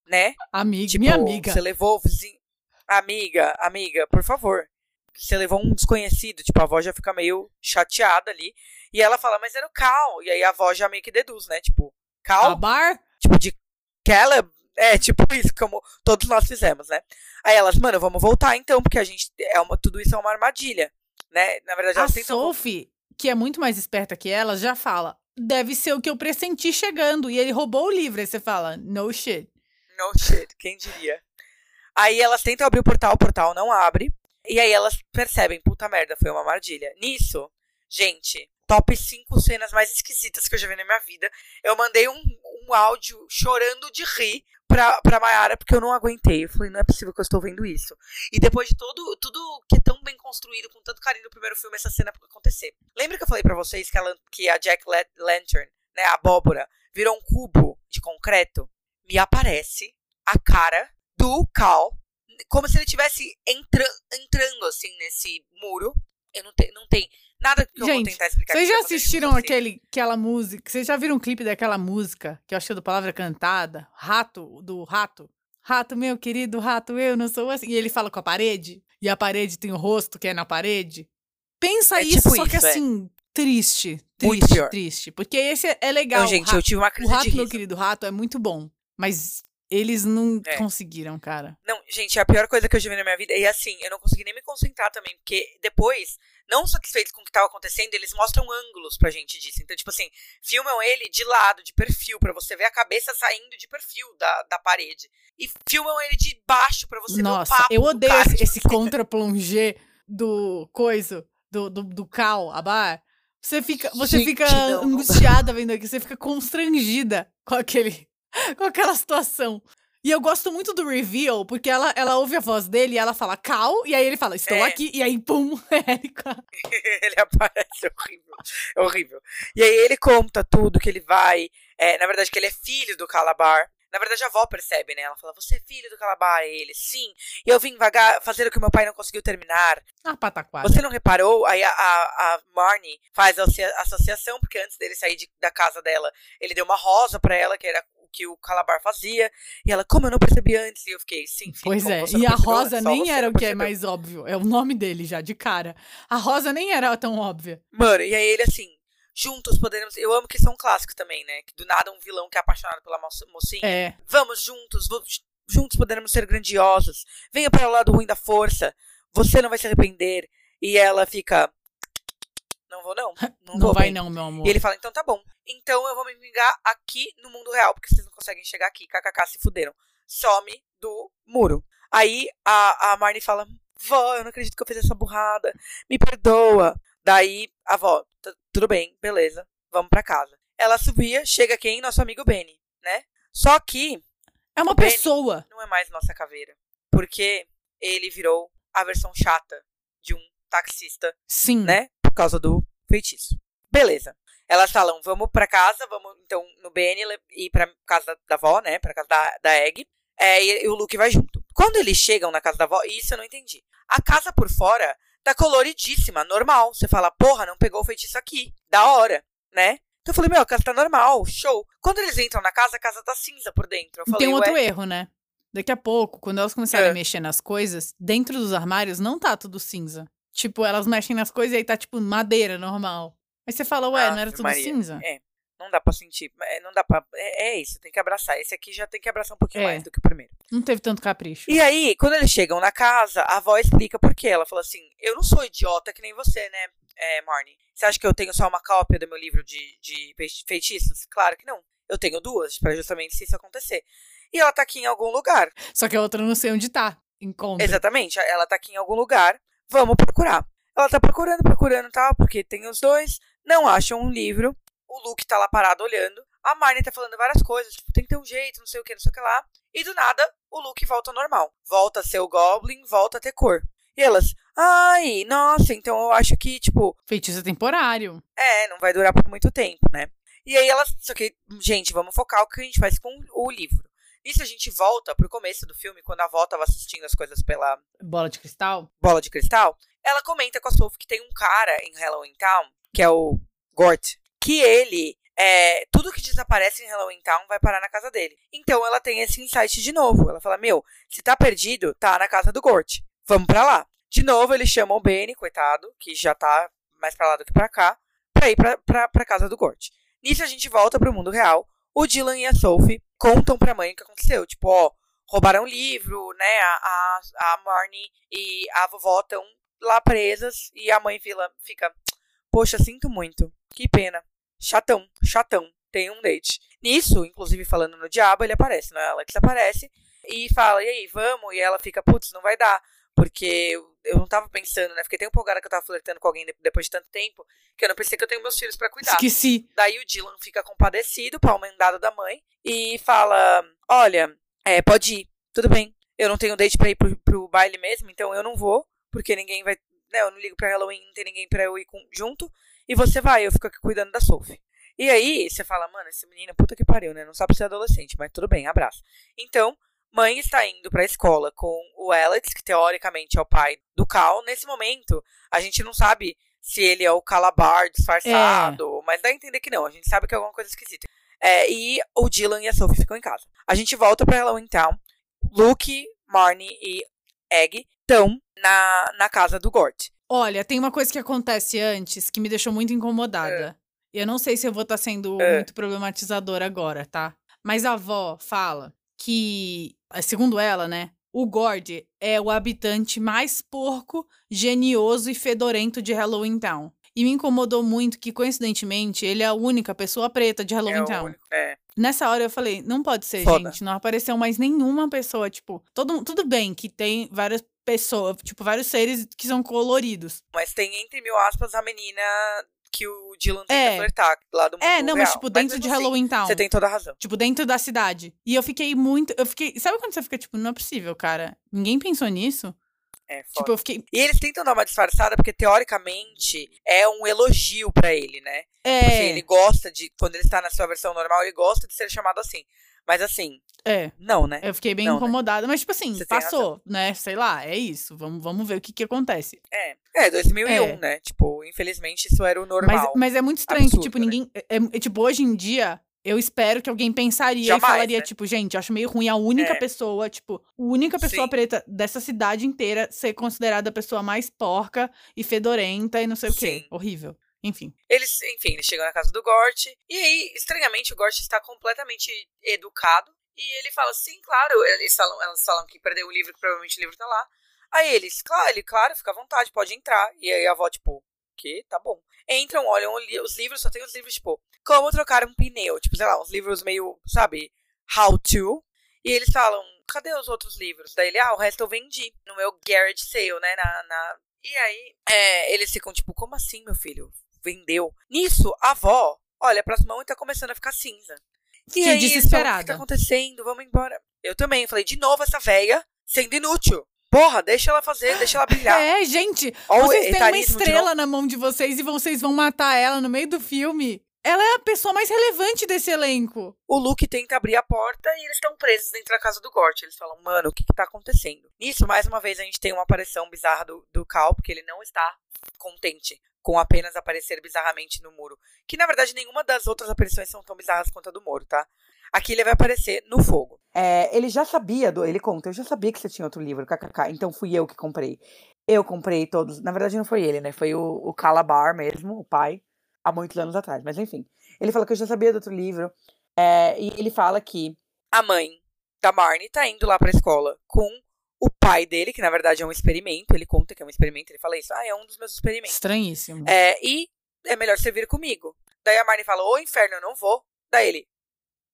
né? Amiga, tipo, minha amiga. Você levou o vizinho. Amiga, amiga, por favor. Você levou um desconhecido. Tipo, a avó já fica meio chateada ali. E ela fala, mas era o Cal. E aí a avó já meio que deduz, né? Tipo, Cal. bar? Tipo, de Caleb. É, tipo isso, como todos nós fizemos, né? Aí elas, mano, vamos voltar então, porque a gente. É uma, tudo isso é uma armadilha. Né? Na verdade, a Sophie, que é muito mais esperta que ela, já fala: deve ser o que eu pressenti chegando. E ele roubou o livro. Aí você fala: no shit. No shit, quem diria? Aí elas tentam abrir o portal, o portal não abre. E aí elas percebem: puta merda, foi uma armadilha. Nisso, gente, top 5 cenas mais esquisitas que eu já vi na minha vida. Eu mandei um, um áudio chorando de rir pra, pra Mayara, porque eu não aguentei. Eu falei, não é possível que eu estou vendo isso. E depois de todo, tudo que é tão bem construído, com tanto carinho no primeiro filme, essa cena acontecer. Lembra que eu falei para vocês que a, que a Jack Lantern, né, a abóbora, virou um cubo de concreto? Me aparece a cara do Cal, como se ele tivesse entra, entrando, assim, nesse muro. Eu não, te, não tem Nada que eu Gente, vou tentar explicar. Vocês já assistiram aquele, aquela música? Vocês já viram um clipe daquela música que eu achei do Palavra Cantada? Rato, do Rato. Rato, meu querido rato, eu não sou assim. E ele fala com a parede, e a parede tem o rosto que é na parede. Pensa é isso, tipo só que é. assim, triste. Triste, triste. Porque esse é legal. Não, gente, eu tive uma crise O rato, meu querido rato, é muito bom. Mas eles não é. conseguiram, cara. Não, gente, a pior coisa que eu já vi na minha vida. E assim, eu não consegui nem me concentrar também. Porque depois não satisfeitos com o que estava acontecendo, eles mostram ângulos pra gente disso. Então, tipo assim, filmam ele de lado, de perfil, para você ver a cabeça saindo de perfil da, da parede. E filmam ele de baixo para você Nossa, ver o papo eu do odeio cara. esse, esse contra-plongé do coisa, do, do, do Cal, a bar. Você fica, você Gente, fica não, não angustiada vendo aqui, você fica constrangida com aquele, com aquela situação. E eu gosto muito do reveal, porque ela, ela ouve a voz dele e ela fala Cal, e aí ele fala, estou É. aqui, e aí, pum, Érica. ele aparece, é horrível. É horrível. E aí ele conta tudo que ele vai. é, na verdade, que ele é filho do Calabar. Na verdade, a avó percebe, né? Ela fala: Você é filho do Calabar? E ele, sim. E eu vim vagar, fazer o que meu pai não conseguiu terminar. Ah, pataquada. Você não reparou? Aí a, a, a Marnie faz a associa- associação, porque antes dele sair de- da casa dela, ele deu uma rosa pra ela, que era que o Calabar fazia. E ela, como eu não percebi antes? E eu fiquei, sim, filho, Pois é, e a Rosa antes, nem era o que é percebeu." mais óbvio, é o nome dele já, de cara. A Rosa nem era tão óbvia. Mano, e aí ele assim, juntos poderemos. Eu amo que isso é um clássico também, né? Que do nada um vilão que é apaixonado pela mocinha. É, Vamos juntos, juntos poderemos ser grandiosos. Venha para o lado ruim da força. Você não vai se arrepender. E ela fica. Não vou, não. Não, não vou, vai bem." não, meu amor. E ele fala, então tá bom. Então eu vou me vingar aqui no mundo real, porque vocês não conseguem chegar aqui. KKK se fuderam. Some do muro. Aí a, a Marnie fala, vó, eu não acredito que eu fiz essa burrada. Me perdoa. Daí a avó, "Tá- tudo bem, beleza. Vamos pra casa. Ela subia, chega quem? Nosso amigo Benny, né? Só que É uma o Benny pessoa. não é mais nossa caveira. Porque ele virou a versão chata de um taxista Sim. né? Por causa do feitiço. Beleza. Elas falam, vamos pra casa, vamos então no Benny le- ir pra casa da, da avó, né? Pra casa da, da Egg. É, e, e o Luke vai junto. Quando eles chegam na casa da avó, isso eu não entendi. A casa por fora tá coloridíssima, normal. Você fala, porra, não pegou o feitiço aqui. Da hora, né? Então eu falei, meu, a casa tá normal, show. Quando eles entram na casa, a casa tá cinza por dentro. Eu E falei, Tem um outro erro, né? Daqui a pouco, quando elas começarem É. a mexer nas coisas, dentro dos armários não tá tudo cinza. Tipo, elas mexem nas coisas e aí tá tipo madeira normal. Aí você fala, ué, não era tudo Maria. cinza? É, não dá pra sentir. é, Não dá pra. É, é isso, tem que abraçar. Esse aqui já tem que abraçar um pouquinho É. mais do que o primeiro. Não teve tanto capricho. E aí, quando eles chegam na casa, a avó explica por quê. Ela fala assim: Eu não sou idiota que nem você, né, é, Marnie? Você acha que eu tenho só uma cópia do meu livro de, de fei- feitiços? Claro que não. Eu tenho duas, pra justamente se isso acontecer. E ela tá aqui em algum lugar. Só que a outra eu não sei onde tá. Encontra. Exatamente, ela tá aqui em algum lugar. Vamos procurar. Ela tá procurando, procurando e tal, porque tem os dois. Não acham um livro. O Luke tá lá parado olhando. A Marnie tá falando várias coisas, tipo, tem que ter um jeito, não sei o que, não sei o que lá. E do nada, o Luke volta ao normal. Volta a ser o Goblin, volta a ter cor. E elas, ai, nossa, então eu acho que, tipo, Feitiço temporário. é, não vai durar por muito tempo, né? E aí elas, só que, gente, vamos focar o que a gente faz com o livro. Nisso a gente volta pro começo do filme, quando a avó tava assistindo as coisas pela Bola de cristal. bola de cristal, ela comenta com a Sophie que tem um cara em Halloween Town, que é o Gort, que ele, é, tudo que desaparece em Halloween Town vai parar na casa dele. Então ela tem esse insight de novo. Ela fala, meu, se tá perdido, tá na casa do Gort. Vamos pra lá. De novo, eles chamam o Benny, coitado, que já tá mais pra lá do que pra cá, pra ir pra, pra, pra casa do Gort. Nisso a gente volta pro mundo real. O Dylan e a Sophie contam pra mãe o que aconteceu. Tipo, ó, roubaram o livro, né? A, a, a Marnie e a vovó estão lá presas e a mãe fica, poxa, sinto muito. Que pena. Chatão, chatão. Tem um date. Nisso, inclusive falando no diabo, ele aparece, né? Alex aparece e fala, e aí, vamos? E ela fica, putz, não vai dar. Porque eu, não tava pensando, né? Fiquei tão empolgada que eu tava flertando com alguém de- depois de tanto tempo que eu não pensei que eu tenho meus filhos pra cuidar. Esqueci. Daí o Dylan fica compadecido, mandado da mãe, e fala: Olha, é, pode ir, tudo bem. Eu não tenho date pra ir pro, pro baile mesmo, então eu não vou, porque ninguém vai. Né, eu não ligo pra Halloween, não tem ninguém pra eu ir com- junto. E você vai, eu fico aqui cuidando da Sophie. E aí você fala, mano, esse menino, puta que pariu, né? Não sabe ser adolescente, mas tudo bem, abraço. Então, mãe está indo pra escola com o Alex, que teoricamente é o pai do Cal. Nesse momento, a gente não sabe se ele é o Calabar disfarçado, mas dá a entender que não. A gente sabe que é alguma coisa esquisita. É, e o Dylan e a Sophie ficam em casa. A gente volta pra Halloween Town. Luke, Marnie e Egg estão na, na casa do Gort. Olha, tem uma coisa que acontece antes que me deixou muito incomodada. E Eu não sei se eu vou estar sendo É. muito problematizadora agora, tá? Mas a avó fala que, eh, segundo ela, né? o Gord é o habitante mais porco, genioso e fedorento de Halloween Town. E me incomodou muito que, coincidentemente, ele é a única pessoa preta de Halloween É, Town. único, é. Nessa hora eu falei, não pode ser, Foda. gente. Não apareceu mais nenhuma pessoa, tipo. Todo, tudo bem que tem várias pessoas, tipo, vários seres que são coloridos. Mas tem, entre mil aspas, a menina que o Dylan tenta É. flertar lá do mundo É, não, mas, real. tipo, dentro de mesmo assim, Halloween Town. Você tem toda a razão. Tipo, dentro da cidade. E eu fiquei muito. Eu fiquei. Sabe quando você fica, tipo, não é possível, cara? Ninguém pensou nisso? É, foda. Tipo, eu fiquei. E eles tentam dar uma disfarçada porque, teoricamente, é um elogio pra ele, né? Tipo assim, É. ele gosta de. Quando ele está na sua versão normal, ele gosta de ser chamado assim. Mas assim, É. não, né? Eu fiquei bem Não, né? incomodada. Mas, tipo assim, Você passou, né? Sei lá, é isso. Vamos, vamos ver o que que acontece. É. É, 2001, É. né? Tipo, infelizmente isso era o Mas, normal. mas é muito estranho que, Absurdo, tipo, né? ninguém. É, é- tipo, hoje em dia, eu espero que alguém pensaria Jamais, e falaria, né? tipo, gente, acho meio ruim a única É. pessoa, tipo, a única pessoa Sim. preta dessa cidade inteira ser considerada a pessoa mais porca e fedorenta e não sei o quê. Sim. Horrível. Enfim. Eles, enfim, eles chegam na casa do Gort. E aí, estranhamente, o Gort está completamente educado. E ele fala, sim, claro. Eles falam, elas falam que perdeu o livro, que provavelmente o livro tá lá. Aí eles, claro, ele, claro, fica à vontade, pode entrar. E aí a avó, tipo, que? Tá bom. Entram, olham os livros, só tem os livros, tipo, como trocar um pneu. Tipo, sei lá, uns livros meio, sabe, how to. E eles falam, cadê os outros livros? Daí ele, ah, o resto eu vendi no meu garage sale, né, na... na... E aí, é, eles ficam tipo, como assim, meu filho? Vendeu. Nisso, a avó olha pras mãos e tá começando a ficar cinza. Fiquei aí, falam, O que desesperada. tá acontecendo? Vamos embora. Eu também. Falei, de novo essa véia sendo inútil. Porra, deixa ela fazer, deixa ela brilhar. É, gente, vocês têm uma estrela na mão de vocês e vocês vão matar ela no meio do filme. Ela é a pessoa mais relevante desse elenco. O Luke tenta abrir a porta e eles estão presos dentro da casa do Gort. Eles falam, mano, o que que tá acontecendo? Nisso, mais uma vez, a gente tem uma aparição bizarra do, do Cal, porque ele não está contente com apenas aparecer bizarramente no muro. Que, na verdade, nenhuma das outras aparições são tão bizarras quanto a do muro, tá? Aqui ele vai aparecer no fogo. É, ele já sabia, do, ele conta, eu já sabia que você tinha outro livro, kkk, então fui eu que comprei. Eu comprei todos, na verdade não foi ele, né? Foi o, o Calabar mesmo, o pai, há muitos anos atrás, mas enfim. Ele falou que eu já sabia do outro livro, é, e ele fala que A mãe da Marnie tá indo lá pra escola com o pai dele, que na verdade é um experimento. Ele conta que é um experimento, ele fala isso. Ah, é um dos meus experimentos. Estranhíssimo. É, e é melhor você vir comigo. Daí a Marnie fala, ô inferno, eu não vou. Daí ele,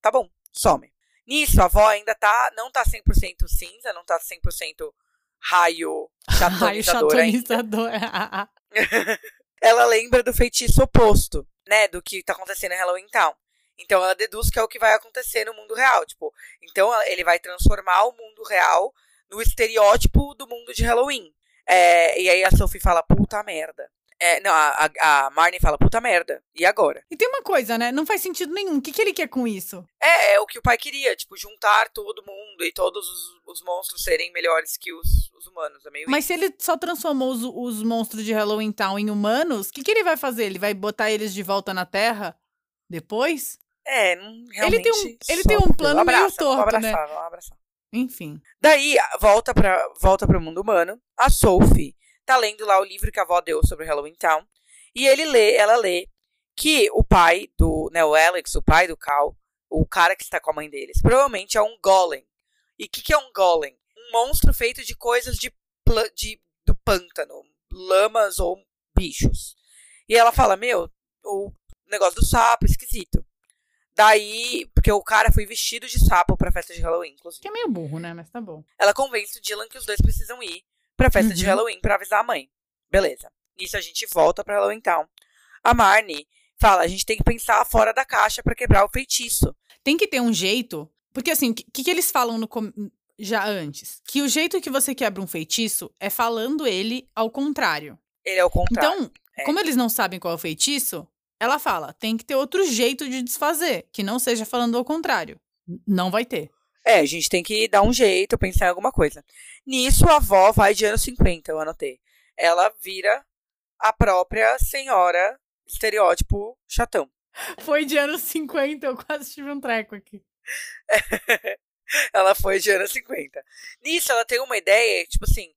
tá bom, some. Nisso, a avó ainda tá, não tá 100% cinza, não tá 100% raio Raio chatonizador ainda. chatonizador. Ela lembra do feitiço oposto, né, do que tá acontecendo em Halloween Town. Então ela deduz que é o que vai acontecer no mundo real, tipo, então ele vai transformar o mundo real no estereótipo do mundo de Halloween. É, e aí a Sophie fala, puta merda. É, não, a, a, Marnie fala, puta merda. E agora? e tem uma coisa, né? Não faz sentido nenhum. O que, que ele quer com isso? É, é o que o pai queria, tipo, juntar todo mundo e todos os, os monstros serem melhores que os, os humanos. É meio Mas se ele só transformou os, os monstros de Halloween Town em humanos, o que, que ele vai fazer? Ele vai botar eles de volta na Terra depois? É, não, realmente. tem um- ele tem um plano meio abraça, torto, vamos né? abraçar, Vamos abraçar. Enfim. Daí, volta pra, volta pro mundo humano. A Sophie tá lendo lá o livro que a avó deu sobre Halloween Town. E ele lê, ela lê que o pai do, né, o Alex, o pai do Cal, o cara que está com a mãe deles, provavelmente é um golem. E o que, que é um golem? Um monstro feito de coisas de, de do pântano, lamas ou bichos. E ela fala, meu, o negócio do sapo, esquisito. Daí, porque o cara foi vestido de sapo pra festa de Halloween, inclusive. Que é meio burro, né? Mas tá bom. Ela convence o Dylan que os dois precisam ir pra festa de Uhum. Halloween pra avisar a mãe. Beleza. Nisso a gente volta pra Halloween Town. A Marnie fala, a gente tem que pensar fora da caixa pra quebrar o feitiço. Tem que ter um jeito. Porque assim, o que, que eles falam no com- já antes? Que o jeito que você quebra um feitiço é falando ele ao contrário. Ele é o contrário. Então, é. como eles não sabem qual é o feitiço, ela fala: tem que ter outro jeito de desfazer, que não seja falando ao contrário. Não vai ter. É, a gente tem que dar um jeito, pensar em alguma coisa. Nisso, a avó vai de anos 50, eu anotei. Ela vira a própria senhora estereótipo chatão. Foi de anos 50, eu quase tive um treco aqui. ela foi de anos 50. Nisso, ela tem uma ideia, tipo assim,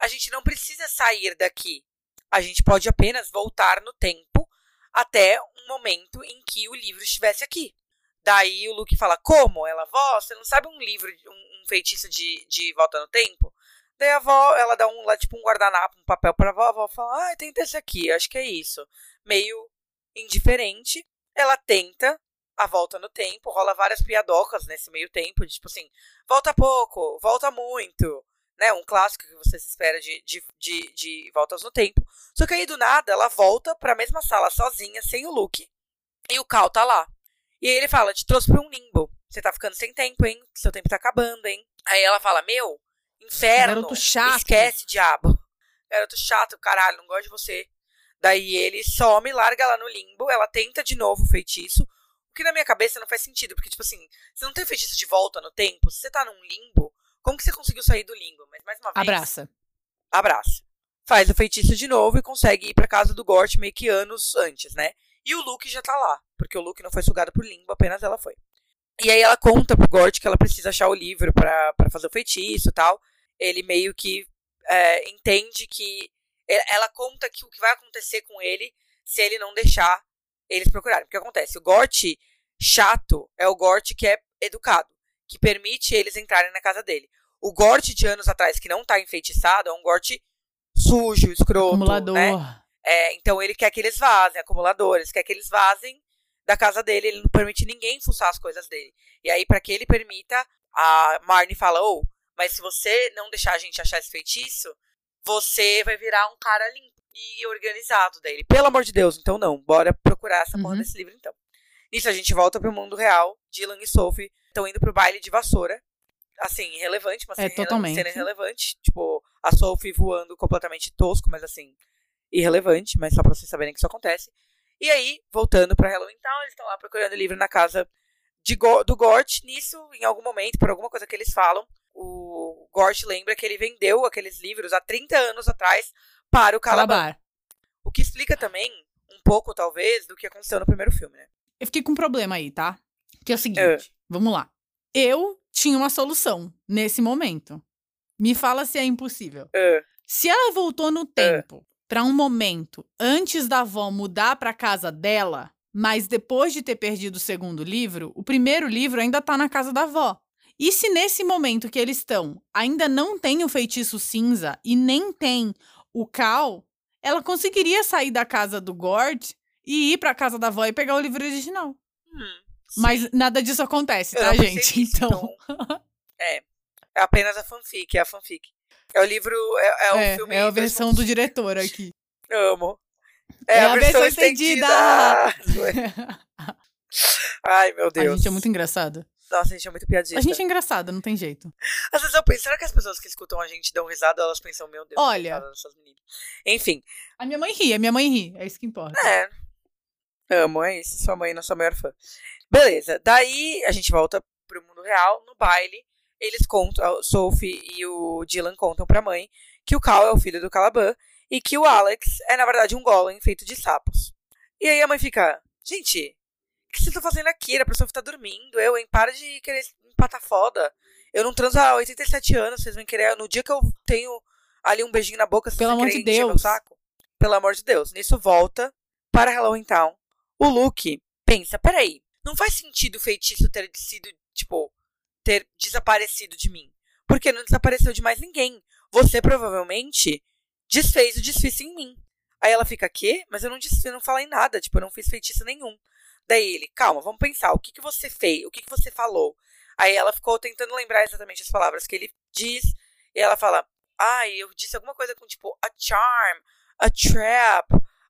a gente não precisa sair daqui. A gente pode apenas voltar no tempo até um momento em que o livro estivesse aqui. Daí o Luke fala, como? Ela, vó, você não sabe um livro, um, um feitiço de, de volta no tempo. Daí a avó, ela dá um, tipo, um guardanapo, um papel pra avó, a avó fala, ah, tenta esse aqui, acho que é isso. Meio indiferente. Ela tenta a volta no tempo, rola várias piadocas nesse meio tempo, de, tipo assim, volta pouco, volta muito, né? Um clássico que você se espera de, de, de, de voltas no tempo. Só que aí do nada ela volta pra mesma sala sozinha, sem o Luke, e o Cal tá lá. E aí ele fala: Te trouxe pra um limbo. Você tá ficando sem tempo, hein? Seu tempo tá acabando, hein? Aí ela fala: Meu, inferno. Garoto chato. Esquece, diabo. Garoto chato, caralho, não gosto de você. Daí ele some, larga ela no limbo. Ela tenta de novo o feitiço. O que na minha cabeça não faz sentido. Porque, tipo assim, você não tem feitiço de volta no tempo. Se você tá num limbo, como que você conseguiu sair do limbo? Mas mais uma vez. Abraça. Abraça. Faz o feitiço de novo e consegue ir pra casa do Gort meio que anos antes, né? E o Luke já tá lá. Porque o Luke não foi sugado por limbo, apenas ela foi. E aí ela conta pro Gort que ela precisa achar o livro para fazer o feitiço e tal. Ele meio que é, entende que. Ela conta que o que vai acontecer com ele se ele não deixar eles procurarem. Porque acontece, o Gort chato é o Gort que é educado, que permite eles entrarem na casa dele. O Gort de anos atrás, que não tá enfeitiçado, é um Gort sujo, escroto. Acumulador. Né? É, então ele quer que eles vazem, acumuladores, quer que eles vazem da casa dele, ele não permite ninguém fuçar as coisas dele. E aí, para que ele permita, a Marnie fala: oh, mas se você não deixar a gente achar esse feitiço, você vai virar um cara limpo e organizado dele. Pelo amor de Deus, então não, bora procurar essa porra uhum. desse livro então. Nisso a gente volta pro mundo real. Dylan e Sophie estão indo pro baile de vassoura. Assim, irrelevante, mas é, totalmente. cena irrelevante. Tipo, a Sophie voando completamente tosco, mas assim, irrelevante, mas só pra vocês saberem que isso acontece. E aí, voltando pra Halloween Town, eles estão lá procurando livro na casa de Go do Gort. Nisso, em algum momento, por alguma coisa que eles falam, o Gort lembra que ele vendeu aqueles livros há 30 anos atrás para o Calabar. Calabar. O que explica também um pouco, talvez, do que aconteceu no primeiro filme, né? Eu fiquei com um problema aí, tá? Que é o seguinte, é. vamos lá. Eu tinha uma solução nesse momento. Me fala se é impossível. É. Se ela voltou no tempo para um momento antes da avó mudar para casa dela, mas depois de ter perdido o segundo livro, o primeiro livro ainda tá na casa da avó. E se nesse momento que eles estão ainda não tem o feitiço cinza e nem tem o Cal, ela conseguiria sair da casa do Gord e ir pra casa da avó e pegar o livro original. Hum, mas nada disso acontece, tá, gente? Disso, então. então. é. É apenas a fanfic, é a fanfic. É o livro, é, é o é, filme. É a versão do diretor aqui. Amo. É, é a, a, versão, versão estendida. estendida. Ai, meu Deus. A gente é muito engraçado. Nossa, a gente é muito piadista. A gente é engraçado, não tem jeito. Às vezes eu penso, será que as pessoas que escutam a gente dão risada elas pensam, meu Deus, Olha, dessas meninas. Enfim. A minha mãe ri, a minha mãe ri, é isso que importa. É. Amo, é isso. Sua mãe é nossa maior fã. Beleza, daí a gente volta pro mundo real, no baile eles contam, a Sophie e o Dylan contam pra mãe que o Cal é o filho do Calaban e que o Alex é, na verdade, um golem feito de sapos. E aí a mãe fica, gente, o que vocês estão fazendo aqui? A pessoa tá dormindo, eu, hein? Para de querer empatar foda. Eu não transo há 87 anos, vocês vão querer. No dia que eu tenho ali um beijinho na boca, vocês Pelo vão amor querer de Deus. meu saco? Pelo amor de Deus. Nisso volta para Halloween Town. O Luke pensa, peraí, não faz sentido o feitiço ter sido, tipo, ter desaparecido de mim. Porque não desapareceu de mais ninguém. Você provavelmente desfez o desfice em mim. Aí ela fica, quê? Mas eu não desfiz, não falei nada, tipo, eu não fiz feitiço nenhum. Daí ele, calma, vamos pensar, o que, que você fez? O que, que você falou? Aí ela ficou tentando lembrar exatamente as palavras que ele diz. E ela fala, ai, eu disse alguma coisa com tipo, a charm, a trap,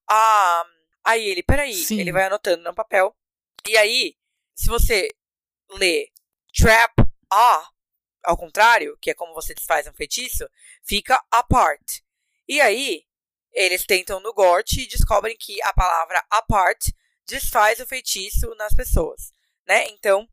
a. Aí ele, peraí, Sim. ele vai anotando no papel. E aí, se você lê trap a, ao contrário, que é como você desfaz um feitiço, fica apart. E aí, eles tentam no Gort e descobrem que a palavra apart desfaz o feitiço nas pessoas, né? Então,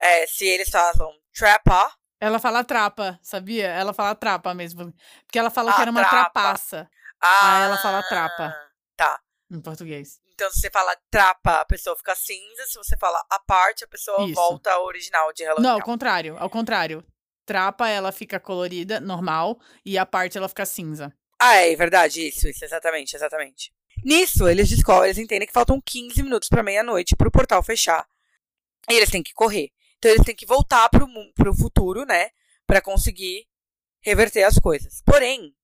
é, se eles falam trapa... Ela fala trapa, sabia? Ela fala trapa mesmo. Porque ela fala ah, que era uma trapa. trapaça. Ah, aí ela fala trapa. Tá. Em português. Então, se você fala trapa, a pessoa fica cinza. Se você fala a parte, a pessoa Isso. volta ao original de Hello Não, ao contrário. Ao contrário. Trapa, ela fica colorida, normal. E a parte, ela fica cinza. Ah, é verdade. Isso, isso. Exatamente, exatamente. Nisso, eles descobrem, eles entendem que faltam 15 minutos para meia-noite pro portal fechar. E eles têm que correr. Então, eles têm que voltar pro, pro futuro, né? para conseguir reverter as coisas. Porém,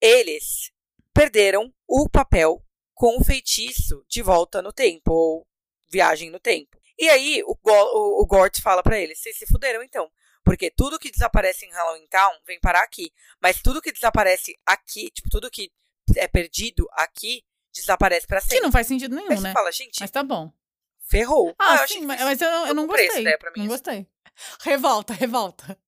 eles perderam o papel com o feitiço de volta no tempo, ou viagem no tempo. E aí o, o, o Gort fala para eles: vocês se fuderam então. Porque tudo que desaparece em Halloween Town vem parar aqui. Mas tudo que desaparece aqui, tipo, tudo que é perdido aqui, desaparece pra sempre. Que não faz sentido nenhum, Aí né? fala, gente, Mas tá bom. ferrou. Ah, eu sim, mas, mas eu, eu não gostei. pra mim, não assim. gostei. Revolta, revolta.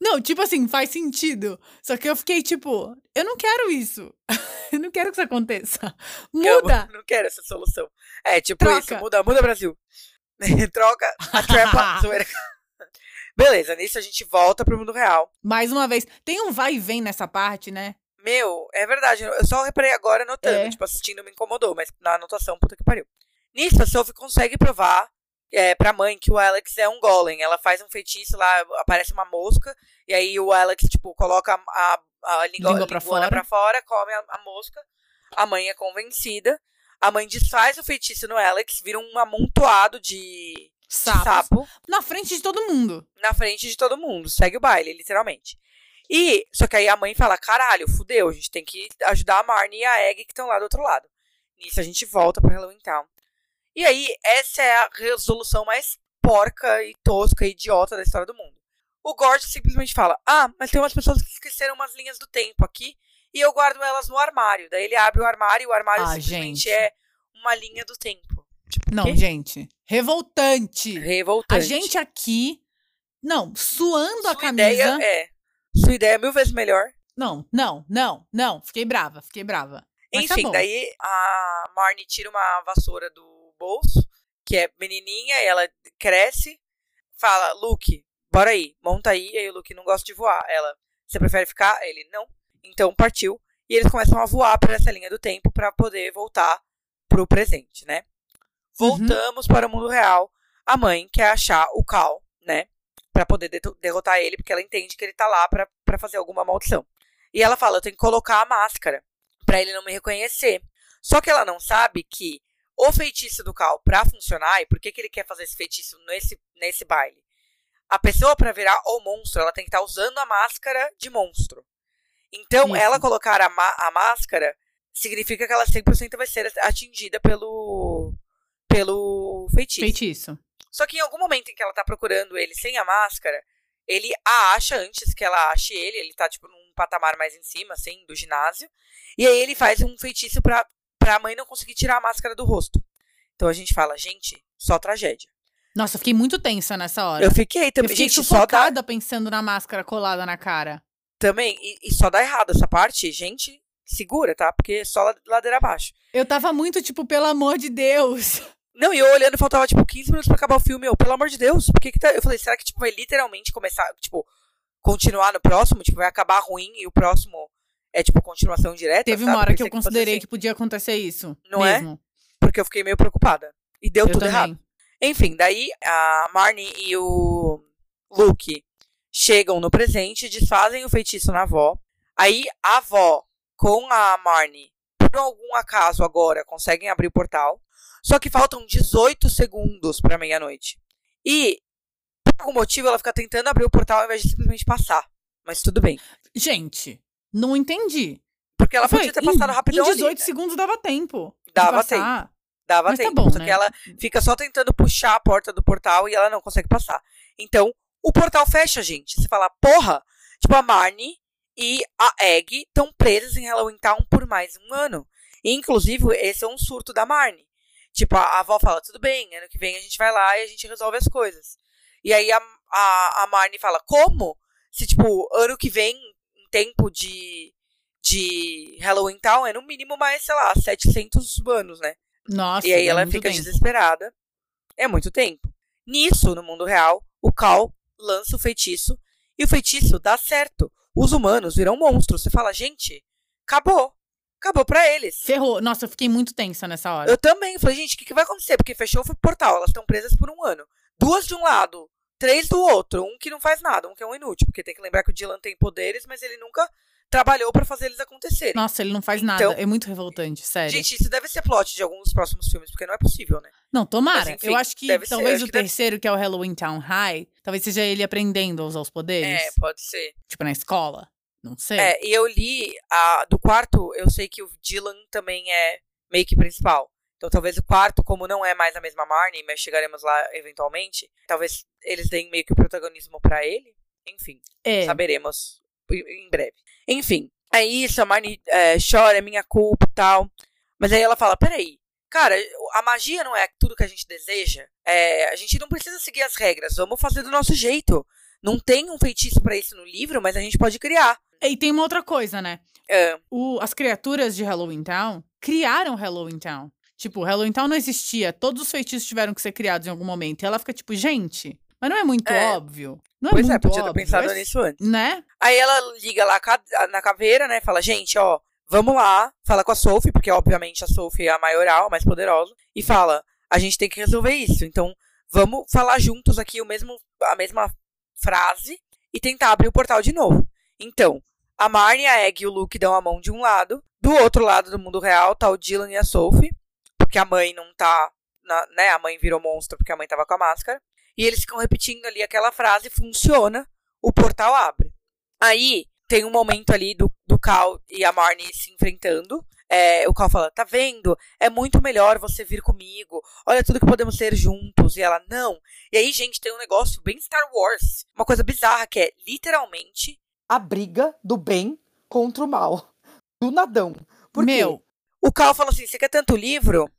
Não, tipo assim, faz sentido. Só que eu fiquei tipo, eu não quero isso. eu não quero que isso aconteça. Eu Muda. não quero essa solução. É, tipo Troca. isso, muda, muda Brasil. Troca a trepa. zoeira. Beleza, nisso a gente volta pro mundo real. Mais uma vez. Tem um vai e vem nessa parte, né? Meu, é verdade, eu só reparei agora anotando, É. tipo, assistindo me incomodou, mas na anotação, puta que pariu. Nisso, a Sophie consegue provar é, pra mãe que o Alex é um golem. Ela faz um feitiço lá, aparece uma mosca, e aí o Alex, tipo, coloca a, a, a língua, Língua pra fora. pra fora, come a, a mosca. A mãe é convencida. A mãe desfaz o feitiço no Alex, vira um amontoado de, Sapos. sapo Na frente de todo mundo. na frente de todo mundo. Segue o baile, literalmente. E, só que aí a mãe fala, caralho, fudeu, a gente tem que ajudar a Marnie e a Egg que estão lá do outro lado. Nisso a gente volta pro Halloween Town. E aí, essa é a resolução mais porca e tosca e idiota da história do mundo. O Gort simplesmente fala, ah, mas tem umas pessoas que esqueceram umas linhas do tempo aqui e eu guardo elas no armário. Daí ele abre o armário e o armário Ah, simplesmente gente. é uma linha do tempo. Tipo, Não, gente. Revoltante. Revoltante. A gente aqui. Não, suando a Sua camisa. ideia é... Sua ideia é mil vezes melhor. Não, não, não, não. Fiquei brava, fiquei brava. Mas tá Enfim, bom. daí a Marnie tira uma vassoura do bolso, que é menininha, e ela cresce, fala, Luke, bora aí, monta aí. E aí o Luke não gosta de voar. Ela, você prefere ficar? Ele, não. Então partiu. E eles começam a voar por essa linha do tempo pra poder voltar pro presente, né? Uhum. Voltamos para o mundo real. A mãe quer achar o Cal, né? Pra poder deto- derrotar ele, porque ela entende que ele tá lá pra fazer alguma maldição. E ela fala: eu tenho que colocar a máscara pra ele não me reconhecer. Só que ela não sabe que o feitiço do Cal, pra funcionar, e por que, que ele quer fazer esse feitiço nesse, nesse baile? A pessoa, pra virar o monstro, ela tem que estar usando a máscara de monstro. Então, Isso. ela colocar a, a máscara significa que ela 100% vai ser atingida pelo, pelo feitiço. Feitiço. Só que em algum momento em que ela tá procurando ele sem a máscara, ele a acha antes que ela ache ele. Ele tá, tipo, num patamar mais em cima, assim, do ginásio. E aí ele faz um feitiço pra, mãe não conseguir tirar a máscara do rosto. Então a gente fala, gente, só tragédia. Nossa, eu fiquei muito tensa nessa hora. Eu fiquei Eu também. fiquei gente, só dá, sufocada pensando na máscara colada na cara. também. E, e só dá errado essa parte, gente, segura, tá? Porque só la- ladeira abaixo. Eu tava muito tipo, pelo amor de Deus. Não, e eu olhando, faltava, tipo, 15 minutos pra acabar o filme. Eu, pelo amor de Deus, por que que tá... Eu falei, será que, tipo, vai literalmente começar, tipo, continuar no próximo? Tipo, vai acabar ruim e o próximo é, tipo, continuação direta, Teve sabe? uma hora que eu considerei assim, que podia acontecer isso. Não é? mesmo. Porque eu fiquei meio preocupada. E deu Eu tudo também. errado. Enfim, daí a Marnie e o Luke chegam no presente, desfazem o feitiço na avó. Aí a avó, com a Marnie, por algum acaso agora, conseguem abrir o portal. Só que faltam 18 segundos pra meia-noite. E, por algum motivo, ela fica tentando abrir o portal ao invés de simplesmente passar. Mas tudo bem. Gente, não entendi. Porque ela falei, podia ter passado em, rapidão Em ali, 18 né? segundos dava tempo. Dava passar. Dava Mas tá tempo. bom, só né? que ela fica só tentando puxar a porta do portal e ela não consegue passar. Então, o portal fecha, gente. Você fala, porra! Tipo, a Marnie e a Egg estão presas em Halloween Town por mais um ano. E, inclusive, esse é um surto da Marnie. Tipo, a, a avó fala, tudo bem, ano que vem a gente vai lá e a gente resolve as coisas. E aí a, a, a Marnie fala, como? Se, tipo, ano que vem, em tempo de, de Halloween Town, é no mínimo mais, sei lá, 700 anos, né? Nossa, E aí é ela fica tempo. desesperada. É muito tempo. Nisso, no mundo real, o Cal lança o feitiço e o feitiço dá certo. Os humanos viram monstros. Você fala, gente, acabou. Acabou pra eles. Ferrou. Nossa, eu fiquei muito tensa nessa hora. Eu também. Falei, gente, o que, que vai acontecer? Porque fechou o portal, elas estão presas por um ano. Duas de um lado, três do outro. Um que não faz nada, um que é um inútil. Porque tem que lembrar que o Dylan tem poderes, mas ele nunca trabalhou pra fazer eles acontecerem. Nossa, ele não faz Então- nada. É muito revoltante, sério. Gente, isso deve ser plot de alguns próximos filmes, porque não é possível, né? não, tomara. mas, enfim, eu acho que deve ser, talvez o que deve- terceiro, que é o Halloween Town High, talvez seja ele aprendendo a usar os poderes. É, pode ser. Tipo, na escola. Não sei. É, e eu li a, do quarto, eu sei que o Dylan também é meio que principal. Então talvez o quarto, como não é mais a mesma Marnie, mas chegaremos lá eventualmente, talvez eles deem meio que o protagonismo pra ele. Enfim, É. saberemos em breve. Enfim, é isso, a Marnie é, chora, é minha culpa e tal. Mas aí ela fala, peraí, cara, a magia não é tudo que a gente deseja. É, a gente não precisa seguir as regras, vamos fazer do nosso jeito. Não tem um feitiço pra isso no livro, mas a gente pode criar. E tem uma outra coisa, né? É, O, as criaturas de Halloween Town criaram Halloween Town. Tipo, Halloween Town não existia. Todos os feitiços tiveram que ser criados em algum momento. E ela fica tipo, gente, mas não é muito É. óbvio. Não é pois muito é, podia ter óbvio. pensado é- nisso antes. Né? Aí ela liga lá na caveira, né? Fala, gente, ó, vamos lá. Fala com a Sophie, porque obviamente a Sophie é a maioral, a mais poderosa. E fala, a gente tem que resolver isso. Então, vamos falar juntos aqui o mesmo, a mesma frase e tentar abrir o portal de novo. Então, a Marnie, a Egg e o Luke dão a mão de um lado. Do outro lado do mundo real tá o Dylan e a Sophie. Porque a mãe não tá. na- né? A mãe virou monstro porque a mãe tava com a máscara. E eles ficam repetindo ali aquela frase, funciona, o portal abre. Aí tem um momento ali do, do Cal e a Marnie se enfrentando. É, o Cal fala, tá vendo? É muito melhor você vir comigo. Olha tudo que podemos ser juntos. E ela, não. E aí, gente, tem um negócio bem Star Wars. Uma coisa bizarra que é, literalmente, A briga do bem contra o mal. Do nadão. Por quê? Meu, o Cal fala assim, você quer tanto livro?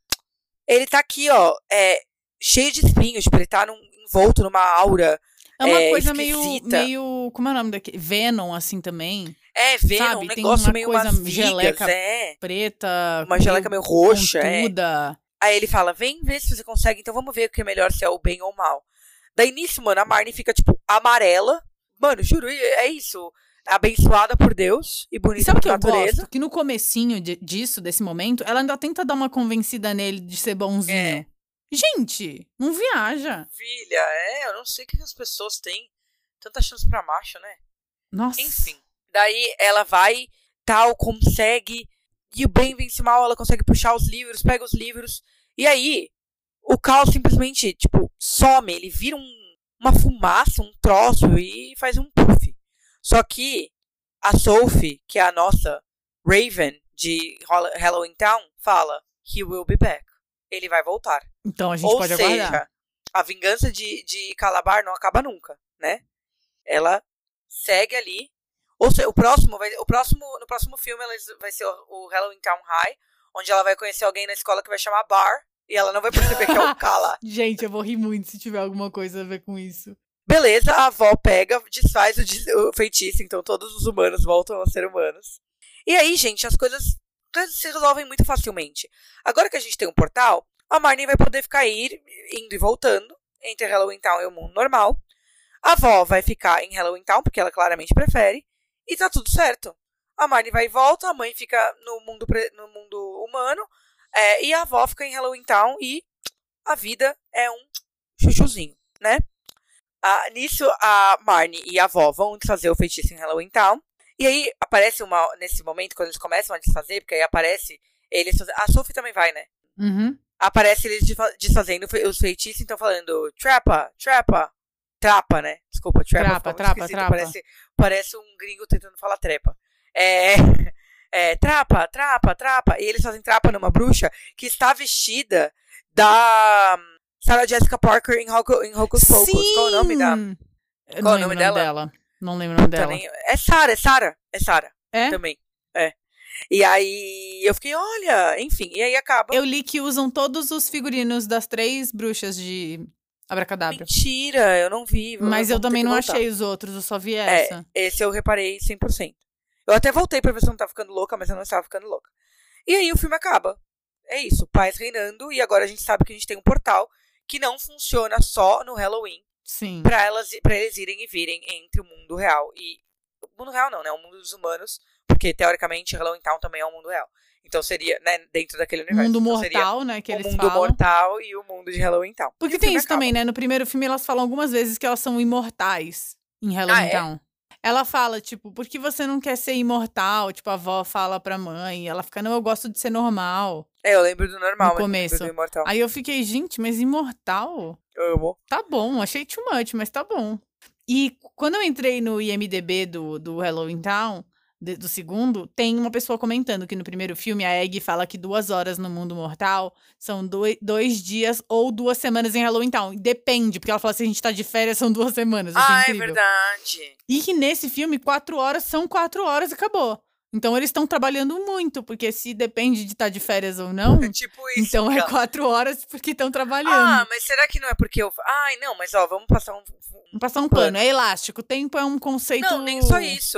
Ele tá aqui, ó, é, cheio de espinhos. Tipo, ele tá num- envolto numa aura. é uma é, coisa meio, esquisita. meio. Como é o nome daquele? Venom, assim também. É, vendo Sabe, um tem negócio uma meio coisa vigas, geleca é. Preta. Uma geleca meio roxa, é. Aí ele fala, vem ver se você consegue, então vamos ver o que é melhor, se é o bem ou o mal. Daí nisso, mano, a Marnie fica, tipo, amarela. Mano, juro, é isso. Abençoada por Deus e E bonita sabe o por que eu natureza. gosto? Que no comecinho de- disso, desse momento, ela ainda tenta dar uma convencida nele de ser bonzinho. É. Gente, não viaja. Filha, é, eu não sei o que as pessoas têm tanta chance pra macho, né? Nossa. Enfim. Daí ela vai, tal, consegue. E o bem vence o mal, ela consegue puxar os livros, pega os livros. E aí, o Cal simplesmente, tipo, some. Ele vira um, uma fumaça, um troço e faz um. Só que a Sophie, que é a nossa Raven de Hall- Halloween Town, fala: He will be back. Ele vai voltar. Então a gente Ou pode seja, aguardar. a vingança de, de Calabar não acaba nunca, né? Ela segue ali. Ou seja, o próximo, vai, o próximo, no próximo filme ela vai ser o, o Halloween Town High, onde ela vai conhecer alguém na escola que vai chamar Bar e ela não vai perceber que é o Kala. Gente, eu vou rir muito se tiver alguma coisa a ver com isso. Beleza, a avó pega, desfaz o, feitiço, então todos os humanos voltam a ser humanos. E aí, gente, as coisas, se resolvem muito facilmente. Agora que a gente tem um portal, a Marnie vai poder ficar ir, indo e voltando entre Halloween Town e o mundo normal. A avó vai ficar em Halloween Town, porque ela claramente prefere. E tá tudo certo. A Marnie vai e volta, a mãe fica no mundo, no mundo humano. é, e a avó fica em Halloween Town e a vida é um chuchuzinho, né? Ah, nisso, a Marnie e a avó vão desfazer o feitiço em Halloween Town. E aí aparece uma. Nesse momento, quando eles começam a desfazer, porque aí aparece eles. fazendo- A Sophie também vai, né? Uhum. Aparece eles desfa- desfazendo os feitiços, então falando trapa, trapa, trapa, né? Desculpa, trapa. Trapa, trapa, trapa. Parece, parece um gringo tentando falar trepa. É, é, trapa, trapa, trapa. E eles fazem trapa numa bruxa que está vestida da Sarah Jessica Parker em, Hoco, em Hocus Pocus. Qual é o nome da. Sim! Eu Qual não o nome lembro dela? Não lembro o nome dela. nem- É Sarah, é Sarah. É Sarah É? também. É. E aí eu fiquei, olha, enfim, e aí acaba. Eu li que usam todos os figurinos das três bruxas de Abracadabra. Mentira, eu não vi. Mas eu ter também não achei os outros, eu só vi É, essa. esse eu reparei 100%. Eu até voltei pra ver se eu não tava ficando louca, mas eu não estava ficando louca. E aí o filme acaba. É isso, paz reinando, e agora a gente sabe que a gente tem um portal que não funciona só no Halloween, Sim. pra, elas, pra eles irem e virem entre o mundo real e. O mundo real não, né? O mundo dos humanos, porque teoricamente Halloween Town também é um mundo real. Então seria, né, dentro daquele universo. Mundo então, mortal, né? Que o eles mundo falam. mortal e o mundo de Halloween Town. Porque tem isso acaba. também, né? No primeiro filme elas falam algumas vezes que elas são imortais em Halloween Ah, é? Town. Ela fala, tipo, por que você não quer ser imortal? Tipo, a avó fala pra mãe. Ela fica, não, eu gosto de ser normal. É, eu lembro do normal, No começo. Aí eu fiquei, gente, mas imortal? Eu amo. Tá bom, achei too much, mas tá bom. E quando eu entrei no IMDB do, do Halloween Town, de- do segundo, tem uma pessoa comentando que no primeiro filme a Egg fala que duas horas no mundo mortal são doi- dois dias ou duas semanas em Halloween Town. Depende, porque ela fala se a gente tá de férias são duas semanas. Ah, é incrível. verdade. E que nesse filme, quatro horas são quatro horas e acabou. Então eles estão trabalhando muito, porque se depende de estar de férias ou não, É tipo isso. então é cara. quatro horas porque estão trabalhando. Ah, mas será que não é porque eu. Ai, não, mas ó, vamos passar um. Vamos passar um pano. É elástico. Tempo é um conceito. Não, nem só isso.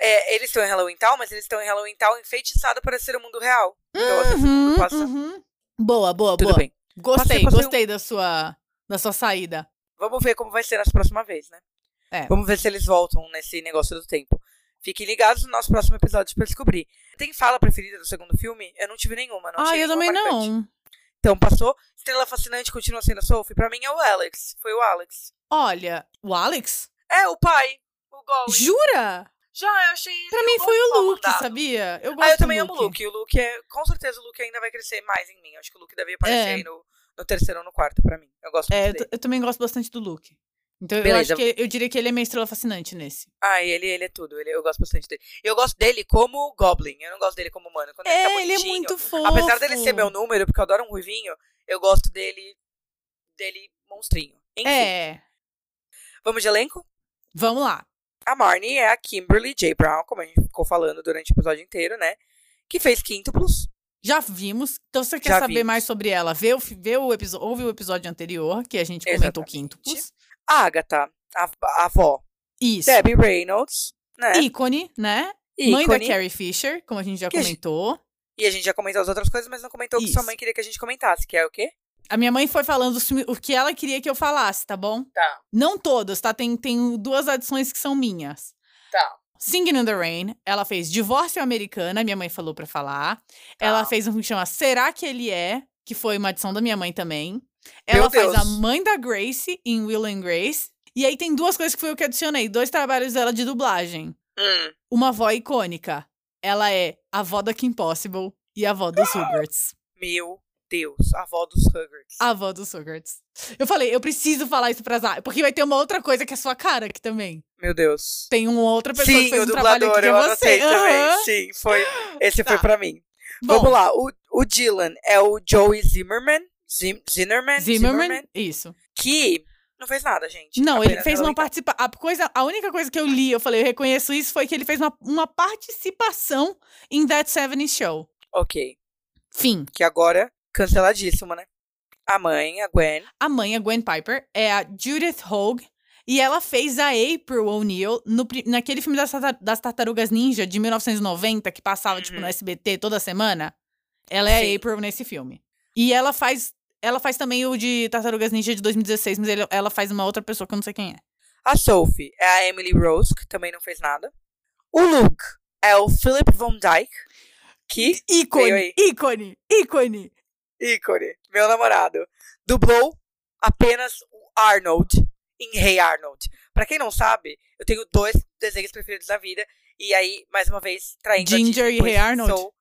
É, eles estão em Halloween Town, mas eles estão em Halloween Town enfeitiçado para ser o mundo real. Então, o Uhum, mundo passa. uhum. Boa, boa, Tudo boa. bem. Gostei, Passei- passei um- gostei da sua da sua saída. Vamos ver como vai ser nas próximas vezes, né? É. Vamos ver se eles voltam nesse negócio do tempo. Fiquem ligados no nosso próximo episódio pra descobrir. Tem fala preferida do segundo filme? Eu não tive nenhuma, não Ah, eu também marcante. não. Então, passou. Estrela Fascinante continua sendo a Sophie. Pra mim é o Alex. Foi o Alex. Olha, o Alex? É, o pai. O Gollum. Jura? Já, eu achei. Pra mim eu foi o Luke, mandado. sabia? Eu gosto Ah, eu também amo o Luke. O Luke é. Com certeza o Luke ainda vai crescer mais em mim. Acho que o Luke deve aparecer É. aí no, no terceiro ou no quarto pra mim. Eu gosto É, muito eu, dele. t- eu também gosto bastante do Luke. Então eu Beleza. acho que eu diria que ele é minha estrela fascinante nesse. Ah, ele, ele é tudo. Ele, eu gosto bastante dele. Eu gosto dele como Goblin. Eu não gosto dele como humano. Quando ele tá É, ele é muito fofo. Apesar dele ser meu número, porque eu adoro um ruivinho, eu gosto dele. dele monstrinho. Enfim, É. vamos de elenco? Vamos lá. A Marnie é a Kimberly J. Brown, como a gente ficou falando durante o episódio inteiro, né? Que fez quíntuplos. Já vimos. Então, se você quer Já saber vimos. mais sobre ela, vê o, vê o episódio, ouve o episódio anterior, que a gente comentou Exatamente. quíntuplos. Agatha, a, a avó. Isso. Debbie Reynolds, né? Ícone, né? Mãe da Ícone. Carrie Fisher, como a gente já Que a gente- comentou. E a gente já comentou as outras coisas, mas não comentou o que sua mãe queria que a gente comentasse, que é o quê? A minha mãe foi falando o que ela queria que eu falasse, tá bom? Tá, Não todas, tá? Tem, tem duas adições que são minhas. tá. Singing in the Rain, ela fez Divórcio Americana, minha mãe falou pra falar. Ela fez um que chama Será que ele é? Que foi uma adição da minha mãe também. Ela faz a mãe da Grace em Will and Grace. E aí tem duas coisas que foi eu que adicionei, dois trabalhos dela de dublagem. Hum, Uma avó icônica. Ela é a avó da Kim Possible e a avó dos Huggarts. meu Deus, a avó dos Huggarts. A avó dos Huggarts. Eu falei, eu preciso falar isso pra Zá, porque vai ter uma outra coisa que é sua cara aqui também. Meu Deus. Tem uma outra pessoa Sim, que fez o um trabalho dublador, aqui que é eu você. anotei também. Sim, foi. Esse foi Tá. pra mim. Bom, Vamos lá, o, o Dylan é o Joey Zimmerman. Zim, Zimmerman, Zimmerman, isso. Que não fez nada, gente. Não, ele fez uma participação. A, coisa, a única coisa que eu li, eu falei, eu reconheço isso, foi que ele fez uma, uma participação em That 70 Show. Ok. Fim. Que agora, canceladíssimo, né? A mãe, a Gwen. A mãe, a Gwen Piper, é a Judith Hogue. E ela fez a April O'Neil no naquele filme das, das Tartarugas Ninja de 1990, que passava, tipo, no Uhum. SBT toda semana. Ela é Sim. a April nesse filme. E ela faz. Ela faz também o de Tartarugas Ninja de 2016, mas ele- ela faz uma outra pessoa que eu não sei quem é. A Sophie é a Emily Rose, que também não fez nada. O Luke é o Philip Von Dyke, que, Ícone! Ícone! Ícone! ícone, meu namorado, dublou apenas o Arnold em Rei Arnold. Pra quem não sabe, eu tenho dois desenhos preferidos da vida, e aí, mais uma vez, traindo a Ginger Disney, e Rei Arnold? Sou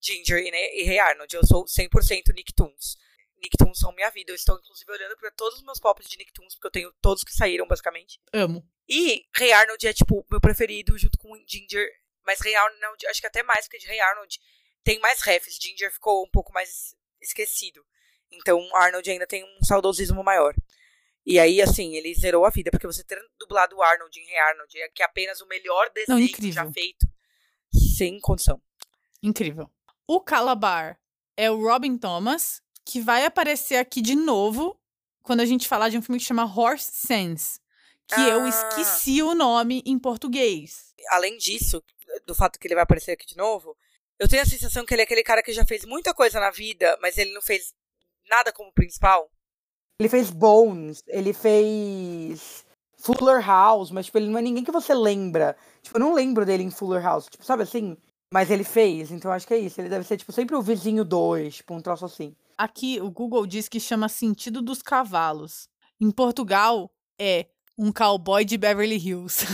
Ginger e, Ne- e Rei Arnold. Eu sou 100% Nicktoons. Nicktoons são minha vida. Eu estou, inclusive, olhando pra todos os meus pops de Nicktoons, porque eu tenho todos que saíram, basicamente. Amo. E Rei Arnold é, tipo, meu preferido, junto com Ginger. Mas Rei Arnold, acho que até mais, porque de Rei Arnold tem mais refs. Ginger ficou um pouco mais esquecido. Então, Arnold ainda tem um saudosismo maior. E aí, assim, ele zerou a vida, porque você ter dublado o Arnold em Rei Arnold, é que é apenas o melhor desenho incrível. já feito, sem condição. Incrível. O Calabar é o Robin Thomas, que vai aparecer aqui de novo quando a gente falar de um filme que chama Horse Sense. Que eu Ah. esqueci o nome em português. Além disso, do fato que ele vai aparecer aqui de novo, eu tenho a sensação que ele é aquele cara que já fez muita coisa na vida, mas ele não fez nada como principal. Ele fez Bones, ele fez Fuller House, mas tipo, ele não é ninguém que você lembra. Tipo, eu não lembro dele em Fuller House, tipo, sabe assim? Mas ele fez, então acho que é isso. Ele deve ser, tipo, sempre o vizinho 2, tipo, um troço assim. Aqui o Google diz que chama Sentido dos Cavalos. Em Portugal é Um cowboy de Beverly Hills.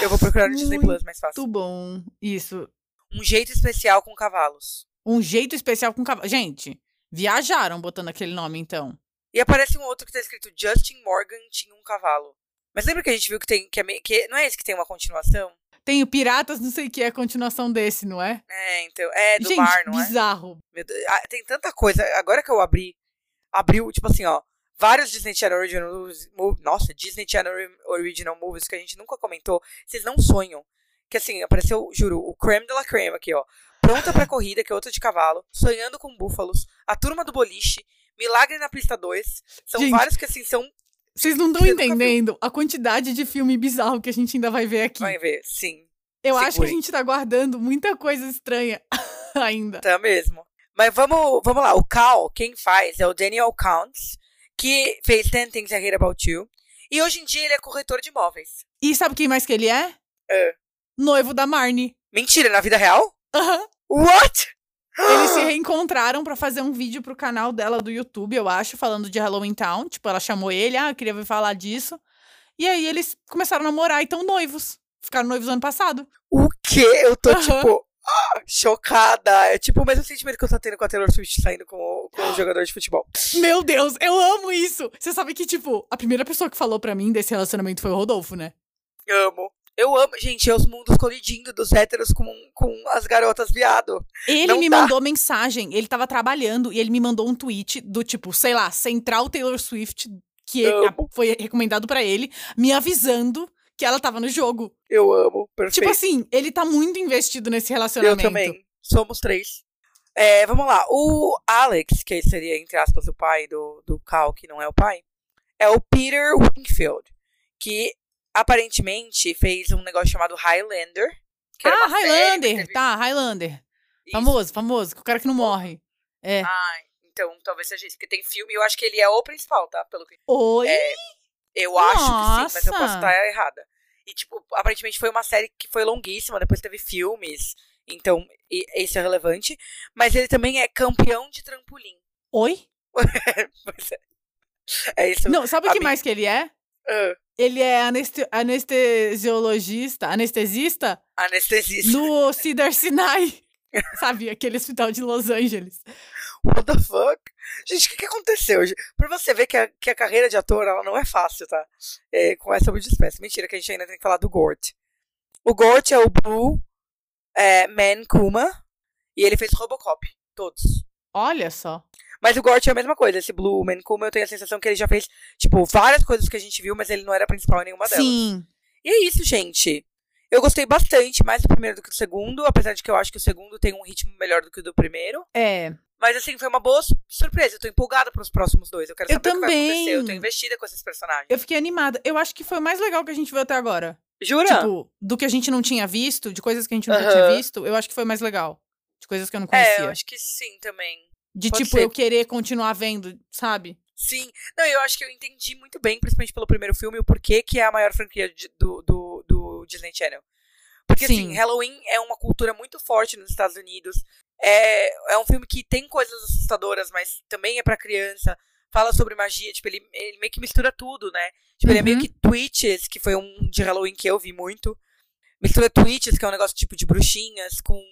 Eu vou procurar no Disney Plus mais fácil. Muito bom. Isso. Um jeito especial com cavalos. Um jeito especial com cavalo. Gente, viajaram botando aquele nome, então. E aparece um outro que tá escrito Justin Morgan tinha um cavalo. Mas lembra que a gente viu que tem. Que, é meio, que não é esse que tem uma continuação? Tem o Piratas, não sei o que, é a continuação desse, não é? É, então. É do Gente, mar, não é? bizarro. Meu Deus, ah, tem tanta coisa. Agora que eu abri, abriu, tipo assim, ó. Vários Disney Channel Original Movies. mo- Nossa, Disney Channel Original Movies que a gente nunca comentou. Vocês não sonham. Que assim, apareceu, juro, o creme de la creme aqui, ó. Pronta pra corrida, que é outra de cavalo. Sonhando com búfalos. A turma do boliche. Milagre na pista 2. São Gente, vários que assim são. Vocês não estão entendendo a quantidade de filme bizarro que a gente ainda vai ver aqui. Vai ver, sim. Eu acho que a gente tá guardando muita coisa estranha ainda. Tá mesmo. Mas vamos, vamos lá. O Cal, quem faz é o Daniel Counts, que fez Ten Things I Hate About You. E hoje em dia ele é corretor de imóveis. E sabe quem mais que ele é? É. Noivo da Marnie. Mentira, na vida real? Aham. What? Eles se reencontraram pra fazer um vídeo pro canal dela do YouTube, eu acho, falando de Halloween Town. Tipo, ela chamou ele, ah, eu queria vir falar disso. E aí eles começaram a namorar e estão noivos. Ficaram noivos ano passado. O quê? Eu tô, Aham. tipo, ah, chocada. É tipo o mesmo sentimento que eu tô tendo com a Taylor Swift saindo com com o jogador de futebol. Meu Deus, eu amo isso! Você sabe que, tipo, a primeira pessoa que falou pra mim desse relacionamento foi o Rodolfo, né? Amo. Eu amo. Gente, é os mundos colidindo dos héteros com, com as garotas viado. Ele Não me dá. mandou mensagem, ele tava trabalhando e ele me mandou um tweet do tipo, sei lá, Central Taylor Swift, que Amo. foi recomendado pra ele, me avisando que ela tava no jogo. Eu amo. Perfeito. Tipo assim, ele tá muito investido nesse Eu relacionamento. também. Somos três. É, vamos lá. O Alex, que seria, entre aspas, o pai do, do Cal, que não é o pai, é o Peter Wingfield, que aparentemente fez um negócio chamado Highlander. Ah, Highlander, teve- tá, Highlander. Isso. Famoso, famoso, o cara que não morre. É. Ah, então talvez seja isso, porque tem filme e eu acho que ele é o principal, tá? Pelo que Oi? É, eu acho que sim, mas eu Nossa. posso estar errada. E, tipo, aparentemente foi uma série que foi longuíssima, depois teve filmes, então esse é relevante. Mas ele também é campeão de trampolim. Oi? É. É isso. Não, sabe o que mais que ele é? Ah, Ele é aneste- anestesiologista, anestesista anestesista. no Cedar Sinai. Sabe, aquele hospital de Los Angeles. What the fuck? Gente, o que, que aconteceu? Pra você ver que a, que a carreira de ator, ela não é fácil, tá? É, com essa espécie. Mentira, que a gente ainda tem que falar do Gort. O Gort é o Blue é, Man Kuma. E ele fez Robocop. Todos. Olha só. Mas o Gort é a mesma coisa. Esse Blue Man Kuma, eu tenho a sensação que ele já fez, tipo, várias coisas que a gente viu, mas ele não era principal em nenhuma delas. Sim. E é isso, gente. Eu gostei bastante, mais do primeiro do que do segundo, apesar de que eu acho que o segundo tem um ritmo melhor do que o do primeiro. É. Mas assim, foi uma boa su- surpresa. Eu tô empolgada pros próximos dois. Eu quero Eu saber o que vai acontecer. também. Eu tô investida com esses personagens. Eu fiquei animada. Eu acho que foi o mais legal que a gente viu até agora. Jura? Tipo, do que a gente não tinha visto, de coisas que a gente nunca Aham. tinha visto, eu acho que foi mais legal. De coisas que eu não conhecia. é, eu acho que sim também. De pode tipo, ser. eu querer continuar vendo, sabe? Sim. Não, eu acho que eu entendi muito bem, principalmente pelo primeiro filme, o porquê que é a maior franquia de- do, do, do Disney Channel. Porque, Sim. assim, Halloween é uma cultura muito forte nos Estados Unidos. É, é um filme que tem coisas assustadoras, mas também é pra criança. Fala sobre magia, tipo, ele, ele meio que mistura tudo, né? Tipo, ele é meio Uhum. que Twitches, que foi um de Halloween que eu vi muito. Mistura Twitches, que é um negócio tipo de bruxinhas, com,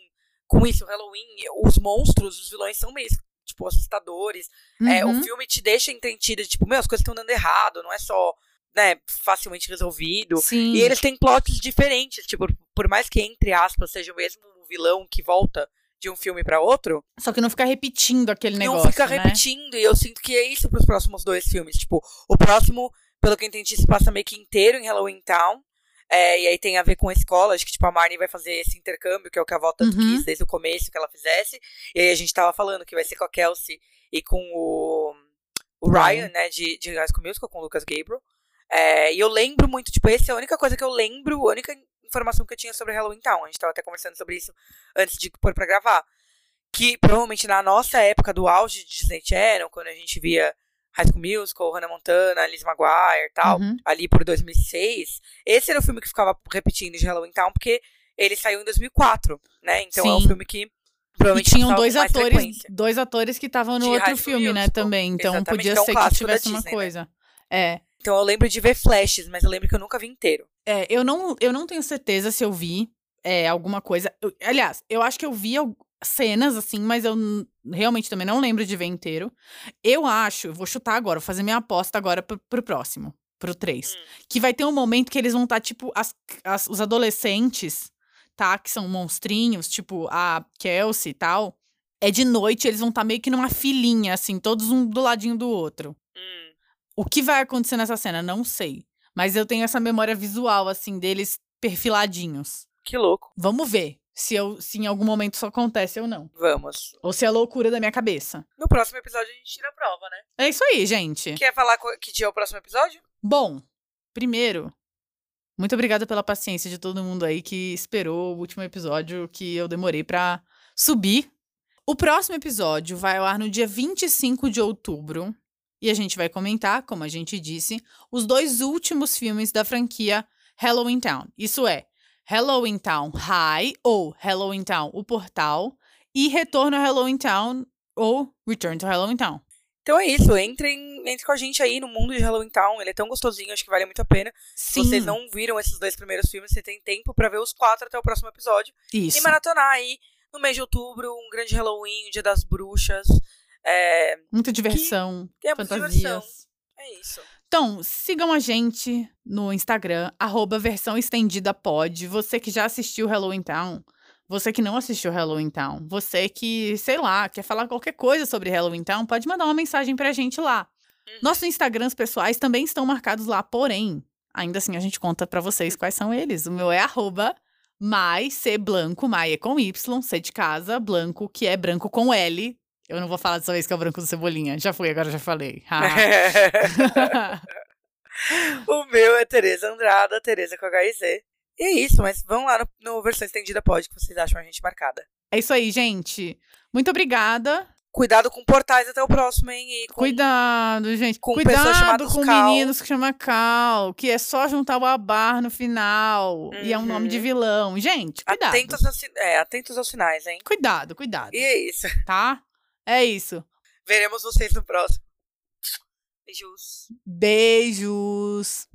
com isso, Halloween. Os monstros, os vilões são meio, tipo, assustadores. É, Uhum. o filme te deixa entretida, tipo, meu, as coisas estão dando errado, não é só, né, facilmente resolvido. Sim. E eles têm plots diferentes, tipo, por mais que, entre aspas, seja o mesmo vilão que volta de um filme pra outro, Só que não ficar repetindo aquele negócio. não fica né? repetindo. E eu sinto que é isso pros próximos dois filmes. Tipo, o próximo, pelo que eu entendi, se passa meio que inteiro em Halloween Town. É, e aí tem a ver com a escola, acho que tipo, a Marnie vai fazer esse intercâmbio, que é o que a avó tanto Uhum. quis desde o começo que ela fizesse. E aí a gente tava falando que vai ser com a Kelsey e com o, o Ryan, Ryan. né, de, de High School Musical, com o Lucas Gabriel. É, e eu lembro muito, tipo, essa é a única coisa que eu lembro, a única informação que eu tinha sobre Halloween Town. A gente tava até conversando sobre isso antes de pôr pra gravar. Que provavelmente na nossa época do auge de Disney Channel, quando a gente via High School Musical, Hannah Montana, Liz Maguire e tal, Uhum. ali por 2006, esse era o filme que ficava repetindo de Halloween Town, porque ele saiu em 2004, né? Então é um Sim. filme que E tinham dois atores, frequência. dois atores que estavam no De outro filme, né, também. Então Exatamente, podia um ser que tivesse uma Disney, né? coisa. É. Então eu lembro de ver flashes, mas eu lembro que eu nunca vi inteiro. É, eu não, eu não tenho certeza se eu vi é, alguma coisa. Eu- aliás, eu acho que eu vi cenas assim, mas eu realmente também não lembro de ver inteiro. Eu acho, eu vou chutar agora, vou fazer minha aposta agora pro, pro próximo, pro 3. Hum. Que vai ter um momento que eles vão estar, tipo, as, as- os adolescentes, tá? Que são monstrinhos, tipo a Kelsey e tal. É de noite, eles vão estar meio que numa filinha, assim, todos um do ladinho do outro. Hum. O que vai acontecer nessa cena? Não sei. Mas eu tenho essa memória visual, assim, deles perfiladinhos. Que louco. Vamos ver se, eu, se em algum momento isso acontece ou não. Vamos. Ou se é loucura da minha cabeça. No próximo episódio a gente tira a prova, né? É isso aí, gente. Quer falar que dia é o próximo episódio? Bom, primeiro, muito obrigada pela paciência de todo mundo aí que esperou o último episódio que eu demorei pra subir. O próximo episódio vai ao ar no dia 25 de outubro. E a gente vai comentar, como a gente disse, os dois últimos filmes da franquia Halloween Town. Isso é, Halloween Town High ou Halloween Town O Portal e Retorno a Halloween Town ou Return to Halloween Town. Então é isso, entrem, entre com a gente aí no mundo de Halloween Town. Ele é tão gostosinho, acho que vale muito a pena. Se Sim, vocês não viram esses dois primeiros filmes, você tem tempo pra ver os quatro até o próximo episódio. isso. E maratonar aí no mês de outubro, um grande Halloween, o Dia das Bruxas. É, Muita diversão, tem muita fantasias. diversão. é isso. Então, sigam a gente no Instagram, arroba versão estendida pod. Você que já assistiu Halloween Town, você que não assistiu Halloween Town, você que, sei lá, quer falar qualquer coisa sobre Halloween Town, pode mandar uma mensagem pra gente lá. Uhum. Nossos Instagrams pessoais também estão marcados lá, porém, ainda assim a gente conta pra vocês quais são eles. O meu é arroba mai, C blanco, mai é com Y, C de casa, blanco, que é branco com L. Eu não vou falar dessa vez que é o branco do Cebolinha. Já fui, agora já falei. Haha. o meu é Tereza Andrada, Tereza com HIZ. E é isso, mas vão lá no, no versão estendida pode que vocês acham a gente marcada. É isso aí, gente. Muito obrigada. Cuidado com portais até o próximo, hein? Com... Cuidado, gente. com Cuidado com Cal. meninos que chama Cal, que é só juntar o abar no final. E é um nome de Uhum. vilão. Gente, cuidado. Atentos, aos, é, atentos aos sinais, hein? Cuidado, cuidado. E é isso. Tá? É isso. Veremos vocês no próximo. Beijos. Beijos.